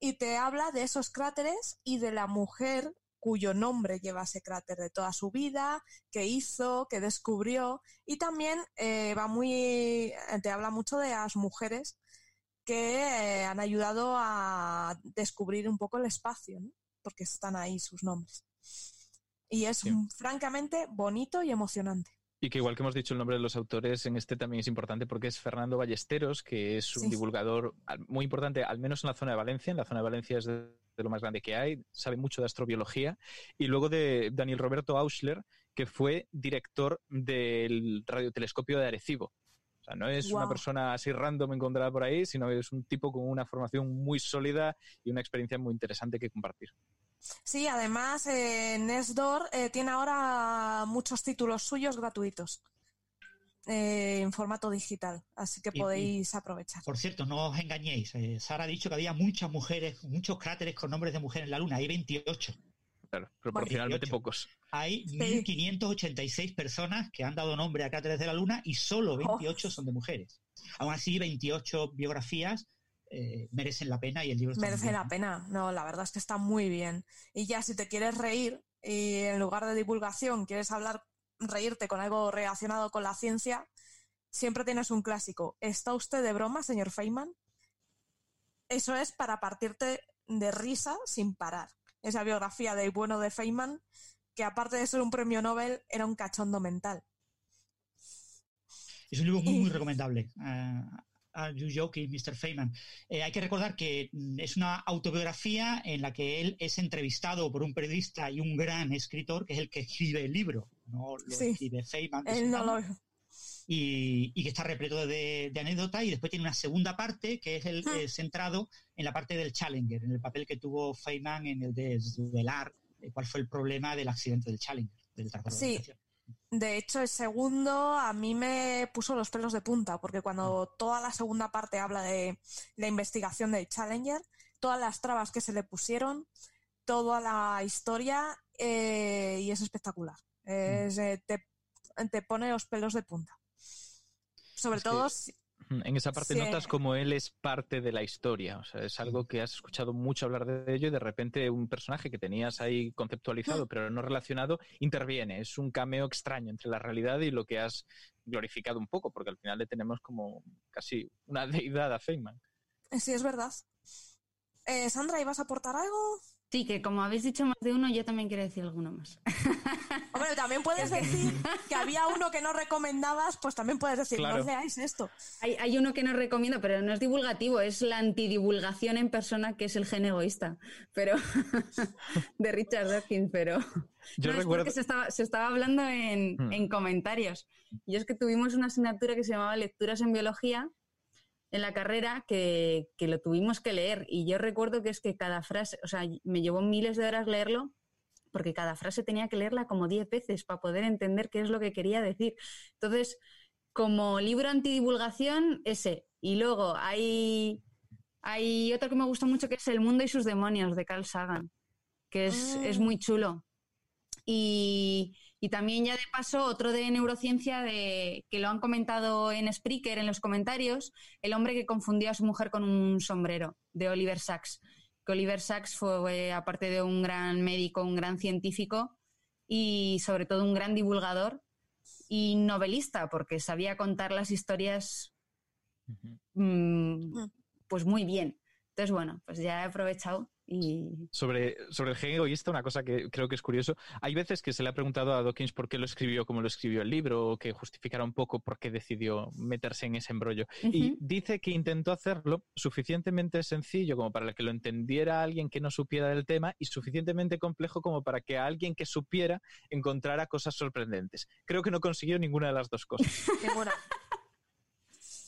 y te habla de esos cráteres y de la mujer cuyo nombre lleva ese cráter de toda su vida, que hizo, que descubrió y también eh, va muy, te habla mucho de las mujeres que eh, han ayudado a descubrir un poco el espacio. Porque están ahí sus nombres. Y es Sí. francamente bonito y emocionante. Y que igual que hemos dicho el nombre de los autores, en este también es importante porque es Fernando Ballesteros, que es un Sí. divulgador muy importante, al menos en la zona de Valencia. En la zona de Valencia es de, de lo más grande que hay, sabe mucho de astrobiología. Y luego de Daniel Roberto Auschler, que fue director del radiotelescopio de Arecibo. O sea, no es una persona así random encontrada por ahí, sino que es un tipo con una formación muy sólida y una experiencia muy interesante que compartir. Sí, además eh, Nesdor eh, tiene ahora muchos títulos suyos gratuitos eh, en formato digital, así que Y- y- podéis aprovechar. Por cierto, no os engañéis. eh, Sara ha dicho que había muchas mujeres, muchos cráteres con nombres de mujer en la Luna. Hay 28. Claro, proporcionalmente 18. pocos. Hay 1.586 personas que han dado nombre a cráteres de la Luna y solo 28 son de mujeres. Aún así, 28 biografías eh, merecen la pena y el libro está muy Merece bien. la pena, no, la verdad es que está muy bien. Y ya si te quieres reír y en lugar de divulgación quieres hablar, reírte con algo relacionado con la ciencia, siempre tienes un clásico. ¿Está usted de broma, señor Feynman? Eso es para partirte de risa sin parar. Esa biografía del bueno de Feynman, que aparte de ser un premio Nobel, era un cachondo mental. Es un libro muy, muy recomendable. Ah, Are You Joking, Mr. Feynman? Eh, hay que recordar que mm, es una autobiografía en la que él es entrevistado por un periodista y un gran escritor, que es el que escribe el libro. No lo Sí. escribe Feynman. Él no lo... y, y que está repleto de, de anécdotas. Y después tiene una segunda parte que es el Hmm. eh, centrado en la parte del Challenger, en el papel que tuvo Feynman en el de desvelar cuál fue el problema del accidente del Challenger. Del Sí. De hecho, el segundo a mí me puso los pelos de punta, porque cuando toda la segunda parte habla de la investigación del Challenger, todas las trabas que se le pusieron, toda la historia, eh, y es espectacular. Es, eh, te, te pone los pelos de punta. Sobre Es todo, En esa parte Sí. notas como él es parte de la historia. O sea, es algo que has escuchado mucho hablar de ello y de repente un personaje que tenías ahí conceptualizado pero no relacionado interviene. Es un cameo extraño entre la realidad y lo que has glorificado un poco, porque al final le tenemos como casi una deidad a Feynman. sí es verdad. Eh, Sandra, ¿ibas a aportar algo? Sí, que como habéis dicho más de uno, yo también quiero decir alguno más. Hombre, también puedes decir que había uno que no recomendabas, pues también puedes decir, Claro. no leáis esto. Hay, hay uno que no recomiendo, pero no es divulgativo, es la antidivulgación en persona, que es el gen egoísta, pero de Richard Dawkins, pero Yo no, es recuerdo. porque se estaba, se estaba hablando en, Hmm. en comentarios. Y es que tuvimos una asignatura que se llamaba Lecturas en Biología en la carrera que, que lo tuvimos que leer. Y yo recuerdo que es que cada frase, o sea, me llevó miles de horas leerlo porque cada frase tenía que leerla como 10 veces para poder entender qué es lo que quería decir. Entonces, como libro antidivulgación, ese. Y luego hay, hay otro que me gusta mucho que es El mundo y sus demonios de Carl Sagan, que es, Ah. es muy chulo. Y, y también ya de paso otro de neurociencia de, que lo han comentado en Spreaker en los comentarios, El hombre que confundió a su mujer con un sombrero, de Oliver Sacks. Que Oliver Sacks fue, aparte de un gran médico, un gran científico y sobre todo un gran divulgador, y novelista, porque sabía contar las historias mm, Mm. pues muy bien. Entonces, bueno, pues ya he aprovechado y Sobre, sobre el gen egoísta, una cosa que creo que es curioso. Hay veces que se le ha preguntado a Dawkins por qué lo escribió como lo escribió el libro, o que justificara un poco por qué decidió meterse en ese embrollo. Y dice que intentó hacerlo suficientemente sencillo como para que lo entendiera alguien que no supiera del tema y suficientemente complejo como para que alguien que supiera encontrara cosas sorprendentes. Creo que no consiguió ninguna de las dos cosas. Ninguna.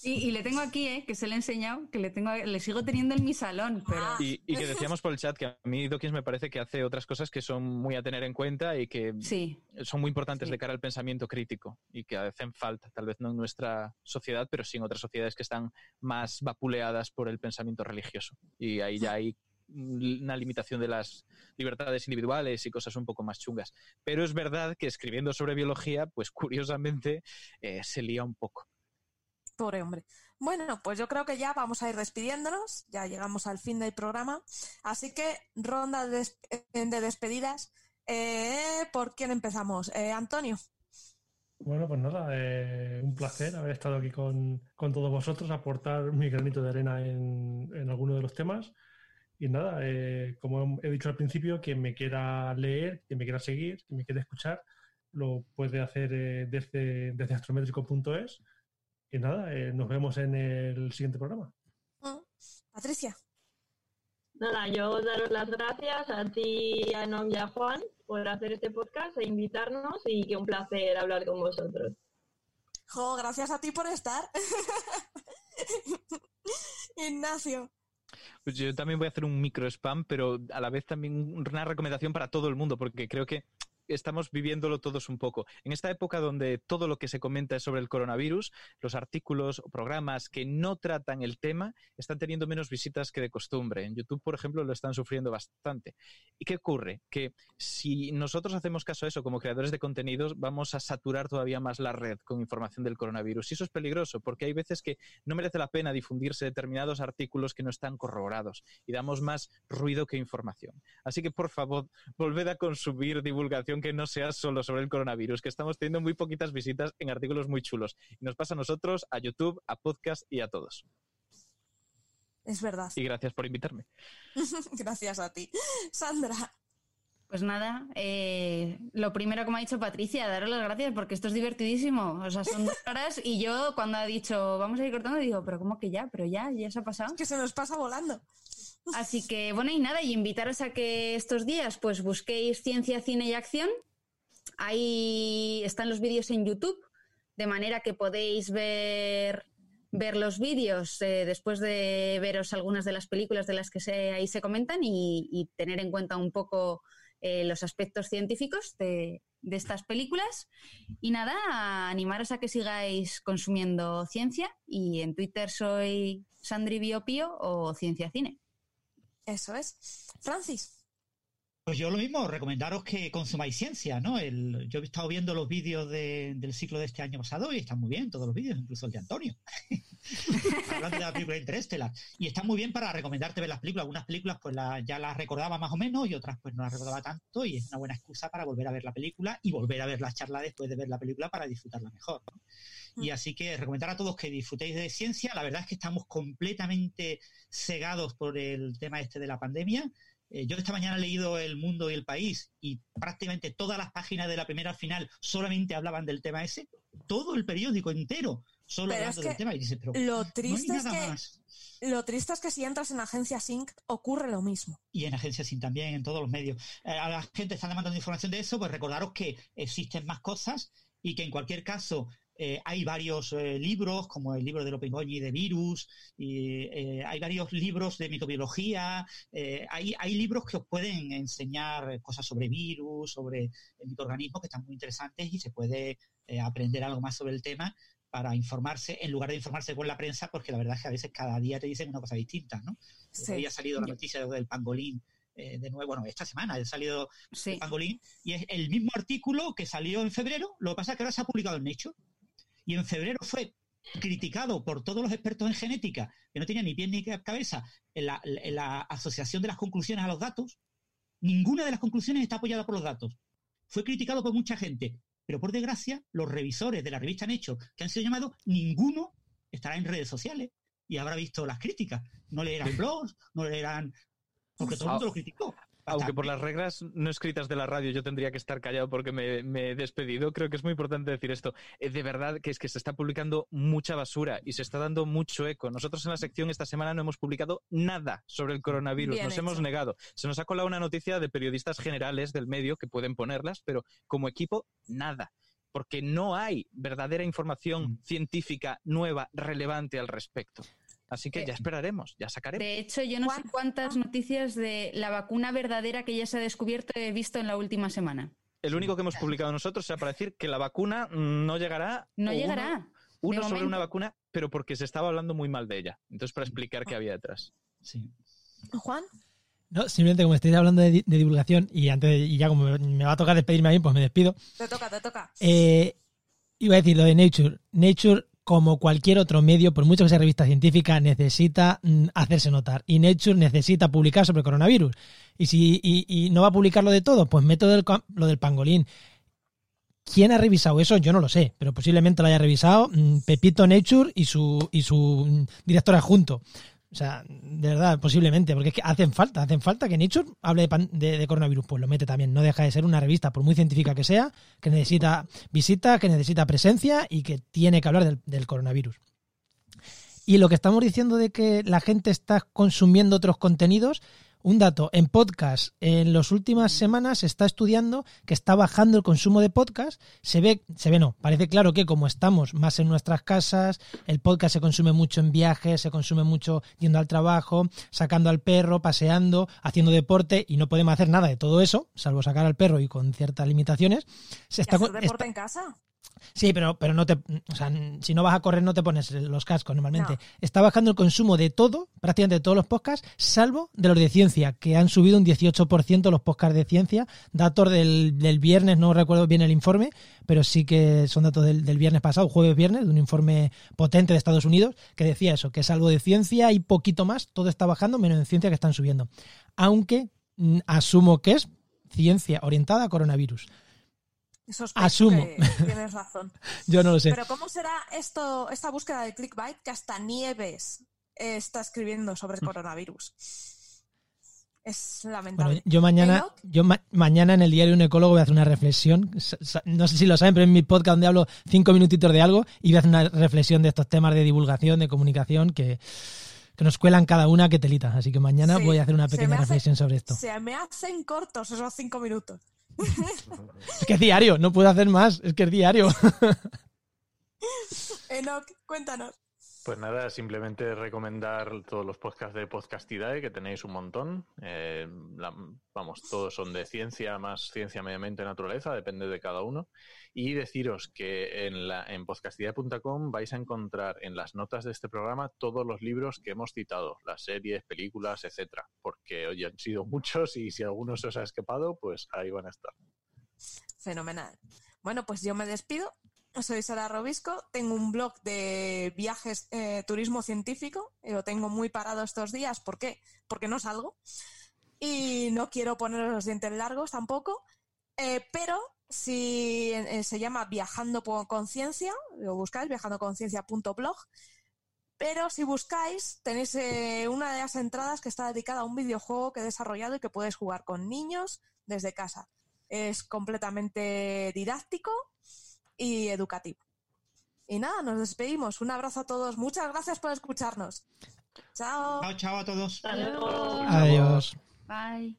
Y, y le tengo aquí, ¿eh? que se le he enseñado, que le tengo, le sigo teniendo en mi salón, pero Ah. Y, y que decíamos por el chat que a mí Dawkins me parece que hace otras cosas que son muy a tener en cuenta y que sí, son muy importantes Sí. de cara al pensamiento crítico y que hacen falta, tal vez no en nuestra sociedad, pero sí en otras sociedades que están más vapuleadas por el pensamiento religioso. Y ahí ya hay una limitación de las libertades individuales y cosas un poco más chungas. Pero es verdad que escribiendo sobre biología, pues curiosamente eh, se lía un poco. Pobre hombre. Bueno, pues yo creo que ya vamos a ir despidiéndonos. Ya llegamos al fin del programa. Así que ronda de, des- de despedidas. Eh, ¿Por quién empezamos? Eh, Antonio. Bueno, pues nada, eh, un placer haber estado aquí con, con todos vosotros, aportar mi granito de arena en, en alguno de los temas. Y nada, eh, como he dicho al principio, quien me quiera leer, quien me quiera seguir, quien me quiera escuchar, lo puede hacer eh, desde, desde astrométrico.es. Y nada, eh, nos vemos en el siguiente programa. Mm. Patricia. Nada, yo daros las gracias a ti, a Enoch y a Juan por hacer este podcast e invitarnos y que un placer hablar con vosotros. Jo, gracias a ti por estar. Ignacio. Pues yo también voy a hacer un micro spam, pero a la vez también una recomendación para todo el mundo, porque creo que estamos viviéndolo todos un poco. En esta época donde todo lo que se comenta es sobre el coronavirus, los artículos o programas que no tratan el tema están teniendo menos visitas que de costumbre. En YouTube, por ejemplo, lo están sufriendo bastante. ¿Y qué ocurre? Que si nosotros hacemos caso a eso como creadores de contenidos, vamos a saturar todavía más la red con información del coronavirus. Y eso es peligroso, porque hay veces que no merece la pena difundirse determinados artículos que no están corroborados y damos más ruido que información. Así que, por favor, volved a consumir divulgación que no sea solo sobre el coronavirus, que estamos teniendo muy poquitas visitas en artículos muy chulos. Y nos pasa a nosotros, a YouTube, a podcast y a todos. Es verdad. Y gracias por invitarme. Gracias a ti. Sandra. Pues nada, eh, lo primero, como ha dicho Patricia, daros las gracias porque esto es divertidísimo. O sea, son dos horas y yo cuando ha dicho vamos a ir cortando, digo, pero ¿cómo que ya? Pero ya, ya se ha pasado. Que se nos pasa volando. Así que bueno, y nada, y invitaros a que estos días pues busquéis ciencia, cine y acción. Ahí están los vídeos en YouTube, de manera que podéis ver, ver los vídeos eh, después de veros algunas de las películas de las que se, ahí se comentan y, tener en cuenta un poco eh, los aspectos científicos de, estas películas. Y nada, animaros a que sigáis consumiendo ciencia y en Twitter soy Sandri Biopio o Ciencia Cine. Eso es. Francis. Pues yo lo mismo, recomendaros que consumáis ciencia, ¿no? El, yo he estado viendo los vídeos de- del ciclo de este año pasado y están muy bien todos los vídeos, incluso el de Antonio. Hablando de la película Interstellar. Y está muy bien para recomendarte ver las películas. Algunas películas pues la- ya las recordaba más o menos y otras pues no las recordaba tanto y es una buena excusa para volver a ver la película y volver a ver la charla después de ver la película para disfrutarla mejor. ¿no? Y así que recomendar a todos que disfrutéis de ciencia. La verdad es que estamos completamente cegados por el tema este de la pandemia. Eh, yo esta mañana he leído El Mundo y el País y prácticamente todas las páginas de la primera al final solamente hablaban del tema ese. Todo el periódico entero solo Pero hablando del tema. Y dices, pero Lo no triste es que más. lo triste es que si entras en agencia Sync ocurre lo mismo. y en agencias sin también, en todos los medios. Eh, a la gente está demandando información de eso, pues recordaros que existen más cosas y que en cualquier caso eh, hay varios eh, libros, como el libro de Lopengoñi de virus, y eh, hay varios libros de microbiología, hay, hay libros que os pueden enseñar cosas sobre virus, sobre el microorganismo que están muy interesantes y se puede aprender algo más sobre el tema para informarse en lugar de informarse con la prensa, porque la verdad es que a veces cada día te dicen una cosa distinta, ¿no? Sí. Hoy ha salido la noticia del pangolín eh, de nuevo, bueno, esta semana ha salido Sí. el pangolín y es el mismo artículo que salió en febrero, lo que pasa es que ahora se ha publicado en Nature y en febrero fue criticado por todos los expertos en genética, que no tenían ni pie ni cabeza, en la, en la asociación de las conclusiones a los datos. Ninguna de las conclusiones está apoyada por los datos. Fue criticado por mucha gente. Pero por desgracia, los revisores de la revista Nature que han sido llamados, ninguno estará en redes sociales y habrá visto las críticas. No leerán blogs, no leerán... Porque todo el mundo lo criticó. Aunque por las reglas no escritas de la radio yo tendría que estar callado porque me, me he despedido, creo que es muy importante decir esto. Eh, de verdad que es que se está publicando mucha basura y se está dando mucho eco. Nosotros en la sección esta semana no hemos publicado nada sobre el coronavirus, Bien nos hecho. hemos negado. Se nos ha colado una noticia de periodistas generales del medio que pueden ponerlas, pero como equipo, nada. Porque no hay verdadera información Mm. científica nueva, relevante al respecto. Así que Eh, ya esperaremos, ya sacaremos. De hecho, yo no sé cuántas noticias de la vacuna verdadera que ya se ha descubierto he visto en la última semana. El único que hemos publicado nosotros sea para decir que la vacuna no llegará. No uno- llegará. Uno, de sobre momento. una vacuna, pero porque se estaba hablando muy mal de ella. Entonces, para explicar qué había detrás. Sí. Juan, No, simplemente como estáis hablando de, di- de divulgación y antes de- y ya como me, me va a tocar despedirme a mí, pues me despido. te toca, te toca. Eh, iba a decir lo de Nature. Nature, como cualquier otro medio, por mucho que sea revista científica, necesita mm, hacerse notar. Y Nature necesita publicar sobre coronavirus. Y si y, y no va a publicarlo de todo, pues método del, lo del pangolín. ¿Quién ha revisado eso? Yo no lo sé, pero posiblemente lo haya revisado mm, Pepito Nature y su, y su mm, director adjunto. O sea, de verdad, posiblemente, porque es que hacen falta, hacen falta que Nature hable de, pan- de- coronavirus, pues lo mete también. No deja de ser una revista, por muy científica que sea, que necesita visita, que necesita presencia y que tiene que hablar del coronavirus. Y lo que estamos diciendo de que la gente está consumiendo otros contenidos, un dato, en podcast, en las últimas semanas se está estudiando que está bajando el consumo de podcast. Se ve, se ve no, parece claro que como estamos más en nuestras casas, el podcast se consume mucho en viajes, se consume mucho yendo al trabajo, sacando al perro, paseando, haciendo deporte y no podemos hacer nada de todo eso, salvo sacar al perro y con ciertas limitaciones. Se ¿Y está, hacer deporte está- en casa? Sí, pero, pero no te, o sea, si no vas a correr no te pones los cascos normalmente. No. Está bajando el consumo de todo, prácticamente de todos los podcasts, salvo de los de ciencia, que han subido un 18% los podcasts de ciencia. Datos del, del viernes, no recuerdo bien el informe, pero sí que son datos del, del viernes pasado, jueves viernes, de un informe potente de Estados Unidos, que decía eso, que salvo de ciencia y poquito más, todo está bajando, menos en ciencia que están subiendo. Aunque mm, asumo que es ciencia orientada a coronavirus. Sospecho Asumo. que tienes razón. Yo no lo sé. Pero ¿cómo será esto, esta búsqueda de clickbait que hasta Nieves eh, está escribiendo sobre el Mm. coronavirus? Es Bueno, lamentable. yo mañana, yo ma- mañana en el diario Un Ecólogo voy a hacer una reflexión. No sé si lo saben, pero en mi podcast donde hablo cinco minutitos de algo y voy a hacer una reflexión de estos temas de divulgación, de comunicación que, que nos cuelan cada una que telita. Así que mañana Sí, voy a hacer una pequeña hace- reflexión sobre esto. Se me hacen cortos esos cinco minutos. Es que es diario, no puedo hacer más, es que es diario. Enoch, cuéntanos. Pues nada, simplemente recomendar todos los podcasts de Podcastidae, que tenéis un montón. Eh, vamos, todos son de ciencia, más ciencia, medio ambiente, naturaleza, depende de cada uno. Y deciros que en, la, en podcastidae.com vais a encontrar en las notas de este programa todos los libros que hemos citado, las series, películas, etcétera, porque hoy han sido muchos y si alguno se os ha escapado, pues ahí van a estar. Fenomenal. Bueno, pues yo me despido. Soy Sara Robisco. Tengo un blog de viajes, eh, turismo científico. Lo tengo muy parado estos días. ¿Por qué? Porque no salgo. Y no quiero poner los dientes largos tampoco. Eh, pero si eh, se llama Viajando por Conciencia, lo buscáis, viajandoconciencia.blog. Pero si buscáis, tenéis una de las entradas que está dedicada a un videojuego que he desarrollado y que puedes jugar con niños desde casa. Es completamente didáctico y educativo. Y nada, nos despedimos. Un abrazo a todos. Muchas gracias por escucharnos. Chao. Chao, chao a todos. Hasta luego. Adiós. Bye.